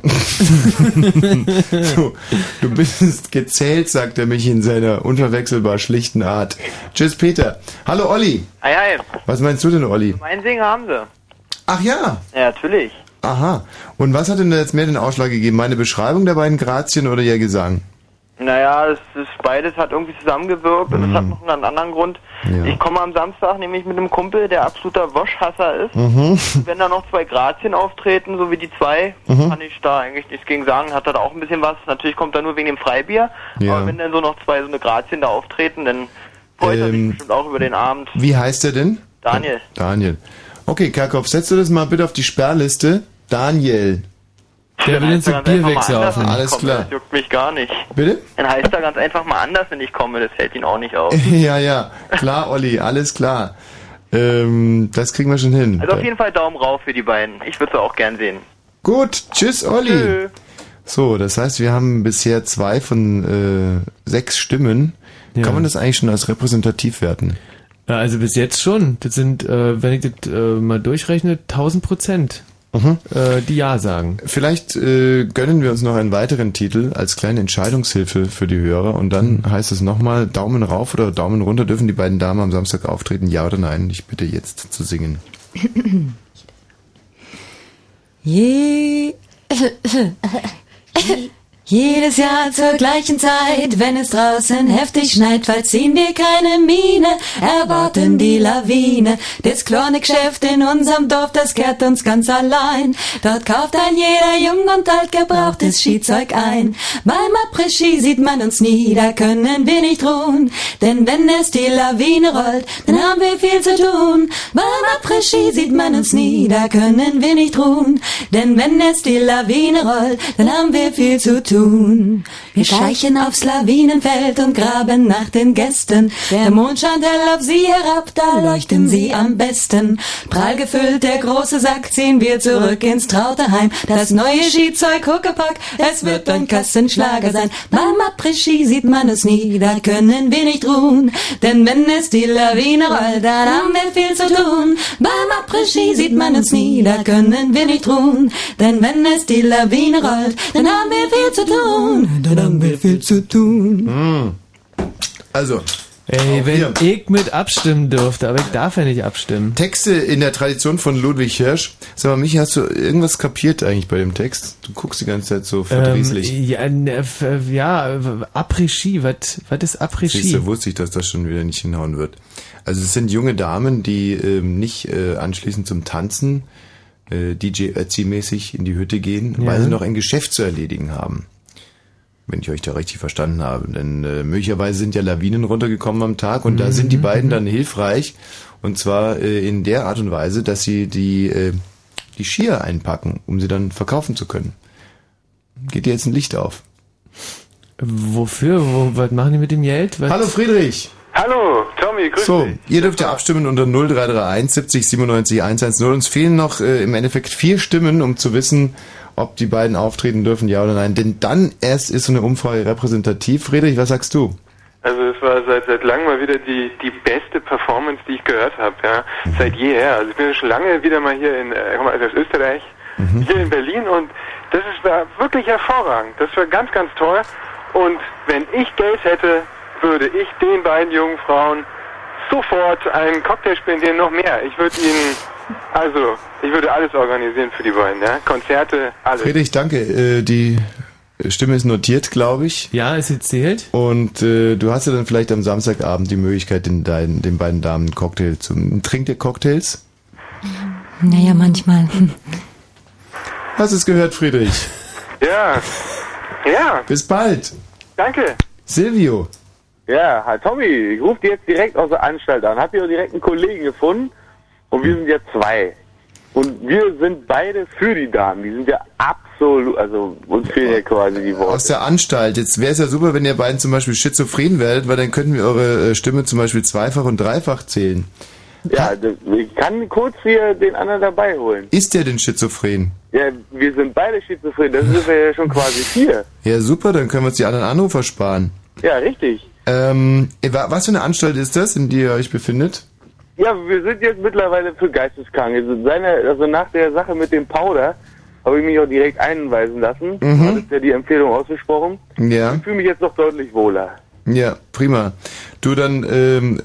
du, du bist gezählt, sagt er mich in seiner unverwechselbar schlichten Art. Tschüss, Peter. Hallo, Olli. Hi, hi. Was meinst du denn, Olli? Mein Singen haben sie. Ach ja. Ja, natürlich. Aha. Und was hat denn da jetzt mehr den Ausschlag gegeben? Meine Beschreibung der beiden Grazien oder ihr Gesang? Naja, es ist beides hat irgendwie zusammengewirkt und es hat noch einen anderen Grund. Ja. Ich komme am Samstag nämlich mit einem Kumpel, der absoluter Woschhasser ist. Mhm. Wenn da noch zwei Grazien auftreten, so wie die zwei, Mhm. kann ich da eigentlich nichts gegen sagen. Hat er da auch ein bisschen was. Natürlich kommt er nur wegen dem Freibier. Ja. Aber wenn dann so noch zwei so eine Grazien da auftreten, dann freut er sich Ähm, bestimmt auch über den Abend. Wie heißt er denn? Daniel. Daniel. Okay, Kerkhoff, setzt du das mal bitte auf die Sperrliste. Daniel. Der will jetzt ein Bier wegsaufen. Alles klar. Das juckt mich gar nicht. Bitte? Dann heißt er ganz einfach mal anders, wenn ich komme. Das fällt ihn auch nicht auf. ja, ja. Klar, Olli, alles klar. Ähm, das kriegen wir schon hin. Also auf jeden Fall Daumen rauf für die beiden. Ich würde sie auch gern sehen. Gut, tschüss, Olli. Tschö. So, das heißt, wir haben bisher zwei von äh, sechs Stimmen. Kann man das eigentlich schon als repräsentativ werten? Ja, Also bis jetzt schon. Das sind, äh, wenn ich das äh, mal durchrechne, 1000 Prozent, Mhm. äh, die Ja sagen. Vielleicht äh, gönnen wir uns noch einen weiteren Titel als kleine Entscheidungshilfe für die Hörer und dann heißt es nochmal Daumen rauf oder Daumen runter. Dürfen die beiden Damen am Samstag auftreten? Ja oder nein? Ich bitte jetzt zu singen. Je Jedes Jahr zur gleichen Zeit, wenn es draußen heftig schneit, verziehen wir keine Miene, erwarten die Lawine. Das kleine Geschäft in unserem Dorf, das kehrt uns ganz allein. Dort kauft ein jeder jung und alt gebrauchtes Skizeug ein. Beim Après-Ski sieht man uns nie, da können wir nicht ruhen. Denn wenn es die Lawine rollt, dann haben wir viel zu tun. Beim Après-Ski sieht man uns nie, da können wir nicht ruhen. Denn wenn es die Lawine rollt, dann haben wir viel zu tun. Tun. Wir schleichen aufs Lawinenfeld und graben nach den Gästen. Der Mond scheint hell auf sie herab, da leuchten sie am besten. Prall gefüllt der große Sack, ziehen wir zurück ins Trauterheim. Das neue Skizeug Huckepack, es wird ein Kassenschlager sein. Beim Après-Ski sieht man es nie, da können wir nicht ruhen. Denn wenn es die Lawine rollt, dann haben wir viel zu tun. Beim Après-Ski sieht man uns nie, da können wir nicht ruhen. Denn wenn es die Lawine rollt, dann haben wir viel zu tun. Dann haben wir viel zu tun. Hm. Also. Ey, wenn hier. ich mit abstimmen dürfte, aber ich darf ja nicht abstimmen. Texte in der Tradition von Ludwig Hirsch. Sag mal, Michi, hast du irgendwas kapiert eigentlich bei dem Text? Du guckst die ganze Zeit so verdrießlich. Ähm, ja, ne, ja, Après-Ski, was was ist Après-Ski? du, wusste ich, dass das schon wieder nicht hinhauen wird. Also es sind junge Damen, die ähm, nicht äh, anschließend zum Tanzen äh, DJ Ötzi-mäßig in die Hütte gehen, Ja. weil sie noch ein Geschäft zu erledigen haben. Wenn ich euch da richtig verstanden habe. Denn äh, möglicherweise sind ja Lawinen runtergekommen am Tag und da sind die beiden dann hilfreich. Und zwar äh, in der Art und Weise, dass sie die, äh, die Skier einpacken, um sie dann verkaufen zu können. Geht dir jetzt ein Licht auf. Wofür? Wo, was machen die mit dem Geld? Was? Hallo Friedrich! Hallo, Tommy, grüß So, dich. ihr dürft ja abstimmen unter 0331 70 97 110. Uns fehlen noch äh, im Endeffekt vier Stimmen, um zu wissen, ob die beiden auftreten dürfen, ja oder nein. Denn dann erst ist so eine Umfrage repräsentativ. Friedrich, was sagst du? Also es war seit seit langem mal wieder die die beste Performance, die ich gehört habe, ja, seit jeher. Also ich bin schon lange wieder mal hier in äh, komm mal, also aus Österreich, hier in Berlin und das ist war wirklich hervorragend. Das war ganz ganz toll und wenn ich Geld hätte, würde ich den beiden jungen Frauen sofort einen Cocktail spendieren, noch mehr. Ich würde ihnen also, ich würde alles organisieren für die beiden, ja? Konzerte, alles. Friedrich, danke. Äh, die Stimme ist notiert, glaube ich. Ja, ist jetzt zählt. Und äh, du hast ja dann vielleicht am Samstagabend die Möglichkeit, den, deinen, den beiden Damen einen Cocktail zu... Trinkt ihr Cocktails? Naja, manchmal. Hast es gehört, Friedrich? Ja. Ja. Bis bald. Danke. Silvio. Ja, hi Tommy, ich rufe dich jetzt direkt aus der Anstalt an. Hab hier direkt einen Kollegen gefunden und wir sind ja zwei. Und wir sind beide für die Damen. Die sind ja absolut, also uns fehlen ja quasi die Worte. Aus der Anstalt. Jetzt wäre es ja super, wenn ihr beiden zum Beispiel schizophren werdet, weil dann könnten wir eure äh, Stimme zum Beispiel zweifach und dreifach zählen. Ja, das, ich kann kurz hier den anderen dabei holen. Ist der denn schizophren? Ja, wir sind beide schizophren, das sind wir ja schon quasi vier. Ja, super, dann können wir uns die anderen Anrufer sparen. Ja, richtig. Ähm, wa- was für eine Anstalt ist das, in der ihr euch befindet? Ja, wir sind jetzt mittlerweile für Geisteskranke. Also, seine, also nach der Sache mit dem Powder habe ich mich auch direkt einweisen lassen. Mhm. Du hattest ja die Empfehlung ausgesprochen. Ja. Ich fühle mich jetzt doch deutlich wohler. Ja, prima. Du dann, ähm,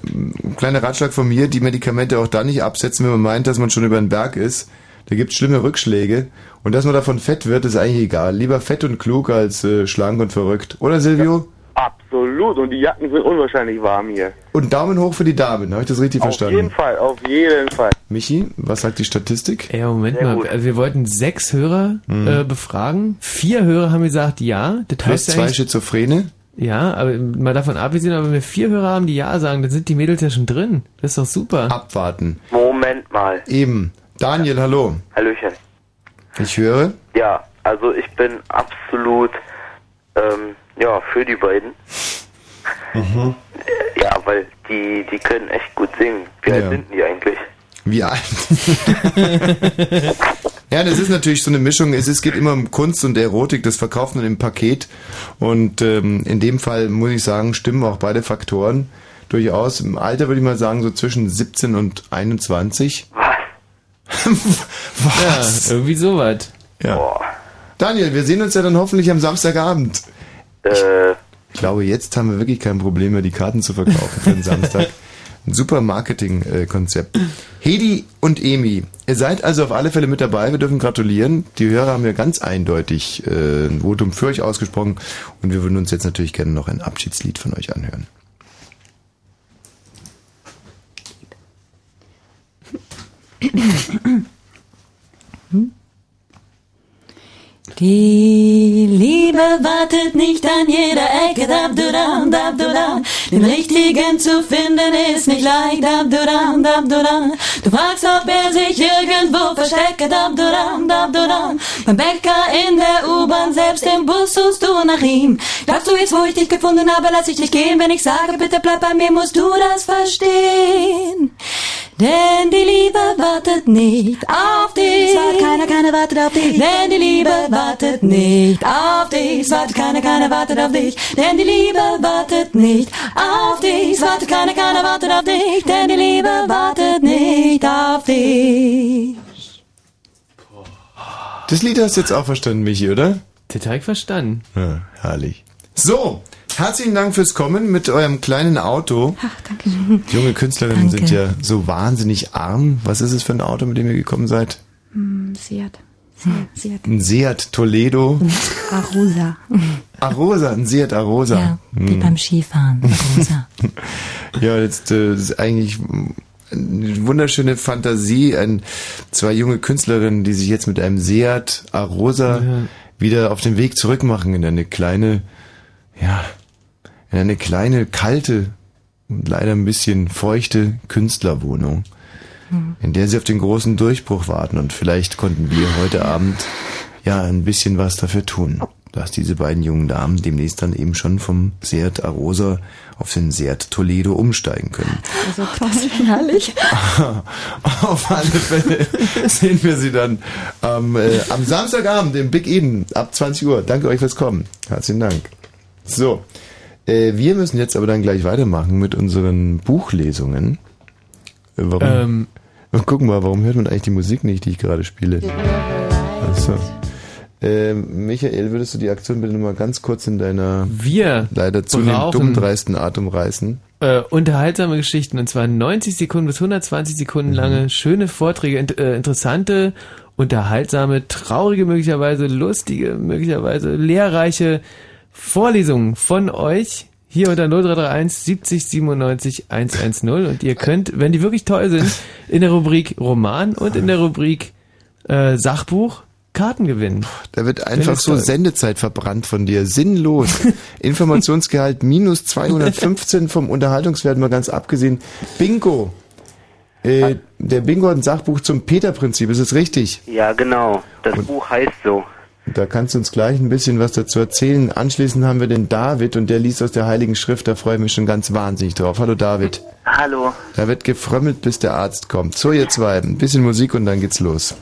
kleiner Ratschlag von mir, die Medikamente auch da nicht absetzen, wenn man meint, dass man schon über den Berg ist. Da gibt's schlimme Rückschläge. Und dass man davon fett wird, ist eigentlich egal. Lieber fett und klug als äh, schlank und verrückt. Oder Silvio? Absolut. Und die Jacken sind unwahrscheinlich warm hier. Und Daumen hoch für die Damen. Habe ich das richtig Auf verstanden? jeden Fall, auf jeden Fall. Michi, was sagt die Statistik? Ja, Moment Sehr mal. gut. Wir wollten sechs Hörer Mhm. äh, befragen. Vier Hörer haben gesagt ja. Das Plus heißt zwei Schizophrene? Ja, aber mal davon abgesehen, aber wenn wir vier Hörer haben, die ja sagen, dann sind die Mädels ja schon drin. Das ist doch super. Abwarten. Moment mal. Eben. Daniel, hallo. Hallöchen. Ich höre. Ja, also ich bin absolut ähm, ja, für die beiden. Mhm. Ja, weil die, die können echt gut singen. Wie alt Ja. sind die eigentlich? Wie alt? ja, das ist natürlich so eine Mischung. Es, es geht immer um Kunst und Erotik, das verkauft man im Paket. Und ähm, in dem Fall muss ich sagen, stimmen auch beide Faktoren durchaus. Im Alter würde ich mal sagen, so zwischen 17 und 21. Was? Ja, irgendwie sowas. Ja. Daniel, wir sehen uns ja dann hoffentlich am Samstagabend. Äh. Ich glaube, jetzt haben wir wirklich kein Problem mehr, die Karten zu verkaufen für den Samstag. Ein super Marketing-Konzept. Hedi und Emi, ihr seid also auf alle Fälle mit dabei. Wir dürfen gratulieren. Die Hörer haben ja ganz eindeutig äh, ein Votum für euch ausgesprochen. Und wir würden uns jetzt natürlich gerne noch ein Abschiedslied von euch anhören. Die Liebe wartet nicht an jeder Ecke, dab du dam, dab du dam. Den richtigen zu finden ist nicht leicht. Abdudam, dabdudam. Du fragst, ob er sich irgendwo versteckt. Abdudam, dabdudam. Beim Bäcker in der U-Bahn, selbst im Bus suchst du nach ihm. Glaubst du jetzt, wo ich dich gefunden habe, lass ich dich gehen. Wenn ich sage, bitte bleib bei mir, musst du das verstehen. Denn die Liebe wartet nicht auf dich. Es wartet keiner, keiner wartet auf dich. Denn die Liebe wartet nicht auf dich. Es wartet keiner, keiner wartet auf dich. Denn die Liebe wartet nicht auf dich. Es wartet keiner, keiner wartet auf dich. Denn die Liebe wartet nicht auf dich. Das Lied hast du jetzt auch verstanden, Michi, oder? Total verstanden. Ja, herrlich. So, herzlichen Dank fürs Kommen mit eurem kleinen Auto. Ach, danke. Die junge Künstlerinnen Danke. sind ja so wahnsinnig arm. Was ist es für ein Auto, mit dem ihr gekommen seid? Hm, Seat. Seat. Seat. Ein Seat Toledo. Arosa. Arosa, ein Seat Arosa. Ja, wie Hm. beim Skifahren. Rosa. Ja, jetzt äh, das ist eigentlich eine wunderschöne Fantasie, ein, zwei junge Künstlerinnen, die sich jetzt mit einem Seat Arosa Ja. wieder auf den Weg zurückmachen in eine kleine, ja, in eine kleine, kalte und leider ein bisschen feuchte Künstlerwohnung, Hm. in der sie auf den großen Durchbruch warten und vielleicht konnten wir heute Abend ja ein bisschen was dafür tun, dass diese beiden jungen Damen demnächst dann eben schon vom Seat Arosa auf den Seat Toledo umsteigen können. Also toll. Herrlich. Auf alle Fälle sehen wir sie dann am, äh, am Samstagabend im Big Eden ab 20 Uhr. Danke euch fürs Kommen. Herzlichen Dank. So, äh, wir müssen jetzt aber dann gleich weitermachen mit unseren Buchlesungen. Äh, warum? Ähm. Guck mal, warum hört man eigentlich die Musik nicht, die ich gerade spiele? Achso. Ähm, Michael, würdest du die Aktion bitte nochmal ganz kurz in deiner Wir leider zunehmend brauchen- dumm dreisten Art umreißen? Äh, unterhaltsame Geschichten und zwar 90 Sekunden bis 120 Sekunden lange, schöne Vorträge, int äh, interessante, unterhaltsame, traurige, möglicherweise lustige, möglicherweise lehrreiche Vorlesungen von euch hier unter 0331 70 97 110 und ihr könnt, wenn die wirklich toll sind, in der Rubrik Roman und in der Rubrik äh, Sachbuch Karten gewinnen. Da wird einfach so toll. Sendezeit verbrannt von dir. Sinnlos. Informationsgehalt minus 215 vom Unterhaltungswert mal ganz abgesehen. Bingo. Äh, der Bingo hat ein Sachbuch zum Peter-Prinzip, ist es richtig? Ja, genau. Das Buch heißt so. Da kannst du uns gleich ein bisschen was dazu erzählen. Anschließend haben wir den David und der liest aus der Heiligen Schrift, da freue ich mich schon ganz wahnsinnig drauf. Hallo David. Hallo. Da wird gefrömmelt, bis der Arzt kommt. So, ihr zwei, ein bisschen Musik und dann geht's los.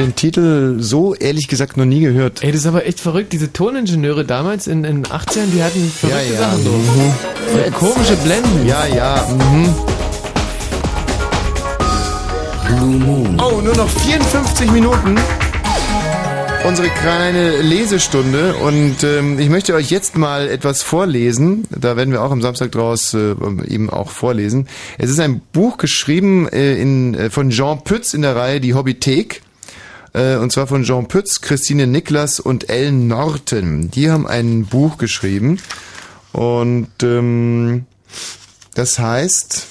Den Titel so ehrlich gesagt noch nie gehört. Ey, das ist aber echt verrückt. Diese Toningenieure damals in den 80ern, die hatten verrückte ja. Sachen so. Mhm. Und komische Blenden. Ja, ja. Mhm. Oh, nur noch 54 Minuten. Unsere kleine Lesestunde und ähm, ich möchte euch jetzt mal etwas vorlesen. Da werden wir auch am Samstag draus äh, eben auch vorlesen. Es ist ein Buch geschrieben äh, in, äh, von Jean Pütz in der Reihe Die Hobbythek. Äh, und zwar von Jean Pütz, Christine Niklas und Ellen Norton. Die haben ein Buch geschrieben und ähm, das heißt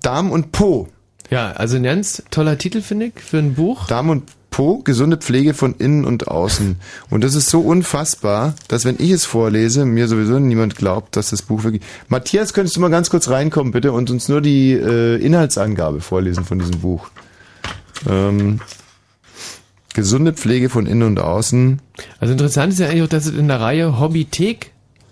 Darm und Po. Ja, also ein ganz toller Titel, finde ich, für ein Buch. Darm und Po, gesunde Pflege von innen und außen. Und das ist so unfassbar, dass wenn ich es vorlese, mir sowieso niemand glaubt, dass das Buch wirklich... Matthias, könntest du mal ganz kurz reinkommen, bitte, und uns nur die äh, Inhaltsangabe vorlesen von diesem Buch. Ähm, gesunde Pflege von innen und außen. Also interessant ist ja eigentlich auch, dass es in der Reihe Hobbythek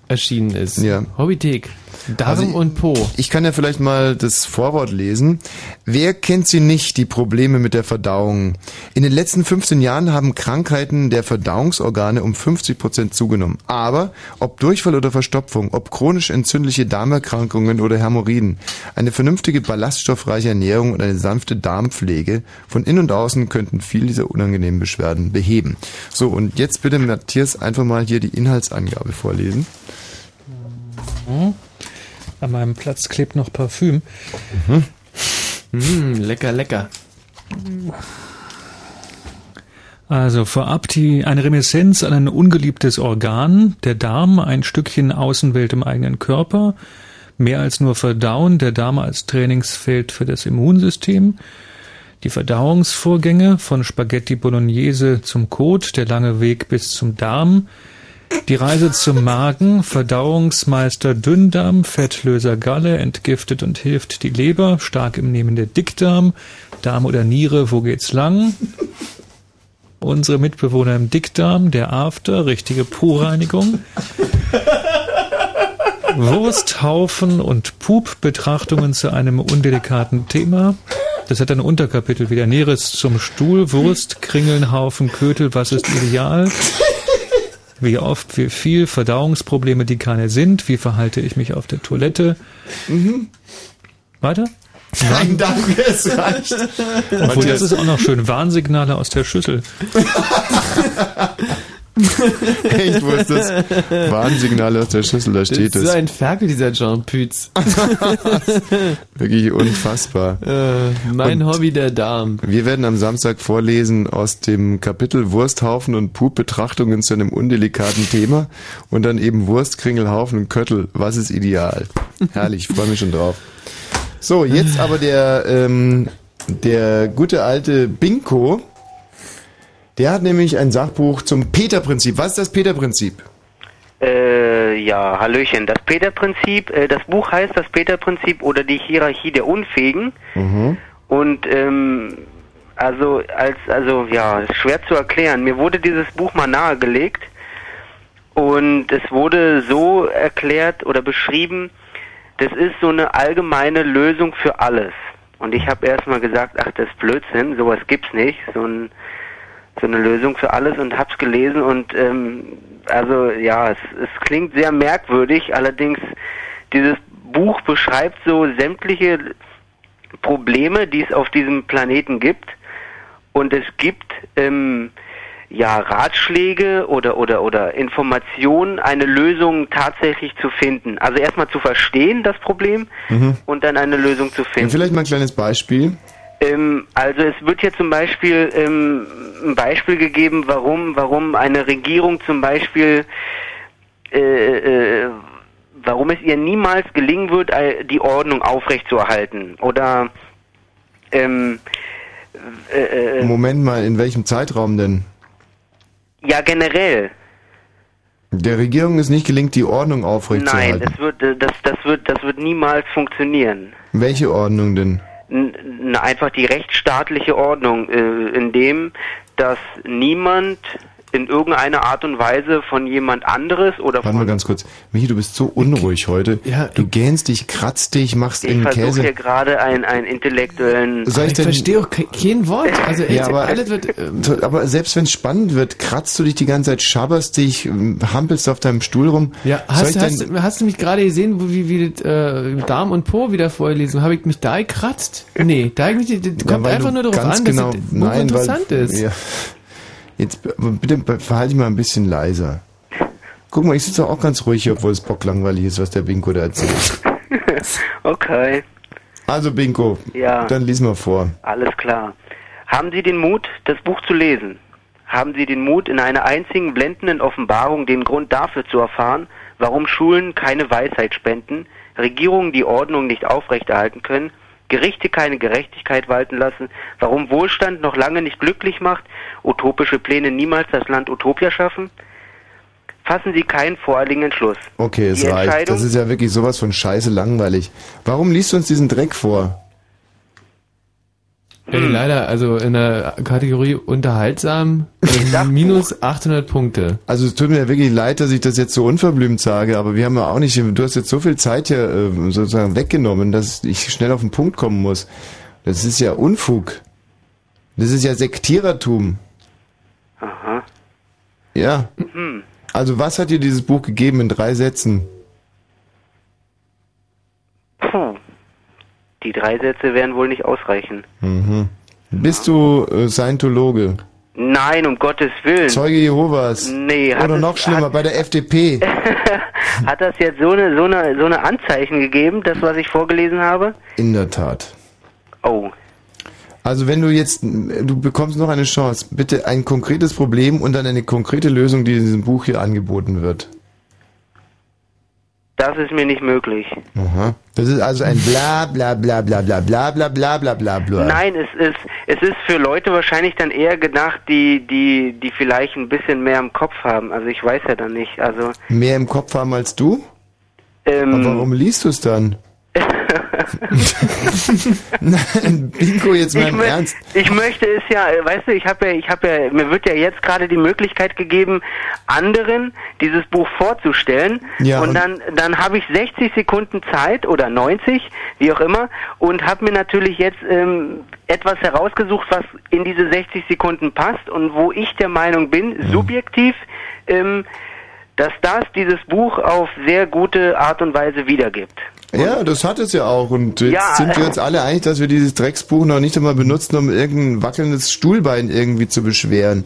erschienen ist. Ja. Hobbythek. Darm Also, und Po. Ich kann ja vielleicht mal das Vorwort lesen. Wer kennt sie nicht, die Probleme mit der Verdauung? In den letzten 15 Jahren haben Krankheiten der Verdauungsorgane um 50 Prozent zugenommen. Aber ob Durchfall oder Verstopfung, ob chronisch entzündliche Darmerkrankungen oder Hämorrhoiden, eine vernünftige ballaststoffreiche Ernährung und eine sanfte Darmpflege von innen und außen könnten viel dieser unangenehmen Beschwerden beheben. So, und jetzt bitte Matthias einfach mal hier die Inhaltsangabe vorlesen. Hm. An meinem Platz klebt noch Parfüm. Mm, lecker, lecker. Also vorab die, eine Reminiszenz an ein ungeliebtes Organ, der Darm, ein Stückchen Außenwelt im eigenen Körper, mehr als nur Verdauen, der Darm als Trainingsfeld für das Immunsystem, die Verdauungsvorgänge von Spaghetti Bolognese zum Kot, der lange Weg bis zum Darm, die Reise zum Magen, Verdauungsmeister Dünndarm, Fettlöser Galle, entgiftet und hilft die Leber, stark im Nehmen der Dickdarm, Darm oder Niere, wo geht's lang? Unsere Mitbewohner im Dickdarm, der After, richtige Po-Reinigung. Wursthaufen und Pup-Betrachtungen zu einem undelikaten Thema. Das hat ein Unterkapitel wieder. Näheres zum Stuhl, Wurst, Kringeln, Haufen, Kötel, was ist ideal? Wie oft, wie viel, Verdauungsprobleme, die keine sind, wie verhalte ich mich auf der Toilette? Mhm. Weiter? Nein, danke, es reicht. Obwohl, das ist auch noch schön. Warnsignale aus der Schüssel. Echt, wo ist das? Warnsignale aus der Schüssel, da steht das es. ist so ein Ferkel, dieser Jean Pütz. Wirklich unfassbar. Äh, mein Hobby, der Darm. Wir werden am Samstag vorlesen aus dem Kapitel Wursthaufen und Pup-Betrachtungen zu einem undelikaten Thema und dann eben Wurst, Kringelhaufen und Köttel. Was ist ideal? Herrlich, ich freue mich schon drauf. So, jetzt aber der, ähm, der gute alte Binko. Der hat nämlich ein Sachbuch zum Peter-Prinzip. Was ist das Peter-Prinzip? Äh, ja, Hallöchen. Das Peter-Prinzip, äh, das Buch heißt das Peter-Prinzip oder die Hierarchie der Unfähigen. Mhm. Und ähm, also als also ja, ist schwer zu erklären. Mir wurde dieses Buch mal nahegelegt und es wurde so erklärt oder beschrieben, das ist so eine allgemeine Lösung für alles. Und ich habe erstmal gesagt, ach, das ist Blödsinn, sowas gibt's nicht, so ein so eine Lösung für alles und hab's gelesen und ähm, also ja, es, es klingt sehr merkwürdig, allerdings dieses Buch beschreibt so sämtliche Probleme, die es auf diesem Planeten gibt und es gibt ähm, ja Ratschläge oder oder oder Informationen, eine Lösung tatsächlich zu finden. Also erstmal zu verstehen das Problem Mhm. und dann eine Lösung zu Und finden. vielleicht mal ein kleines Beispiel. Ähm, also es wird hier zum Beispiel ähm, ein Beispiel gegeben, warum, warum eine Regierung zum Beispiel, äh, äh, warum es ihr niemals gelingen wird, äh, die Ordnung aufrechtzuerhalten. Oder ähm, äh, äh, Moment mal, in welchem Zeitraum denn? ja generell. Der Regierung ist nicht gelingt, die Ordnung Nein, aufrechtzuerhalten. es wird, äh, das, das wird, das wird niemals funktionieren. Welche Ordnung denn? Einfach die rechtsstaatliche Ordnung, äh, in dem, dass niemand in irgendeiner Art und Weise von jemand anderes oder Warte mal von... ganz kurz. Michi, du bist so unruhig heute. du gähnst dich, kratzt dich, machst Ich versuche Käse. hier gerade einen, einen intellektuellen... Soll ich Ich verstehe auch ke- kein Wort. Also ja, aber, alles wird. aber selbst wenn es spannend wird, kratzt du dich die ganze Zeit, schabberst dich, hampelst auf deinem Stuhl rum. Ja, hast, ich hast, denn, hast du mich gerade gesehen, wo, wie, wie das, äh, Darm und Po wieder vorlesen? Habe ich mich da gekratzt? Nee, da ich mich, das Ja, kommt weil einfach du nur darauf an, genau, dass das Buch nein, interessant weil, ist. Ja. Jetzt bitte verhalte dich mal ein bisschen leiser. Guck mal, ich sitze auch ganz ruhig hier, obwohl es bocklangweilig ist, was der Binko da erzählt. okay, Also Binko, Ja. dann lies mal vor. alles klar. Haben Sie den Mut, das Buch zu lesen? Haben Sie den Mut, in einer einzigen blendenden Offenbarung den Grund dafür zu erfahren, warum Schulen keine Weisheit spenden, Regierungen die Ordnung nicht aufrechterhalten können, Gerichte keine Gerechtigkeit walten lassen, warum Wohlstand noch lange nicht glücklich macht, utopische Pläne niemals das Land Utopia schaffen? Fassen Sie keinen voreiligen Entschluss. Okay, es reicht. Das ist ja wirklich sowas von scheiße langweilig. Warum liest du uns diesen Dreck vor? Ey, leider, also in der Kategorie unterhaltsam äh, minus 800 Punkte. Also es tut mir wirklich leid, dass ich das jetzt so unverblümt sage, aber wir haben ja auch nicht, du hast jetzt so viel Zeit hier äh, sozusagen weggenommen, dass ich schnell auf den Punkt kommen muss. Das ist ja Unfug. Das ist ja Sektierertum. Aha. Ja. Hm. Also was hat dir dieses Buch gegeben in drei Sätzen? Puh. Die drei Sätze werden wohl nicht ausreichen. Mhm. Bist du äh, Scientologe? Nein, um Gottes Willen. Zeuge Jehovas? Nee, hat Oder es- noch schlimmer, hat- bei der FDP? Hat das jetzt so eine, so eine, so eine Anzeichen gegeben, das, was ich vorgelesen habe? In der Tat. Oh. Also wenn du jetzt, du bekommst noch eine Chance, bitte ein konkretes Problem und dann eine konkrete Lösung, die in diesem Buch hier angeboten wird. Das ist mir nicht möglich. Aha. Das ist also ein bla bla bla bla bla bla bla bla bla bla bla. Nein, es ist, es ist für Leute wahrscheinlich dann eher gedacht, die, die, die vielleicht ein bisschen mehr im Kopf haben. Also ich weiß ja dann nicht. Also, Mehr im Kopf haben als du? ähm, Aber warum liest du es dann? Nein, Bingo, jetzt mal ich, im Ernst. ich möchte es ja, äh, weißt du, ich habe ja, ich habe ja, mir wird ja jetzt gerade die Möglichkeit gegeben, anderen dieses Buch vorzustellen. Ja, und und- dann, dann habe ich 60 Sekunden Zeit oder 90, wie auch immer, und habe mir natürlich jetzt ähm, etwas herausgesucht, was in diese 60 Sekunden passt und wo ich der Meinung bin, Mhm. subjektiv, ähm, dass das dieses Buch auf sehr gute Art und Weise wiedergibt. Ja, das hat es ja auch. Und jetzt Ja. sind wir uns alle einig, dass wir dieses Drecksbuch noch nicht einmal benutzen, um irgendein wackelndes Stuhlbein irgendwie zu beschweren.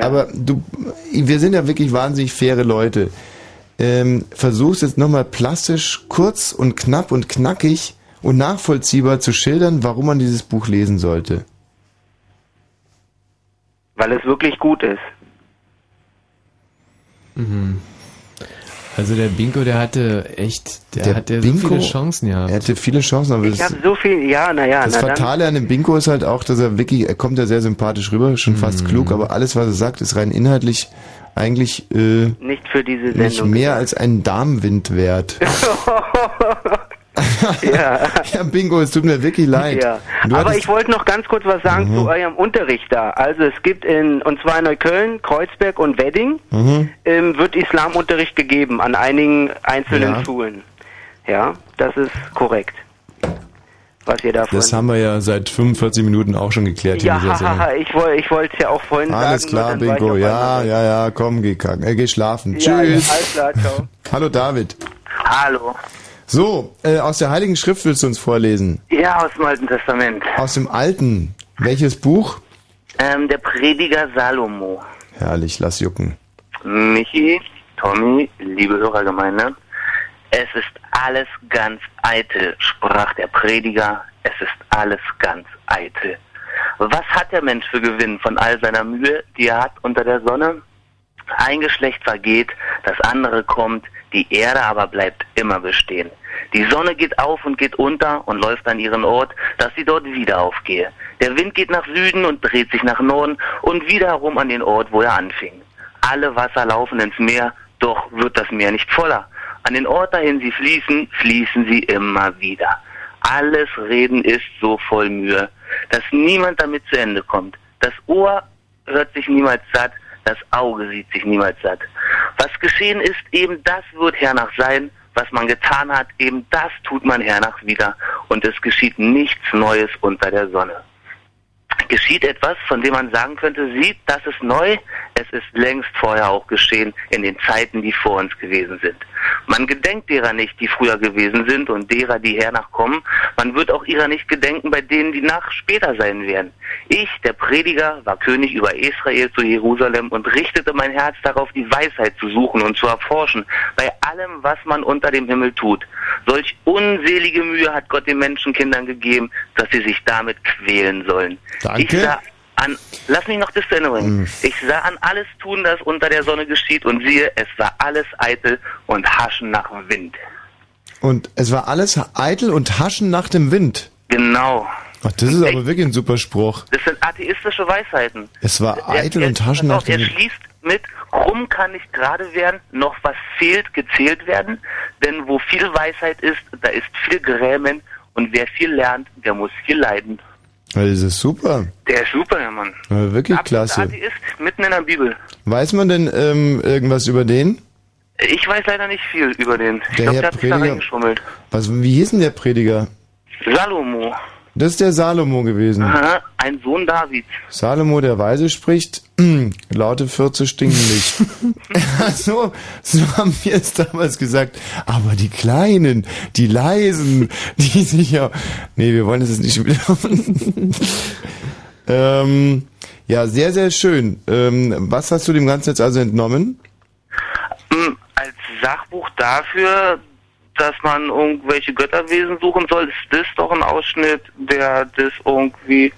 Aber du, wir sind ja wirklich wahnsinnig faire Leute. Ähm, versuch's jetzt nochmal plastisch, kurz und knapp und knackig und nachvollziehbar zu schildern, warum man dieses Buch lesen sollte. Weil es wirklich gut ist. Mhm. Also der Binko, der hatte echt, der, Der hatte Binko- so viele Chancen gehabt. Er hatte viele Chancen, aber Ich das, habe so viel, ja, naja, das na dann. Fatale an dem Binko ist halt auch, dass er wirklich, er kommt ja sehr sympathisch rüber, schon Mhm. fast klug, aber alles, was er sagt, ist rein inhaltlich eigentlich äh, Nicht für diese nicht Sendung. mehr als ein Darmwind wert. ja. ja, Bingo, es tut mir wirklich leid. Ja. Aber ich wollte noch ganz kurz was sagen Mhm. zu eurem Unterricht da. Also es gibt in, und zwar in Neukölln, Kreuzberg und Wedding, Mhm. ähm, wird Islamunterricht gegeben an einigen einzelnen Ja. Schulen. Ja, das ist korrekt. Was ihr davon... Das haben wir ja seit 45 Minuten auch schon geklärt ja, in dieser Sendung. haha, ich wollte ich wollte es ja auch vorhin Alles sagen. nur klar, Bingo. Ja, einmal- ja, ja, komm, geh, kacken. äh, geh schlafen. Ja, ja, Tschüss. alles klar, ciao. Hallo David. Hallo. So, äh, aus der Heiligen Schrift willst du uns vorlesen? Ja, aus dem Alten Testament. Aus dem Alten. Welches Buch? Ähm, der Prediger Salomo. Herrlich, lass jucken. Michi, Tommy, liebe Hörergemeinde, es ist alles ganz eitel, sprach der Prediger, es ist alles ganz eitel. Was hat der Mensch für Gewinn von all seiner Mühe, die er hat unter der Sonne? Ein Geschlecht vergeht, das andere kommt, die Erde aber bleibt immer bestehen. Die Sonne geht auf und geht unter und läuft an ihren Ort, dass sie dort wieder aufgehe. Der Wind geht nach Süden und dreht sich nach Norden und wieder herum an den Ort, wo er anfing. Alle Wasser laufen ins Meer, doch wird das Meer nicht voller. An den Ort, dahin sie fließen, fließen sie immer wieder. Alles Reden ist so voll Mühe, dass niemand damit zu Ende kommt. Das Ohr hört sich niemals satt, Das Auge sieht sich niemals satt. Was geschehen ist, eben das wird hernach sein. Was man getan hat, eben das tut man hernach wieder. Und es geschieht nichts Neues unter der Sonne. Geschieht etwas, von dem man sagen könnte, sieht, das ist neu, es ist längst vorher auch geschehen in den Zeiten, die vor uns gewesen sind. Man gedenkt derer nicht, die früher gewesen sind und derer, die hernach kommen. Man wird auch ihrer nicht gedenken bei denen, die nach später sein werden. Ich, der Prediger, war König über Israel zu Jerusalem und richtete mein Herz darauf, die Weisheit zu suchen und zu erforschen, bei allem, was man unter dem Himmel tut. Solch unselige Mühe hat Gott den Menschenkindern gegeben, dass sie sich damit quälen sollen. Danke. An, lass mich noch das zu Ende bringen. Ich sah an alles tun, das unter der Sonne geschieht und siehe, es war alles eitel und haschen nach Wind. Und es war alles eitel und haschen nach dem Wind. Genau. Ach, das ist aber wirklich ein super Spruch. Das sind atheistische Weisheiten. Es war Er- eitel er- und haschen nach auf, Er dem Wind. schließt mit, krumm kann nicht gerade werden, noch was fehlt, gezählt werden. Denn wo viel Weisheit ist, da ist viel Grämen. Und wer viel lernt, der muss viel leiden. Das ist super. Der ist super, der Mann. Ja, wirklich Absoluter klasse. Atheist, mitten in der Bibel. Weiß man denn ähm, irgendwas über den? Ich weiß leider nicht viel über den. Ich Der glaube, Herr der hat sich da Prediger- reingeschummelt. Was, wie hieß denn der Prediger? Salomo. Das ist der Salomo gewesen. Aha, ein Sohn Davids. Salomo, der Weise, spricht, laute Fürze stinken nicht. so, so haben wir es damals gesagt. Aber die Kleinen, die Leisen, die sich ja... Nee, wir wollen das jetzt nicht schon wieder... ähm, ja, sehr, sehr schön. Ähm, was hast du dem Ganzen jetzt also entnommen? Hm, Als Sachbuch dafür, dass man irgendwelche Götterwesen suchen soll, ist das doch ein Ausschnitt, der das irgendwie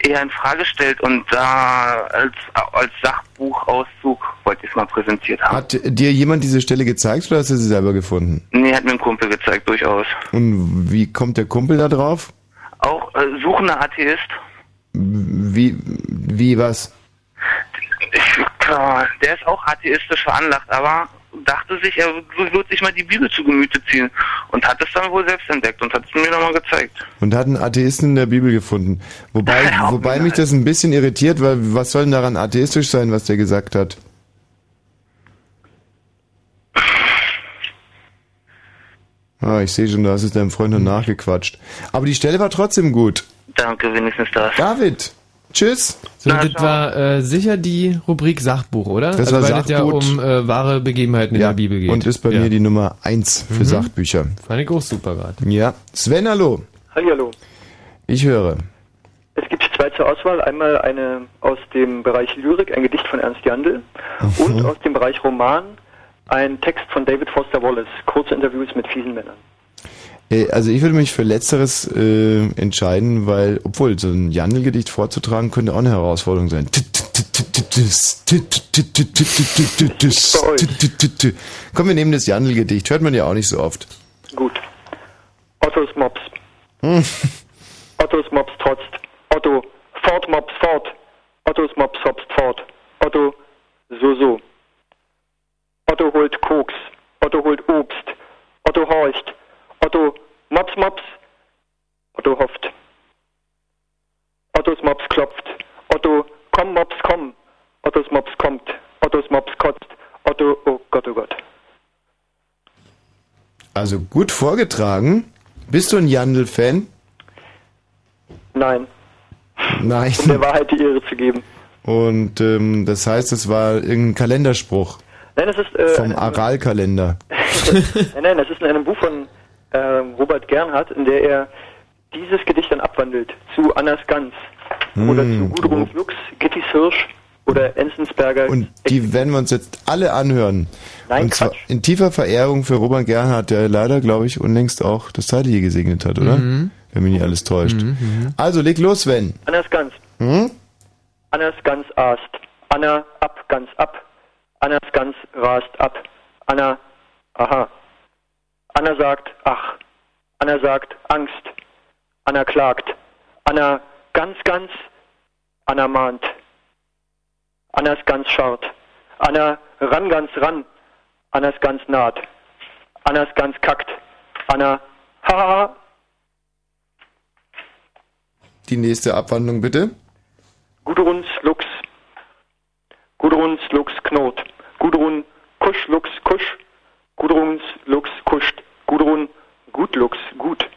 eher in Frage stellt und da als, als Sachbuchauszug wollte ich es mal präsentiert haben. Hat dir jemand diese Stelle gezeigt oder hast du sie selber gefunden? Nee, hat mir ein Kumpel gezeigt, durchaus. Und wie kommt der Kumpel da drauf? Auch äh, suchender Atheist. Wie, wie was? Ich, äh, der ist auch atheistisch veranlagt, aber dachte sich, er wird sich mal die Bibel zu Gemüte ziehen und hat es dann wohl selbst entdeckt und hat es mir nochmal gezeigt. Und hat einen Atheisten in der Bibel gefunden. Wobei, wobei mich das ein bisschen irritiert, weil was soll denn daran atheistisch sein, was der gesagt hat? Ah, ich sehe schon, da hast es deinem Freund noch nachgequatscht. Aber die Stelle war trotzdem gut. Danke, wenigstens das. David, tschüss. So, das war äh, sicher die Rubrik Sachbuch, oder? Das also, war weil es ja Sachbuch. um äh, wahre Begebenheiten in der Bibel geht. Und ist bei ja. mir die Nummer eins für Mhm. Sachbücher. Fand ich auch super gerade. Ja. Sven, hallo. Hallo. Ich höre. Es gibt zwei zur Auswahl. Einmal eine aus dem Bereich Lyrik, ein Gedicht von Ernst Jandl. Und aus dem Bereich Roman ein Text von David Foster Wallace. Kurze Interviews mit fiesen Männern. Äh, Also ich würde mich für Letzteres äh, entscheiden, weil, obwohl so ein Jandl-Gedicht vorzutragen könnte auch eine Herausforderung sein. Komm, wir nehmen das Jandl-Gedicht. Hört man ja auch nicht so oft. Gut. Ottos Mops. Ottos Mops trotzt. Otto, fort Mops fort. Ottos Mops hopst fort. Otto, so so. Otto holt Koks. Otto holt Obst. Otto horcht. Otto, Mops Mops. Otto hofft. Ottos Mops klopft. Otto, komm Mops komm. Ottos Mops kommt. Ottos Mops kotzt. Otto, oh Gott, oh Gott. Also gut vorgetragen. Bist du ein Jandl-Fan? Nein. Nein. Um der Wahrheit die Ehre zu geben. Und ähm, das heißt, es war irgendein Kalenderspruch Nein, das ist äh, vom Aral-Kalender. nein, nein, das ist in einem Buch von ähm, Robert Gernhardt, in der er dieses Gedicht dann abwandelt zu Annas Gans oder zu Hm, Gudruns Lux, Gittys Hirsch oder Enzensberger. Und die werden wir uns jetzt alle anhören. Nein, Und zwar in tiefer Verehrung für Robert Gernhardt, der leider, glaube ich, unlängst auch das Zeitliche gesegnet hat, oder? Mhm. Wenn mich nicht alles täuscht. Also leg los, Sven. Annas Gans. Hm? Annas Gans aßt. Anna ab, ganz ab. Annas Gans rast ab. Anna, aha. Anna sagt, ach. Anna sagt, Angst. Anna klagt. Anna, ganz, ganz. Anna mahnt. Annas Gans scharrt. Anna, ran, ganz, ran. Annas Gans naht. Annas Gans kackt. Anna, hahaha. Die nächste Abwandlung bitte. Gudruns Lux. Gudruns Lux, Knot. Gudrun, Kusch, Lux, Kusch. Gudruns, Lux, kuscht. Gudrun, Gut, Lux, gut.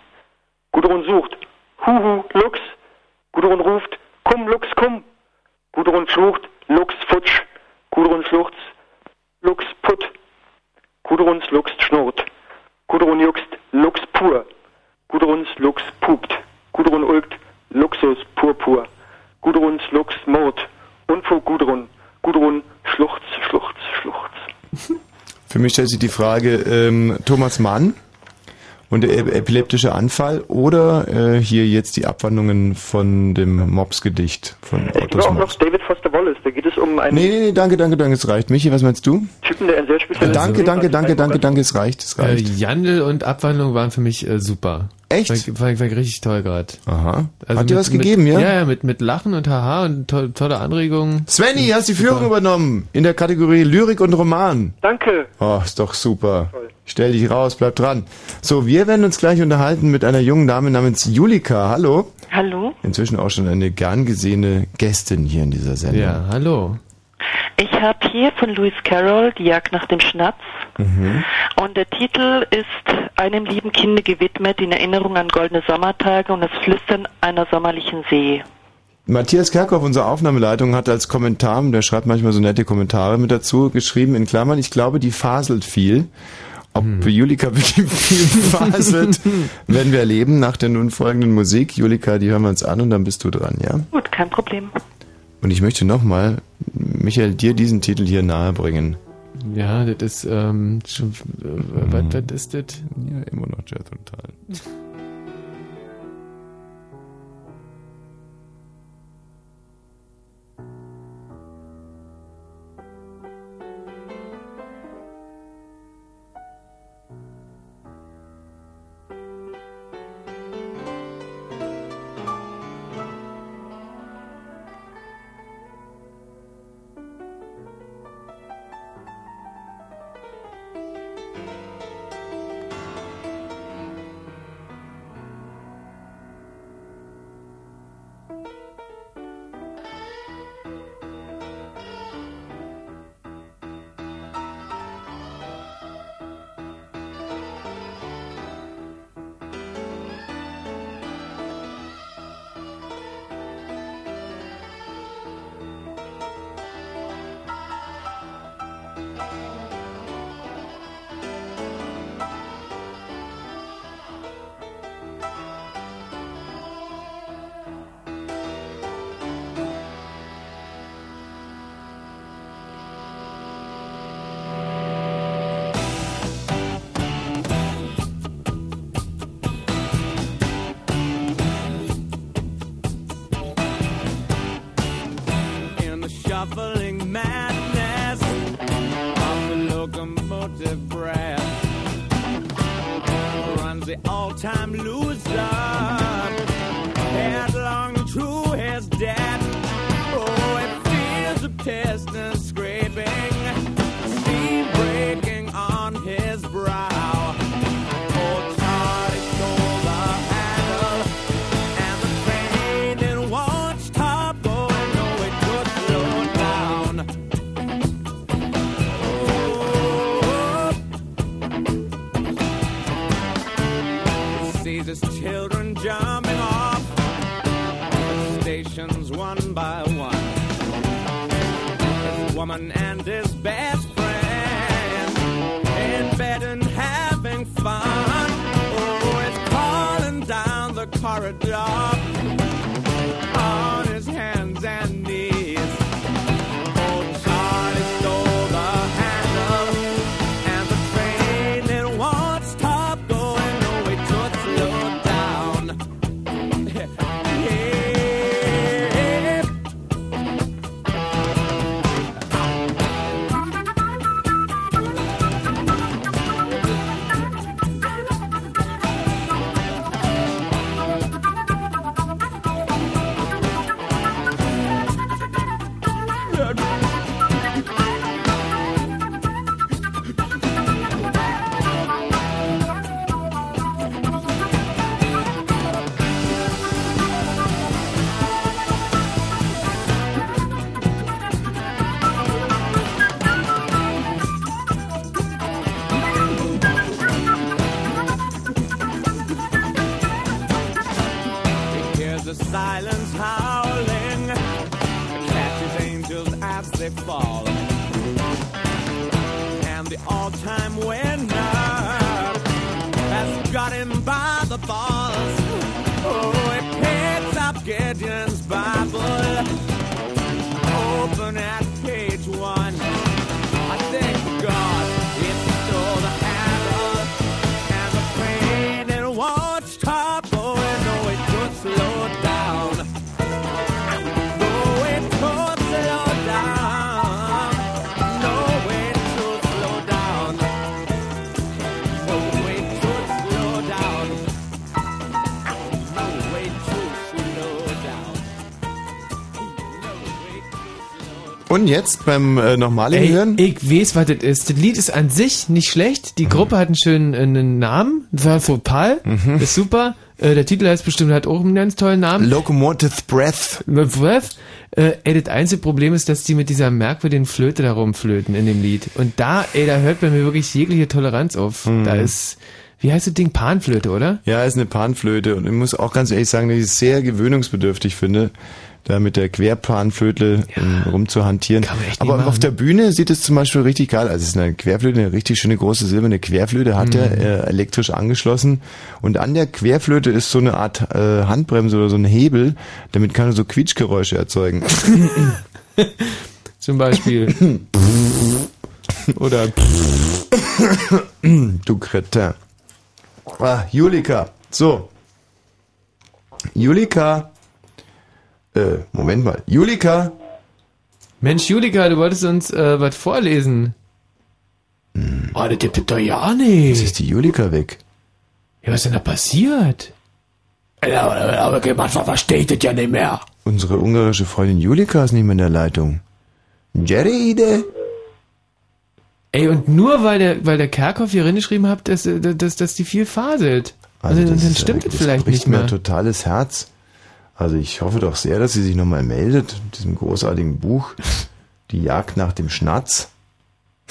Gudrun sucht. Huhu, Lux. Gudrun ruft. Kum, Lux, kum. Gudrun flucht. Lux, futsch. Gudrun schluchzt. Lux, put. Gudruns Lux schnurrt. Gudrun juckst. Lux pur. Gudruns Lux pupt. Gudrun ulkt. Luxus purpur. Gudruns Lux mord. Unfug Gudrun. Gudrun schluchz, schluchz, schluchz. Für mich stellt sich die Frage, ähm, Thomas Mann und der ep- epileptische Anfall oder äh, hier jetzt die Abwandlungen von dem Mops-Gedicht von Es gibt Ottos auch noch. David Foster Wallace. Da geht es um einen Nee, nee, nee, danke, danke, danke, es reicht. Michi, was meinst du? Typen, der ein sehr spezielles danke, danke, danke, danke, danke, es reicht, es Äh, reicht. Jandl und Abwandlung waren für mich äh, super. Echt? War, war, war richtig toll gerade. Aha. Also Hat dir mit- was gegeben, mit, ja? Ja, ja, mit, mit Lachen und Haha und to tolle Anregungen. Svenny, hast die Führung übernommen in der Kategorie Lyrik und Roman. Danke. Oh, ist doch super. Stell dich raus, bleib dran. So, wir werden uns gleich unterhalten mit einer jungen Dame namens Julika. Hallo. Hallo, Inzwischen auch schon eine gern gesehene Gästin hier in dieser Sendung. Ja, hallo. ich habe hier von Lewis Carroll Die Jagd nach dem Schnaps Mhm. und der Titel ist einem lieben Kinde gewidmet in Erinnerung an goldene Sommertage und das Flüstern einer sommerlichen See. Matthias Kerkhoff, unsere Aufnahmeleitung, hat als Kommentar, der schreibt manchmal so nette Kommentare mit dazu, geschrieben in Klammern, ich glaube, die faselt viel. Ob Julika wirklich viel faselt, werden wir erleben nach der nun folgenden Musik. Julika, die hören wir uns an und dann bist du dran, ja? Gut, kein Problem. Und ich möchte nochmal, Michael, dir diesen Titel hier nahebringen. Ja, das ist, ähm, schon, äh, was, was ist das? Ja, immer noch Jazz und Tal. Und jetzt beim äh, normalen Ey, Hören? ich weiß, was das ist. Das Lied ist an sich nicht schlecht. Die Gruppe hat einen schönen äh, einen Namen. Das war Fopal. Ist super. Äh, der Titel heißt bestimmt, hat auch einen ganz tollen Namen. Locomotive Breath. Breath. Äh, ey, das einzige Problem ist, dass die mit dieser merkwürdigen Flöte da rumflöten in dem Lied. Und da, ey, da hört bei mir wirklich jegliche Toleranz auf. Da ist, wie heißt das Ding? Panflöte, oder? Ja, ist eine Panflöte und ich muss auch ganz ehrlich sagen, dass ich es sehr gewöhnungsbedürftig finde, da mit der Querpanflöte ähm, rumzuhantieren. Aber machen, auf der Bühne sieht es zum Beispiel richtig geil aus. Es ist eine Querflöte, eine richtig schöne große silberne Querflöte, hat er Mhm. äh, elektrisch angeschlossen und an der Querflöte ist so eine Art äh, Handbremse oder so ein Hebel, damit kann er so Quietschgeräusche erzeugen. Zum Beispiel. Oder du Kretin. Ah, Julika. So. Julika. Äh, Moment mal. Julika. Mensch, Julika, du wolltest uns äh, was vorlesen. Oh, das gibt es doch ja nicht. Jetzt ist die Julika weg. Ja, was ist denn da passiert? Ja, aber, manchmal verstehe ich das ja nicht mehr. Unsere ungarische Freundin Julika ist nicht mehr in der Leitung. Jeride. Ey, und nur weil der, weil der Kerkhoff hier reingeschrieben hat, dass, äh, dass, dass die viel faselt. Also, dann, das dann ist, stimmt äh, es vielleicht nicht mehr. ein totales Herz. Also ich hoffe doch sehr, dass sie sich nochmal meldet mit diesem großartigen Buch. Die Jagd nach dem Schnatz.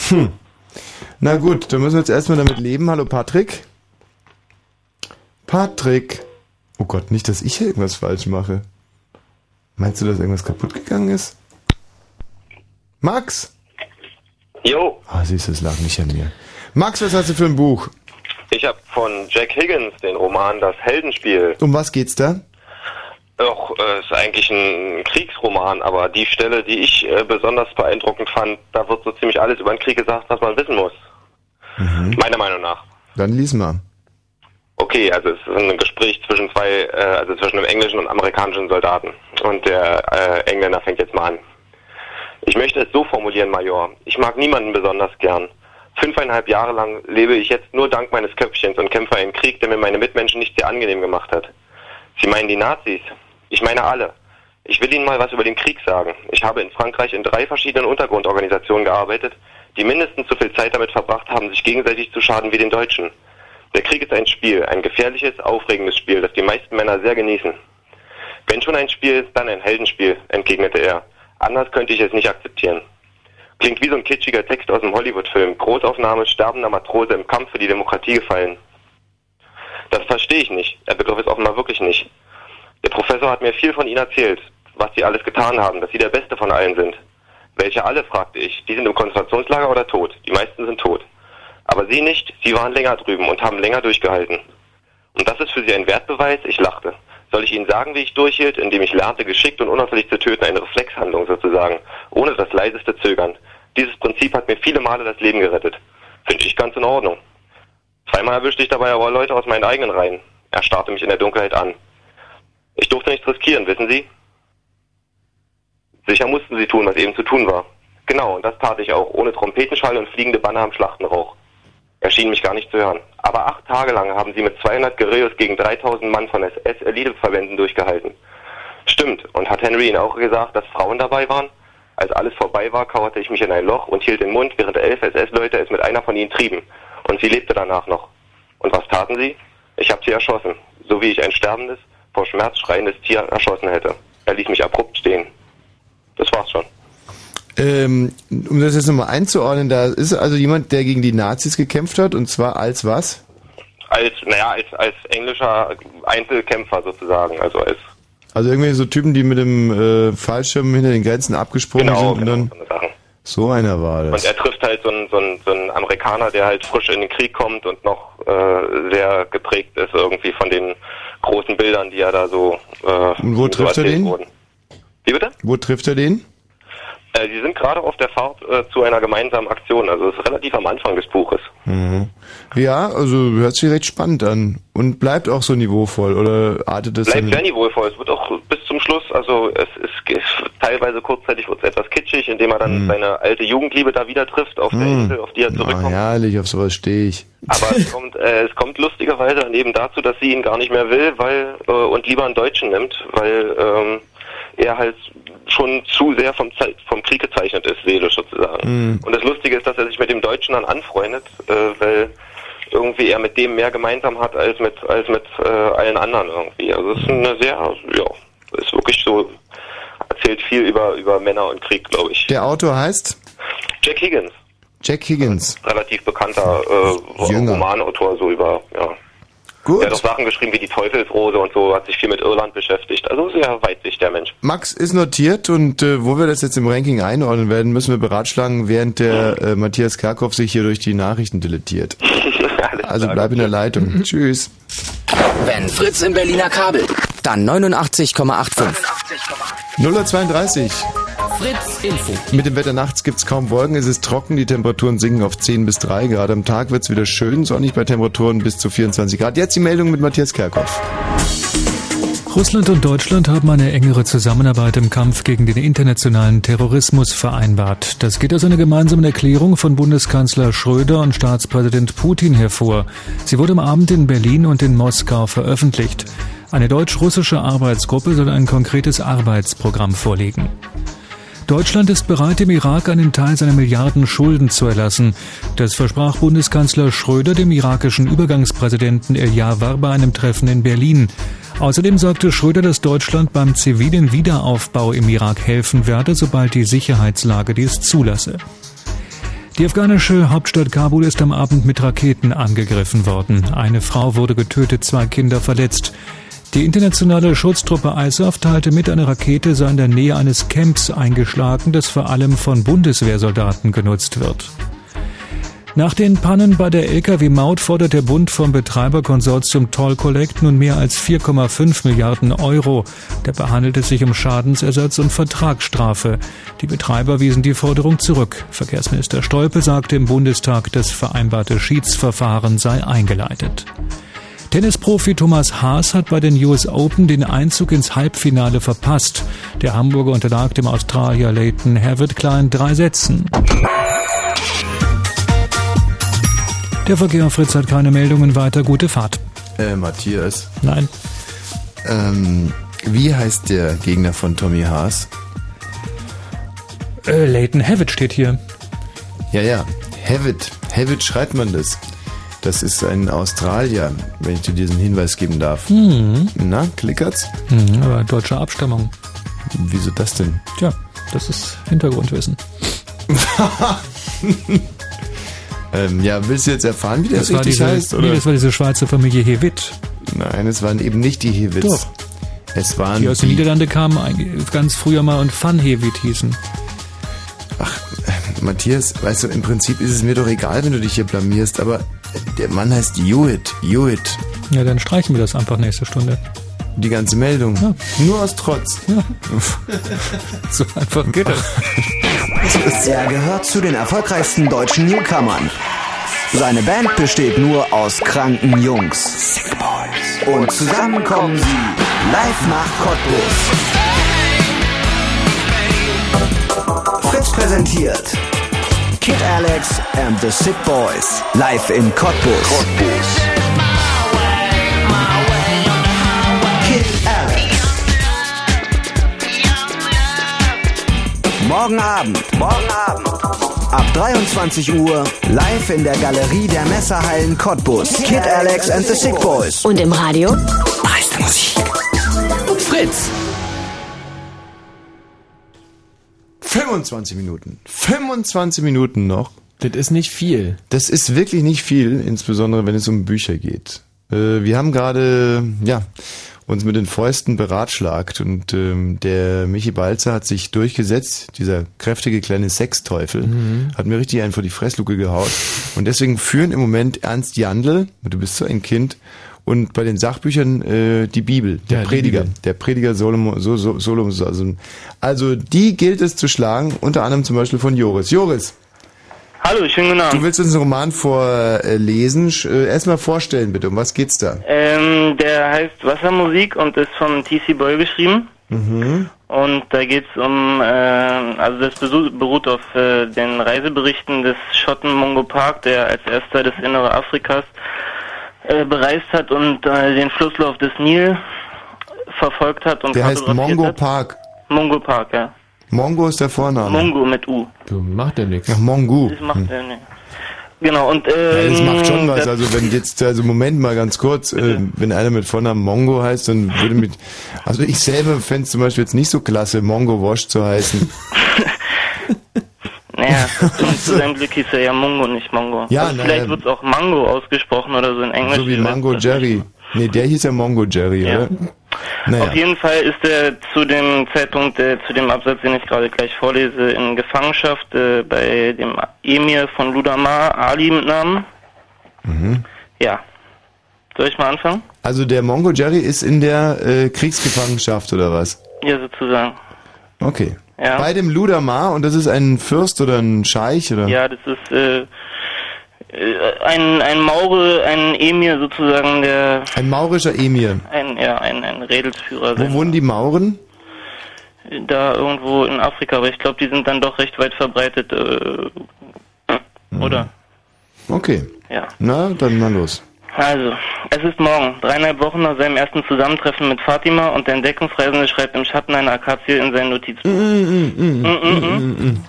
Hm. Na gut, dann müssen wir jetzt erstmal damit leben. Hallo Patrick. Patrick. Oh Gott, nicht, dass ich hier irgendwas falsch mache. Meinst du, dass irgendwas kaputt gegangen ist? Max! Jo, Ah, siehst du, es lag nicht an mir. Max, was hast du für ein Buch? ich habe von Jack Higgins den Roman Das Heldenspiel. Um was geht's da? Doch, äh, ist eigentlich ein Kriegsroman, aber die Stelle, die ich äh, besonders beeindruckend fand, da wird so ziemlich alles über den Krieg gesagt, was man wissen muss. Meiner Meinung nach. Dann lies mal. Okay, also es ist ein Gespräch zwischen zwei, äh, also zwischen einem englischen und amerikanischen Soldaten. Und der äh, Engländer fängt jetzt mal an. Ich möchte es so formulieren, Major. Ich mag niemanden besonders gern. Fünfeinhalb Jahre lang lebe ich jetzt nur dank meines Köpfchens und kämpfe einen Krieg, der mir meine Mitmenschen nicht sehr angenehm gemacht hat. Sie meinen die Nazis? Ich meine alle. Ich will Ihnen mal was über den Krieg sagen. Ich habe in Frankreich in drei verschiedenen Untergrundorganisationen gearbeitet, die mindestens so viel Zeit damit verbracht haben, sich gegenseitig zu schaden wie den Deutschen. Der Krieg ist ein Spiel, ein gefährliches, aufregendes Spiel, das die meisten Männer sehr genießen. Wenn schon ein Spiel, dann ein Heldenspiel, entgegnete er. Anders könnte ich es nicht akzeptieren. Klingt wie so ein kitschiger Text aus einem Hollywood-Film. Großaufnahme sterbender Matrose im Kampf für die Demokratie gefallen. Das verstehe ich nicht. Er begriff es offenbar wirklich nicht. Der Professor hat mir viel von ihnen erzählt, was sie alles getan haben, dass sie der Beste von allen sind. Welche alle, fragte ich. Die sind im Konzentrationslager oder tot? Die meisten sind tot. Aber sie nicht, sie waren länger drüben und haben länger durchgehalten. Und das ist für sie ein Wertbeweis? Ich lachte. Soll ich Ihnen sagen, wie ich durchhielt, indem ich lernte, geschickt und unauffällig zu töten, eine Reflexhandlung sozusagen, ohne das leiseste Zögern. Dieses Prinzip hat mir viele Male das Leben gerettet. Finde ich ganz in Ordnung. Zweimal erwischte ich dabei aber Leute aus meinen eigenen Reihen. Er starrte mich in der Dunkelheit an. Ich durfte nichts riskieren, wissen Sie? Sicher mussten sie tun, was eben zu tun war. Genau, und das tat ich auch, ohne Trompetenschall und fliegende Banner am Schlachtenrauch. Er schien mich gar nicht zu hören. Aber acht Tage lang haben sie mit 200 Guerillos gegen 3000 Mann von SS-Eliteverbänden durchgehalten. Stimmt, und hat Henry Ihnen auch gesagt, dass Frauen dabei waren? Als alles vorbei war, kauerte ich mich in ein Loch und hielt den Mund, während elf SS-Leute es mit einer von ihnen trieben. Und sie lebte danach noch. Und was taten sie? Ich habe sie erschossen, so wie ich ein sterbendes, vor Schmerz schreiendes Tier erschossen hätte. Er ließ mich abrupt stehen. Das war's schon. Ähm, um das jetzt nochmal einzuordnen, da ist also jemand, der gegen die Nazis gekämpft hat, und zwar als was? Als, naja, als, als englischer Einzelkämpfer sozusagen, also als Also irgendwie so Typen, die mit dem äh, Fallschirm hinter den Grenzen abgesprungen Genau, sind und dann. So einer war Und das. er trifft halt so einen, so, einen, so einen Amerikaner, der halt frisch in den Krieg kommt und noch äh, sehr geprägt ist irgendwie von den großen Bildern, die er da so äh, Und wo so trifft er den? Wurden. Wie bitte? Wo trifft er den? Äh, die sind gerade auf der Fahrt äh, zu einer gemeinsamen Aktion, also es ist relativ am Anfang des Buches. Mhm. Ja, also hört sich recht spannend an. Und bleibt auch so niveauvoll oder artet es Bleibt sehr niveauvoll. Es wird auch zum Schluss, also es ist teilweise kurzzeitig wird es etwas kitschig, indem er dann seine alte Jugendliebe da wieder trifft auf der Mhm. Insel, auf die er zurückkommt. Ah, herrlich, auf sowas stehe ich. Aber es kommt, äh, es kommt lustigerweise daneben dazu, dass sie ihn gar nicht mehr will, weil äh, und lieber einen Deutschen nimmt, weil ähm, er halt schon zu sehr vom, Ze vom Krieg gezeichnet ist, seelisch sozusagen. Mhm. Und das Lustige ist, dass er sich mit dem Deutschen dann anfreundet, äh, weil irgendwie er mit dem mehr gemeinsam hat als mit als mit äh, allen anderen irgendwie. Also es ist eine sehr, ja, ist wirklich so erzählt viel über über Männer und Krieg, glaube ich. Der Autor heißt Jack Higgins, Jack Higgins. relativ bekannter äh, Jünger. Romanautor, so über ja. Gut. Er hat auch Sachen geschrieben wie die Teufelsrose und so, hat sich viel mit Irland beschäftigt. Also sehr weitsichtig der Mensch. Max ist notiert und äh, wo wir das jetzt im Ranking einordnen werden, müssen wir beratschlagen, während der äh, Matthias Kerkhoff sich hier durch die Nachrichten dilettiert. also bleib in der Leitung. Tschüss. Wenn Fritz im Berliner Kabel, dann 89,85. 032. Fritz Info. Mit dem Wetter nachts gibt's kaum Wolken, es ist trocken, die Temperaturen sinken auf 10 bis 3 Grad. Am Tag wird's wieder schön sonnig bei Temperaturen bis zu 24 Grad. Jetzt die Meldung mit Matthias Kerkhoff. Russland und Deutschland haben eine engere Zusammenarbeit im Kampf gegen den internationalen Terrorismus vereinbart. Das geht aus einer gemeinsamen Erklärung von Bundeskanzler Schröder und Staatspräsident Putin hervor. Sie wurde am Abend in Berlin und in Moskau veröffentlicht. Eine deutsch-russische Arbeitsgruppe soll ein konkretes Arbeitsprogramm vorlegen. Deutschland ist bereit, dem Irak einen Teil seiner Milliarden Schulden zu erlassen. Das versprach Bundeskanzler Schröder dem irakischen Übergangspräsidenten Eljawar bei einem Treffen in Berlin. Außerdem sagte Schröder, dass Deutschland beim zivilen Wiederaufbau im Irak helfen werde, sobald die Sicherheitslage dies zulasse. Die afghanische Hauptstadt Kabul ist am Abend mit Raketen angegriffen worden. Eine Frau wurde getötet, zwei Kinder verletzt. Die internationale Schutztruppe ISAF teilte mit, eine Rakete sei in der Nähe eines Camps eingeschlagen, das vor allem von Bundeswehrsoldaten genutzt wird. Nach den Pannen bei der Lkw-Maut fordert der Bund vom Betreiberkonsortium Toll Collect nun mehr als 4,5 Milliarden Euro. Dabei handelt es sich um Schadensersatz und Vertragsstrafe. Die Betreiber wiesen die Forderung zurück. Verkehrsminister Stolpe sagte im Bundestag, das vereinbarte Schiedsverfahren sei eingeleitet. Tennisprofi Thomas Haas hat bei den US Open den Einzug ins Halbfinale verpasst. Der Hamburger unterlag dem Australier Leighton Hewitt Klein drei Sätzen. Der Verkehr Fritz hat keine Meldungen weiter. Gute Fahrt. Äh, Matthias. Nein. Ähm, wie heißt der Gegner von Tommy Haas? Äh, Leighton Hewitt steht hier. Ja, ja. Hewitt. Hewitt schreibt man das. Das ist ein Australier, wenn ich dir diesen Hinweis geben darf. Mhm. Na, klickert's? Mhm, aber deutsche Abstammung. Wieso das denn? Tja, das ist Hintergrundwissen. ähm, ja, willst du jetzt erfahren, wie der Das war, richtig diese, heißt? nee, das war diese Schweizer Familie Hewitt. Nein, es waren eben nicht die Hewitts. Doch. Es waren Die aus den Niederlanden kamen ganz früher mal und Van Hewitt hießen. Matthias, weißt du, im Prinzip ist es mir doch egal, wenn du dich hier blamierst, aber der Mann heißt Hewitt. Hewitt. Ja, dann streichen wir das einfach nächste Stunde. Die ganze Meldung. Nur aus Trotz. so einfach geht das. Er gehört zu den erfolgreichsten deutschen Newcomern. Seine Band besteht nur aus kranken Jungs. Und zusammen kommen sie live nach Cottbus. Fritz präsentiert Kid Alex and the Sick Boys live in Cottbus. Kid Alex. Morgen Abend. Morgen Abend. Ab 23 Uhr live in der Galerie der Messerhallen Cottbus. Kid Alex and the Sick Boys. Und im Radio? Meiste Musik. Fritz. 25 Minuten. 25 Minuten noch. Das ist nicht viel. Das ist wirklich nicht viel, insbesondere wenn es um Bücher geht. Äh, wir haben gerade, ja, uns mit den Fäusten beratschlagt. Und ähm, der Michi Balzer hat sich durchgesetzt, dieser kräftige kleine Sexteufel, Mhm. hat mir richtig einen vor die Fressluke gehaut. Und deswegen führen im Moment Ernst Jandl, du bist so ein Kind, und bei den Sachbüchern äh, die Bibel, der Ja, Prediger, Bibel. der Prediger Solomon, so, so, Solomon, also, also die gilt es zu schlagen, unter anderem zum Beispiel von Joris. Joris, Hallo, schönen guten Abend. du willst uns einen Roman vorlesen. Sch- äh, Erstmal vorstellen bitte, um was geht's da? Ähm, der heißt Wassermusik und ist von T.C. Boyle geschrieben. Mhm. Und da geht's um, äh, also das besu- beruht auf äh, den Reiseberichten des Schotten Mungo Park, der als erster das innere Afrikas äh, bereist hat und äh, den Flusslauf des Nil verfolgt hat und Der heißt Mongo hat. Park. Mungo Park, ja. Mongo ist der Vorname. Mungo mit U. Du macht ja nichts. Ach, Mongo. Das macht er nicht. Genau, und äh, Ja, das macht schon was. Also wenn jetzt, also Moment mal ganz kurz, äh, wenn einer mit Vornamen Mongo heißt, dann würde mit, also ich selber fände es zum Beispiel jetzt nicht so klasse, Mongo Wash zu heißen. Naja, zu seinem Glück hieß er ja Mungo, nicht Mongo. Ja, also vielleicht wird es auch Mango ausgesprochen oder so in Englisch. so wie Mango Jerry. Nee, der hieß ja Mongo Jerry, Ja. oder? Naja. Auf jeden Fall ist er zu dem Zeitpunkt, äh, zu dem Absatz, den ich gerade gleich vorlese, in Gefangenschaft äh, bei dem Emir von Ludamar, Ali mit Namen. Mhm. Ja. Soll ich mal anfangen? Also der Mongo Jerry ist in der äh, Kriegsgefangenschaft oder was? Ja, sozusagen. Okay. Ja. Bei dem Ludamar und das ist ein Fürst oder ein Scheich oder? Ja, das ist äh, äh, ein, ein Maure, ein Emir sozusagen, der Ein maurischer Emir. ein, ja, ein, ein Redelsführer Wo wohnen die Mauren? da irgendwo in Afrika, aber ich glaube, die sind dann doch recht weit verbreitet, äh, oder? Okay. Ja. Na, dann mal los. Also, es ist morgen, dreieinhalb Wochen nach seinem ersten Zusammentreffen mit Fatima und der Entdeckungsreisende schreibt im Schatten einer Akazie in sein Notizbuch. Mm, Mm, mm, mm.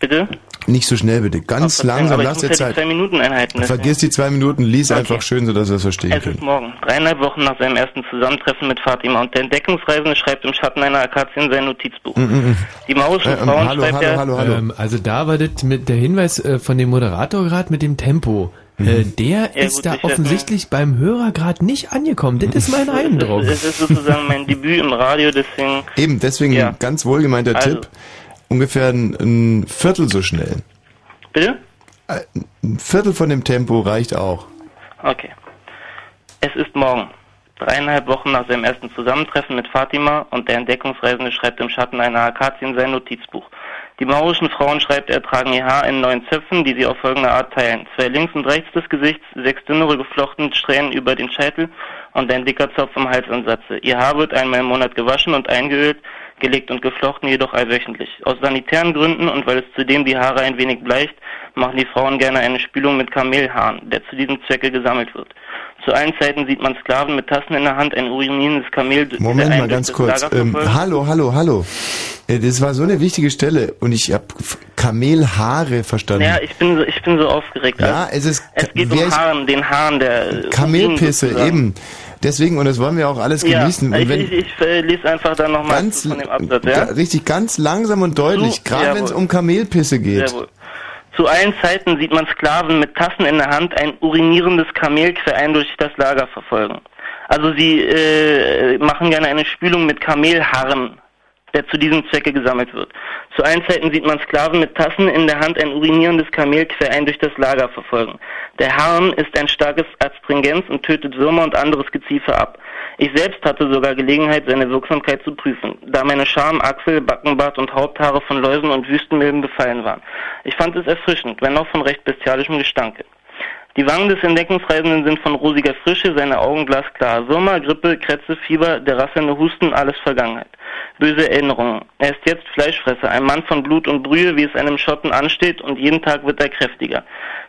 Bitte? Nicht so schnell bitte. Ganz Verzeihung, langsam, lass dir ja die Zeit. zwei Minuten einhalten. deswegen. Vergiss die zwei Minuten, lies Okay. einfach schön, sodass wir es verstehen Es können. ist morgen, dreieinhalb Wochen nach seinem ersten Zusammentreffen mit Fatima und der Entdeckungsreisende schreibt im Schatten einer Akazie in sein Notizbuch. Mm, mm, mm. Die maurischen Äh, ähm, Frauen hallo, schreibt hallo, er... hallo, hallo. Ähm, also da war das mit der Hinweis äh, von dem Moderator gerade mit dem Tempo. Äh, der Ja, ist gut, da offensichtlich beim Hörer gerade nicht angekommen. Das ist mein Eindruck. Es ist sozusagen mein Debüt im Radio, deswegen... Eben, deswegen Ja. ein ganz wohlgemeinter Also. Tipp. Ungefähr ein, ein Viertel so schnell. Bitte? Äh, Ein Viertel von dem Tempo reicht auch. Okay. Es ist morgen. Dreieinhalb Wochen nach seinem ersten Zusammentreffen mit Fatima und der Entdeckungsreisende schreibt im Schatten einer Akazie in sein Notizbuch. Die maurischen Frauen, schreibt er, tragen ihr Haar in neun Zöpfen, die sie auf folgende Art teilen. Zwei links und rechts des Gesichts, sechs dünnere geflochtene Strähnen über den Scheitel und ein dicker Zopf am Halsansatze. Ihr Haar wird einmal im Monat gewaschen und eingeölt, gelegt und geflochten, jedoch allwöchentlich. Aus sanitären Gründen und weil es zudem die Haare ein wenig bleicht, machen die Frauen gerne eine Spülung mit Kamelhaaren, der zu diesem Zwecke gesammelt wird. Zu allen Zeiten sieht man Sklaven mit Tassen in der Hand ein urinierendes Kamel Moment mal ganz kurz. Ähm, hallo, hallo, hallo. Äh, Das war so eine wichtige Stelle und ich habe Kamelhaare verstanden. Ja, ich bin so, ich bin so aufgeregt. Ja, Also, es ist es geht um ich- Haaren, den Haaren der Kamelpisse, eben. Deswegen, und das wollen wir auch alles Ja, genießen. Und ich, wenn, ich, ich äh, lese einfach dann nochmal Ganz von dem Absatz, ja? richtig ganz langsam und deutlich, gerade wenn es um Kamelpisse geht. Sehr wohl. Zu allen Zeiten sieht man Sklaven mit Tassen in der Hand ein urinierendes Kamel querein durch das Lager verfolgen. Also sie äh, machen gerne eine Spülung mit Kamelhaaren, der zu diesem Zwecke gesammelt wird. Zu allen Zeiten sieht man Sklaven mit Tassen in der Hand ein urinierendes Kamel querein durch das Lager verfolgen. Der Harn ist ein starkes Astringenz und tötet Würmer und anderes Geziefer ab. Ich selbst hatte sogar Gelegenheit, seine Wirksamkeit zu prüfen, da meine Scham, Achsel, Backenbart und Haupthaare von Läusen und Wüstenmilben befallen waren. Ich fand es erfrischend, wenn auch von recht bestialischem Gestanke. Die Wangen des Entdeckungsreisenden sind von rosiger Frische, seine Augen glasklar. Würmer, Grippe, Krätze, Fieber, der rasselnde Husten, alles Vergangenheit. Böse Erinnerungen. Er ist jetzt Fleischfresser, ein Mann von Blut und Brühe, wie es einem Schotten ansteht, und jeden Tag wird er kräftiger.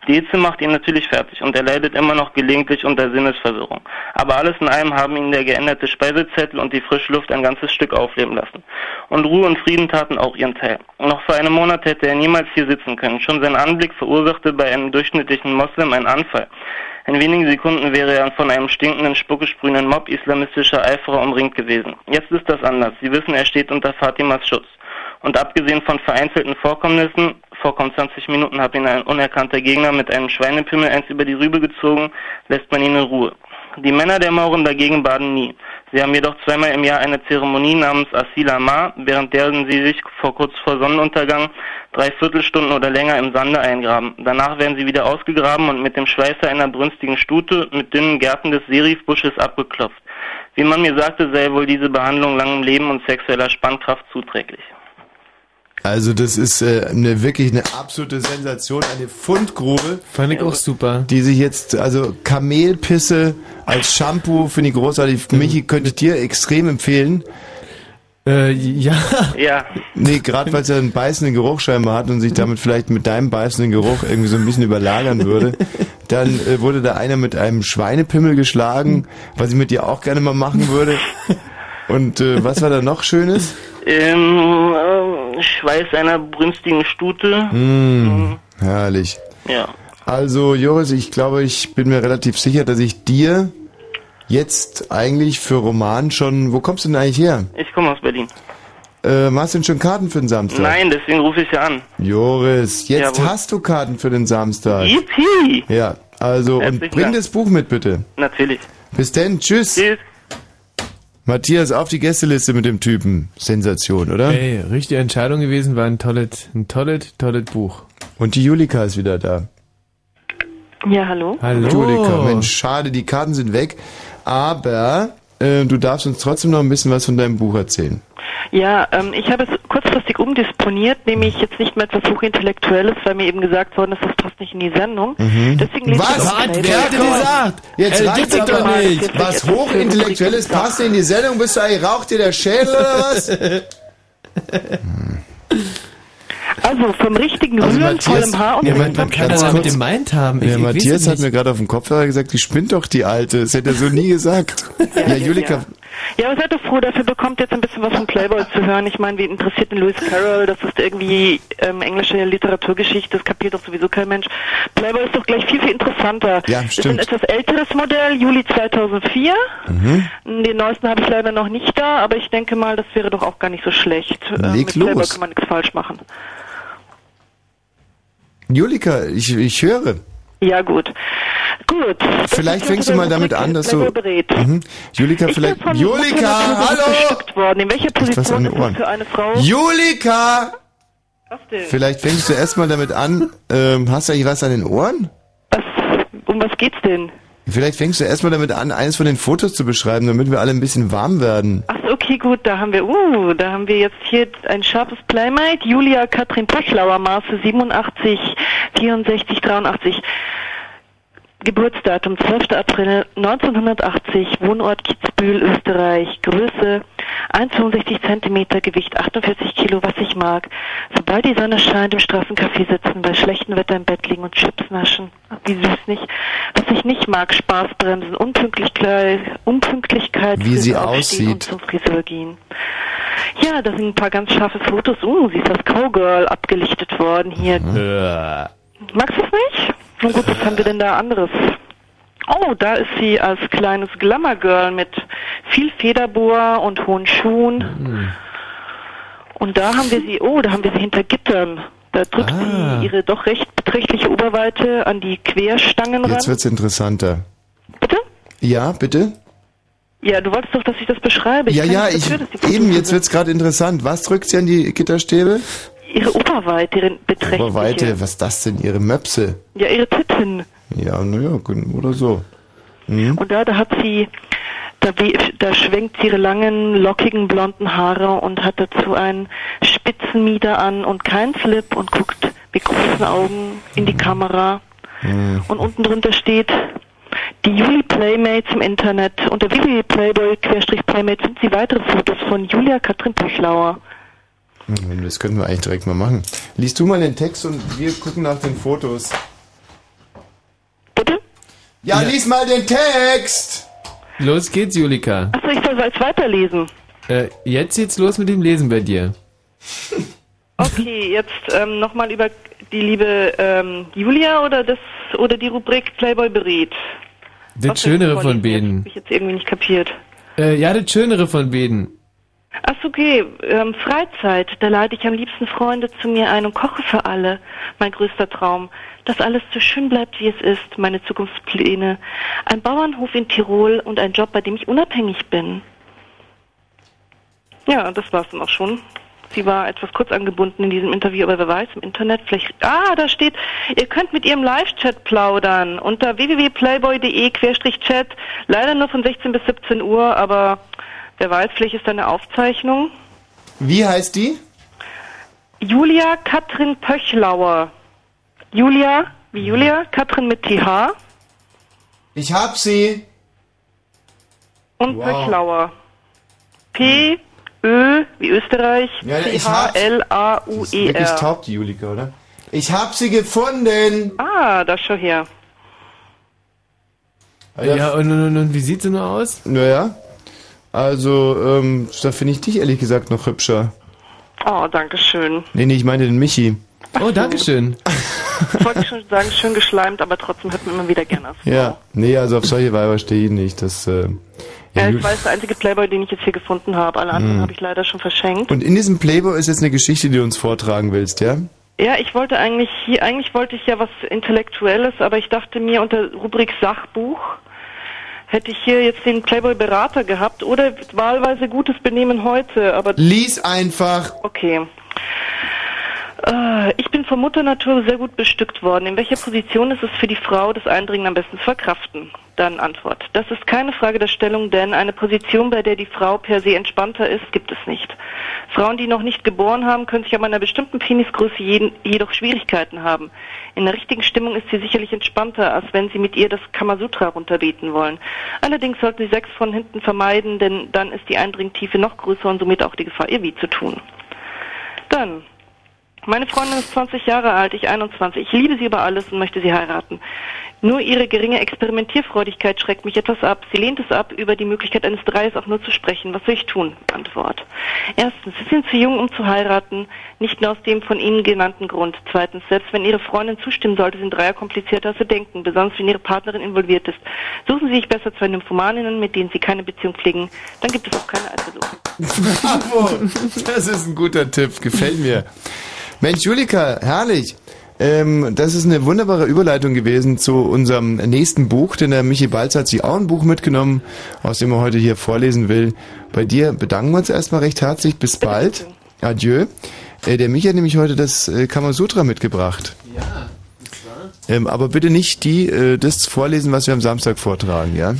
Die Hitze macht ihn natürlich fertig, und er leidet immer noch gelegentlich unter Sinnesverwirrung. Aber alles in allem haben ihn der geänderte Speisezettel und die frische Luft ein ganzes Stück aufleben lassen. Und Ruhe und Frieden taten auch ihren Teil. Noch vor einem Monat hätte er niemals hier sitzen können. Schon sein Anblick verursachte bei einem durchschnittlichen Moslem einen Anfall. In wenigen Sekunden wäre er von einem stinkenden, spuckesprühenden Mob islamistischer Eiferer umringt gewesen. Jetzt ist das anders. Sie wissen, er steht unter Fatimas Schutz. Und abgesehen von vereinzelten Vorkommnissen, vor kaum 20 Minuten hat ihn ein unerkannter Gegner mit einem Schweinepimmel eins über die Rübe gezogen, lässt man ihn in Ruhe. Die Männer der Mauren dagegen baden nie. Sie haben jedoch zweimal im Jahr eine Zeremonie namens Asila Ma, während der sie sich vor kurz vor Sonnenuntergang drei Viertelstunden oder länger im Sande eingraben. Danach werden sie wieder ausgegraben und mit dem Schweißer einer brünstigen Stute mit dünnen Gärten des Serifbusches abgeklopft. Wie man mir sagte, sei wohl diese Behandlung langem Leben und sexueller Spannkraft zuträglich. Also das ist äh, eine wirklich eine absolute Sensation, eine Fundgrube. Fand ich auch super. Die sich jetzt, also Kamelpisse als Shampoo finde ich großartig. Michi könnte ich dir extrem empfehlen. Äh, ja. Ja. Nee, gerade weil es ja einen beißenden Geruch scheinbar hat und sich damit vielleicht mit deinem beißenden Geruch irgendwie so ein bisschen überlagern würde. Dann äh, wurde da einer mit einem Schweinepimmel geschlagen, was ich mit dir auch gerne mal machen würde. Und äh, was war da noch Schönes? Ähm, äh, Schweiß einer brünstigen Stute. Mmh, herrlich. Ja. Also Joris, ich glaube, ich bin mir relativ sicher, dass ich dir jetzt eigentlich für Roman schon... Wo kommst du denn eigentlich her? Ich komme aus Berlin. Äh, hast du denn schon Karten für den Samstag? Nein, deswegen rufe ich ja an. Joris, jetzt Jawohl. hast du Karten für den Samstag. Yippie! Ja, also Herzlichen und bring Dank. das Buch mit bitte. Natürlich. Bis denn, tschüss. Tschüss. Matthias, auf die Gästeliste mit dem Typen. Sensation, oder? Ey, richtige Entscheidung gewesen, war ein tolles, ein tolles, tolles Buch. Und die Julika ist wieder da. Ja, hallo. Hallo. Julika, Mensch, schade, die Karten sind weg. Aber äh, du darfst uns trotzdem noch ein bisschen was von deinem Buch erzählen. Ja, ähm, ich habe es kurzfristig umdisponiert, nämlich jetzt nicht mehr etwas Hochintellektuelles, weil mir eben gesagt worden ist, das passt nicht in die Sendung. Mhm. Deswegen lese ich Was? doch Playboy. Wer hat denn gesagt? Jetzt Äh, reicht's aber doch mal, nicht. das Was Hochintellektuelles passt in die Sendung? Bist du eigentlich, raucht dir der Schädel oder was? Also vom richtigen Also Rühren, Matthias- vollem Haar und Ja, Moment, man- Kann Ganz kurz. mit gemeint haben? Ich, Ja, ich Matthias hat mir gerade auf dem Kopfhörer gesagt, die spinnt doch die Alte. Das hätte er so nie gesagt. Ja, Julika, Ja, aber seid doch froh, dafür bekommt jetzt ein bisschen was von Playboy zu hören. Ich meine, wie interessiert denn Lewis Carroll? Das ist irgendwie ähm, englische Literaturgeschichte, das kapiert doch sowieso kein Mensch. Playboy ist doch gleich viel, viel interessanter. Ja, Das ist stimmt. ein etwas älteres Modell, Juli 2004. Mhm. Den neuesten habe ich leider noch nicht da, aber ich denke mal, das wäre doch auch gar nicht so schlecht. Ähm, mit Playboy los. kann man nichts falsch machen. Julika, ich, ich höre. Ja, gut. Gut. Vielleicht fängst du mal damit an, dass du... Mhm. Julika, vielleicht... Julika, hallo! In welcher was Position an ist den Ohren. das für eine Frau? Julika! Was denn? Vielleicht fängst du erstmal damit an, ähm, hast du eigentlich was an den Ohren? Um was geht's denn? Vielleicht fängst du erstmal damit an, eines von den Fotos zu beschreiben, damit wir alle ein bisschen warm werden. Ach okay, gut, da haben wir, uh, da haben wir jetzt hier ein scharfes Playmate. Julia Katrin Pöchlauer, Maße 87, 64, 83. Geburtsdatum 12. April 1980, Wohnort Kitzbühel, Österreich, Größe 1,65 Zentimeter, Gewicht 48 Kilo, was ich mag. Sobald die Sonne scheint, im Straßencafé sitzen, bei schlechtem Wetter im Bett liegen und Chips naschen. Ach, Wie süß nicht. Was ich nicht mag, Spaßbremsen, Unpünktlichkeit, Unpünktlichkeit, Wie sie aussieht. Und zum Friseur gehen. Ja, da sind ein paar ganz scharfe Fotos. Uh, sie ist als Cowgirl abgelichtet worden hier. Magst du es nicht? Na gut, was haben wir denn da anderes? Oh, da ist sie als kleines Glamour-Girl mit viel Federbohr und hohen Schuhen. Und da haben wir sie, oh, da haben wir sie hinter Gittern. Da drückt Ah. sie ihre doch recht beträchtliche Oberweite an die Querstangen Jetzt ran. wird's interessanter. Bitte? Ja, bitte? Ja, du wolltest doch, dass ich das beschreibe. ja, kann ja, ich, dafür, Fotos eben, jetzt wird's gerade interessant. Was drückt sie an die Gitterstäbe? Ihre Oberweite, ihre beträchtliche. Aber weite, was ist das denn? Ihre Möpse? Ja, ihre Titten. Ja, naja, oder so. Mhm. Und da, da hat sie, da, da schwenkt sie ihre langen, lockigen, blonden Haare und hat dazu einen Spitzenmieder an und keinen Slip und guckt mit großen Augen in die Kamera. Mhm. Und unten drunter steht, die Juli Playmates im Internet. Unter www.playboy-playmate finden Sie weitere Fotos von Julia Katrin Pöchlauer. Hm, Das könnten wir eigentlich direkt mal machen. Liest du mal den Text und wir gucken nach den Fotos. Bitte? Ja, lies mal den Text! Los geht's, Julika. Achso, ich soll es weiterlesen. Äh, jetzt geht's los mit dem Lesen bei dir. Okay, jetzt ähm, nochmal über die liebe ähm, Julia oder das oder die Rubrik Playboy berät. Das Was Schönere von vorliest jetzt? beiden. Hab ich jetzt irgendwie nicht kapiert. Äh, ja, das Schönere von beiden. Ach okay, ähm, Freizeit, da lade ich am liebsten Freunde zu mir ein und koche für alle. Mein größter Traum, dass alles so schön bleibt, wie es ist, meine Zukunftspläne. Ein Bauernhof in Tirol und ein Job, bei dem ich unabhängig bin. Ja, das war's dann auch schon. Sie war etwas kurz angebunden in diesem Interview, aber wer weiß, im Internet vielleicht. Ah, da steht, ihr könnt mit ihrem Live-Chat plaudern unter www.playboy.de-chat. Leider nur von 16 bis 17 Uhr, aber wer weiß, vielleicht ist da eine Aufzeichnung. Wie heißt die? Julia Katrin Pöchlauer. Julia, wie Julia, Katrin mit TH Ich hab sie. und Wow. Pöchlauer. P, Ö, wie Österreich, Ja, H. L, A, U, E, Wirklich R. taub, die Julika, oder? Ich hab sie gefunden. Ah, da schau her. Ja, und, und, und, und wie sieht sie nur aus? Naja. Also, ähm, da finde ich dich ehrlich gesagt noch hübscher. Oh, danke schön. Nee, nee, ich meine den Michi. Oh, danke schön. Ich wollte schon sagen, schön geschleimt, aber trotzdem hört man immer wieder gerne. Ja, nee, also auf solche Weiber stehe ich nicht. Das, äh, Ja, ich weiß, der einzige Playboy, den ich jetzt hier gefunden habe. Alle anderen Hm. habe ich leider schon verschenkt. Und in diesem Playboy ist jetzt eine Geschichte, die du uns vortragen willst, ja? Ja, ich wollte eigentlich hier, eigentlich wollte ich ja was Intellektuelles, aber ich dachte mir unter Rubrik Sachbuch hätte ich hier jetzt den Playboy-Berater gehabt oder wahlweise gutes Benehmen heute, aber... Lies einfach. Okay. Äh, Ich bin von Mutter Natur sehr gut bestückt worden. In welcher Position ist es für die Frau, das Eindringen am besten zu verkraften? Dann Antwort. Das ist keine Frage der Stellung, denn eine Position, bei der die Frau per se entspannter ist, gibt es nicht. Frauen, die noch nicht geboren haben, können sich ab einer bestimmten Penisgröße jeden, jedoch Schwierigkeiten haben. In der richtigen Stimmung ist sie sicherlich entspannter, als wenn sie mit ihr das Kamasutra runterbeten wollen. Allerdings sollten sie Sex von hinten vermeiden, denn dann ist die Eindringtiefe noch größer und somit auch die Gefahr, ihr weh zu tun. Dann, meine Freundin ist 20 Jahre alt, ich 21. Ich liebe sie über alles und möchte sie heiraten. Nur ihre geringe Experimentierfreudigkeit schreckt mich etwas ab. Sie lehnt es ab, über die Möglichkeit eines Dreies auch nur zu sprechen. Was soll ich tun? Antwort. Erstens, sie sind zu jung, um zu heiraten, nicht nur aus dem von Ihnen genannten Grund. Zweitens, selbst wenn Ihre Freundin zustimmen sollte, sind Dreier komplizierter als Sie denken, besonders wenn Ihre Partnerin involviert ist. Suchen Sie sich besser zwei Nymphomaninnen, mit denen Sie keine Beziehung pflegen, dann gibt es auch keine Eifersucht. Bravo. Das ist ein guter Tipp, gefällt mir. Mensch, Julika, herrlich. Ähm, das ist eine wunderbare Überleitung gewesen zu unserem nächsten Buch, denn der Michi Balz hat sich auch ein Buch mitgenommen, aus dem er heute hier vorlesen will. Bei dir bedanken wir uns erstmal recht herzlich. Bis bald. Adieu. Äh, der Michi hat nämlich heute das äh, Kamasutra mitgebracht. Ja, Ähm, aber bitte nicht die, äh, das vorlesen, was wir am Samstag vortragen, ja?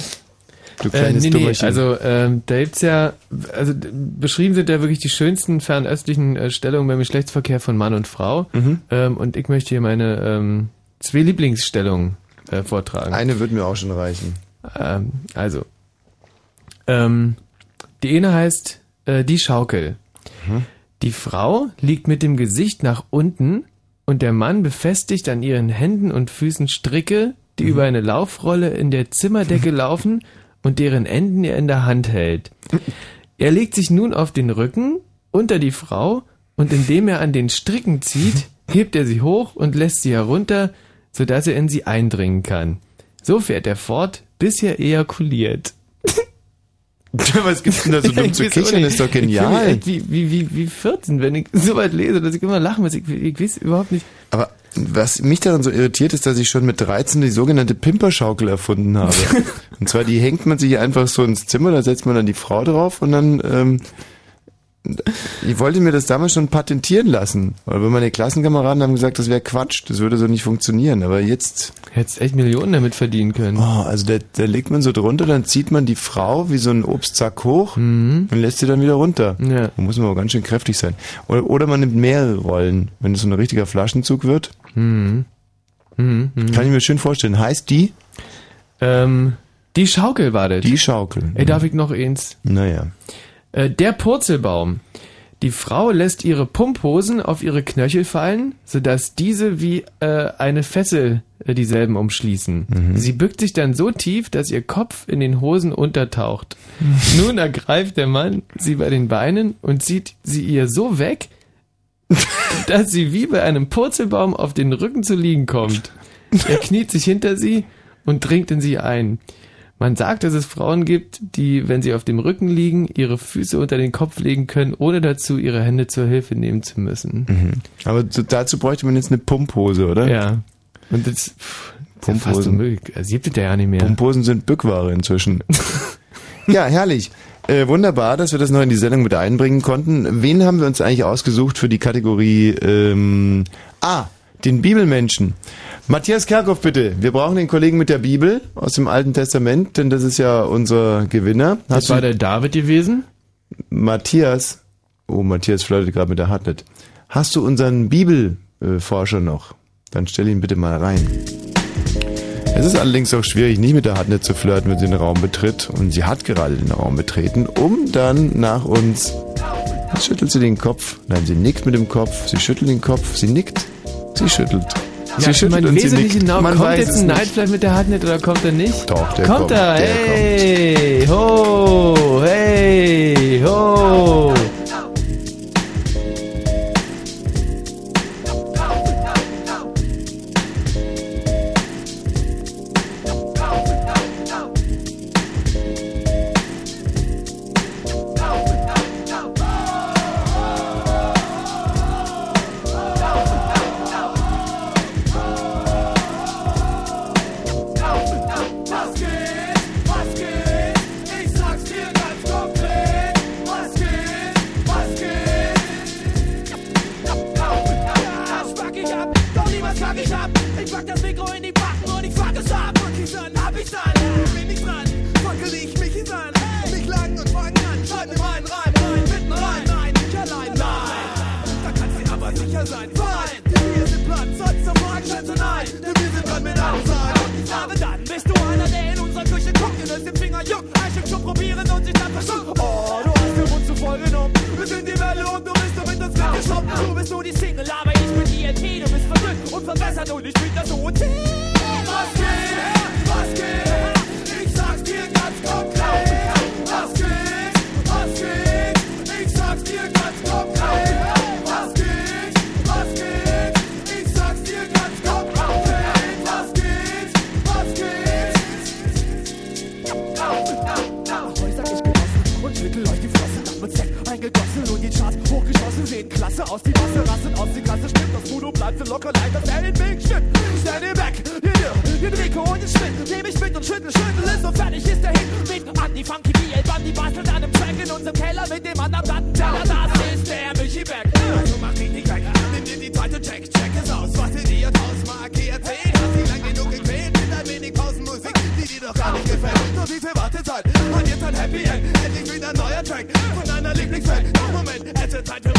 Du Äh, kleines nee, nee, Dummerchen. also ähm, da gibt's ja, also beschrieben sind ja wirklich die schönsten fernöstlichen äh, Stellungen beim Geschlechtsverkehr von Mann und Frau. Mhm. Ähm, und ich möchte hier meine ähm, zwei Lieblingsstellungen äh, vortragen. Eine wird mir auch schon reichen. Ähm, also, ähm, die eine heißt äh, die Schaukel. Mhm. Die Frau liegt mit dem Gesicht nach unten und der Mann befestigt an ihren Händen und Füßen Stricke, die über eine Laufrolle in der Zimmerdecke laufen und deren Enden er in der Hand hält. Er legt sich nun auf den Rücken unter die Frau und indem er an den Stricken zieht, hebt er sie hoch und lässt sie herunter, sodass er in sie eindringen kann. So fährt er fort, bis er ejakuliert. Was gibt's denn da so dumm zu Ich kichern? nicht. Ist doch Ich genial. echt Wie, wie, wie, wie 14, wenn ich so weit lese, dass ich immer lachen muss. Ich, ich weiß überhaupt nicht. Aber was mich daran so irritiert, ist, dass ich schon mit 13 die sogenannte Pimperschaukel erfunden habe. und zwar, die hängt man sich einfach so ins Zimmer, da setzt man dann die Frau drauf und dann, ähm, ich wollte mir das damals schon patentieren lassen. Aber meine Klassenkameraden haben gesagt, das wäre Quatsch, das würde so nicht funktionieren. Aber jetzt... Hättest echt Millionen damit verdienen können. Oh, also da, da legt man so drunter, dann zieht man die Frau wie so ein Obstsack hoch Mhm. und lässt sie dann wieder runter. Ja. Da muss man aber ganz schön kräftig sein. Oder, oder man nimmt mehrere Rollen, wenn es so ein richtiger Flaschenzug wird. Mhm. Mhm. Mhm. Kann ich mir schön vorstellen. Heißt die? Ähm, die Schaukel war das. Die Schaukel. Ey, darf ich noch eins? Naja. Äh, der Purzelbaum. Die Frau lässt ihre Pumphosen auf ihre Knöchel fallen, sodass diese wie äh, eine Fessel äh, dieselben umschließen. Mhm. Sie bückt sich dann so tief, dass ihr Kopf in den Hosen untertaucht. Nun ergreift der Mann sie bei den Beinen und zieht sie ihr so weg, dass sie wie bei einem Purzelbaum auf den Rücken zu liegen kommt. Er kniet sich hinter sie und dringt in sie ein. Man sagt, dass es Frauen gibt, die, wenn sie auf dem Rücken liegen, ihre Füße unter den Kopf legen können, ohne dazu ihre Hände zur Hilfe nehmen zu müssen. Mhm. Aber dazu bräuchte man jetzt eine Pumphose, oder? Ja. Und das, Pumphosen. ist fast unmöglich. Also gibt es ja ja nicht mehr. Pumphosen sind Bückware inzwischen. ja, herrlich. Äh, wunderbar, dass wir das noch in die Sendung mit einbringen konnten. Wen haben wir uns eigentlich ausgesucht für die Kategorie ähm, A? Ah, den Bibelmenschen. Matthias Kerkhoff, bitte. Wir brauchen den Kollegen mit der Bibel aus dem Alten Testament, denn das ist ja unser Gewinner. Hast das war der David gewesen? Matthias. Oh, Matthias flirtet gerade mit der Hartnett. Hast du unseren Bibelforscher noch? Dann stell ihn bitte mal rein. Es ist allerdings auch schwierig, nicht mit der Hartnett zu flirten, wenn sie den Raum betritt. Und sie hat gerade den Raum betreten, um dann nach uns. Jetzt schüttelt sie den Kopf. Nein, sie nickt mit dem Kopf. Sie schüttelt den Kopf. Sie nickt. Sie schüttelt. Sie also schüttelt man und sie nickt. Genau, man kommt jetzt ein Nightfly mit der Hardnet oder kommt er nicht? Doch, der kommt. Kommt er? Der hey, kommt. ho, hey, ho. Hälfte locker leider Selling Big Shit. Standing back, hier, hier, den Rico und den Schmidt. Nehm ich mit und schüttel, schüttel ist und fertig ist der Hit. Mit Andy Funky, die Elband, die bastelt an einem Track in unserem Keller mit dem anderen Platten. Da, das ist der Michi Beck. Also mach dich nicht weg, nimm dir die zweite und check, check es aus. Was in ihr draus markiert, seht, hat sie lang genug gequält. Mit ein wenig Pausenmusik, die dir doch gar nicht gefällt. Nur wie viel Wartezeit, und jetzt ein Happy End. Endlich wieder ein neuer Track von deiner Lieblingsfan. Doch Moment, es ist Zeit für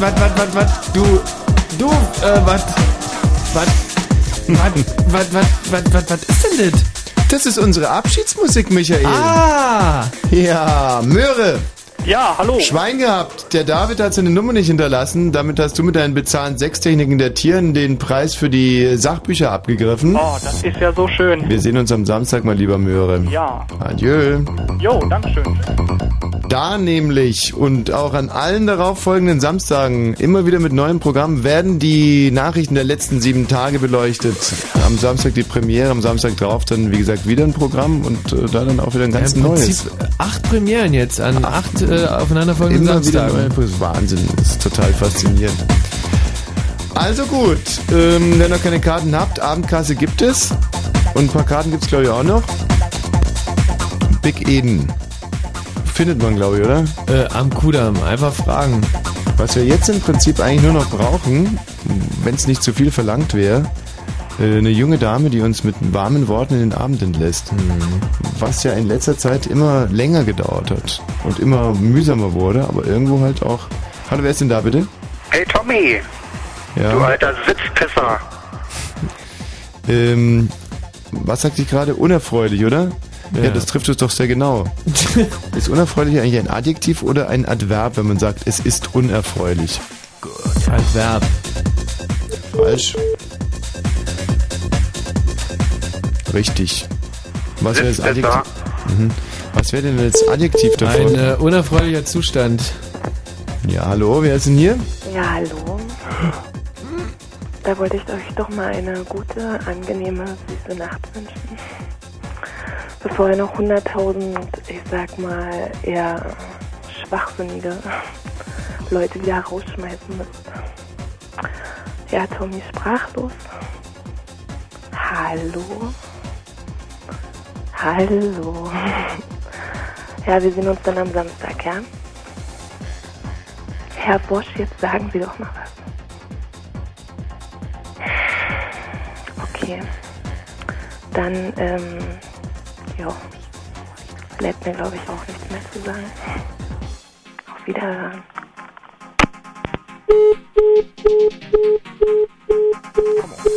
Was, was, was, was, wat, du, du, äh, was? Was? Was, was, was, was, wat, wat ist denn das? Das ist unsere Abschiedsmusik, Michael. Ah! Ja, Möhre. Ja, hallo. Schwein gehabt. Der David hat seine Nummer nicht hinterlassen. Damit hast du mit deinen bezahlten Sechstechniken der Tieren den Preis für die Sachbücher abgegriffen. Oh, das ist ja so schön. Wir sehen uns am Samstag mal, lieber Möhre. Ja. Adieu. Jo, Dankeschön. Da nämlich und auch an allen darauffolgenden Samstagen immer wieder mit neuen Programmen werden die Nachrichten der letzten sieben Tage beleuchtet. Am Samstag die Premiere, am Samstag drauf dann wie gesagt wieder ein Programm und äh, da dann auch wieder ein ganz Im neues. Prinzip acht Premieren jetzt an acht äh, aufeinanderfolgenden Immer wieder Samstagen. neue das ist Wahnsinn, das ist total faszinierend. Also gut, ähm, wenn ihr noch keine Karten habt, Abendkasse gibt es und ein paar Karten gibt es glaube ich auch noch. Big Eden. Findet man glaube ich, oder? Äh, am Kudamm, einfach fragen. Was wir jetzt im Prinzip eigentlich nur noch brauchen, wenn es nicht zu viel verlangt wäre, äh, eine junge Dame, die uns mit warmen Worten in den Abend entlässt. Was ja in letzter Zeit immer länger gedauert hat und immer mühsamer wurde, aber irgendwo halt auch. Hallo, wer ist denn da bitte? Hey Tommy, Ja. du alter Sitzpisser. Ähm, was sagt sie gerade? Unerfreulich, oder? Ja. Ja. das trifft es doch sehr genau. ist unerfreulich eigentlich ein Adjektiv oder ein Adverb, wenn man sagt, es ist unerfreulich? Adverb. Falsch. Richtig. Was wäre das. Adjektiv? Mhm. Was wäre denn das Adjektiv davon? Ein äh, unerfreulicher Zustand. Ja, hallo, wer ist denn hier? Ja, hallo. Da wollte ich euch doch mal eine gute, angenehme, süße Nacht wünschen. Bevor ihr noch 100.000, ich sag mal, eher schwachsinnige Leute wieder rausschmeißen müsst. Ja, Tommy sprachlos. Hallo. Hallo. Ja, wir sehen uns dann am Samstag, ja? Herr Bosch, jetzt sagen Sie doch mal was. Okay. Dann, ähm, ja, bleibt mir, glaube ich, auch nichts mehr zu sagen. Auf Wiederhören. Come on.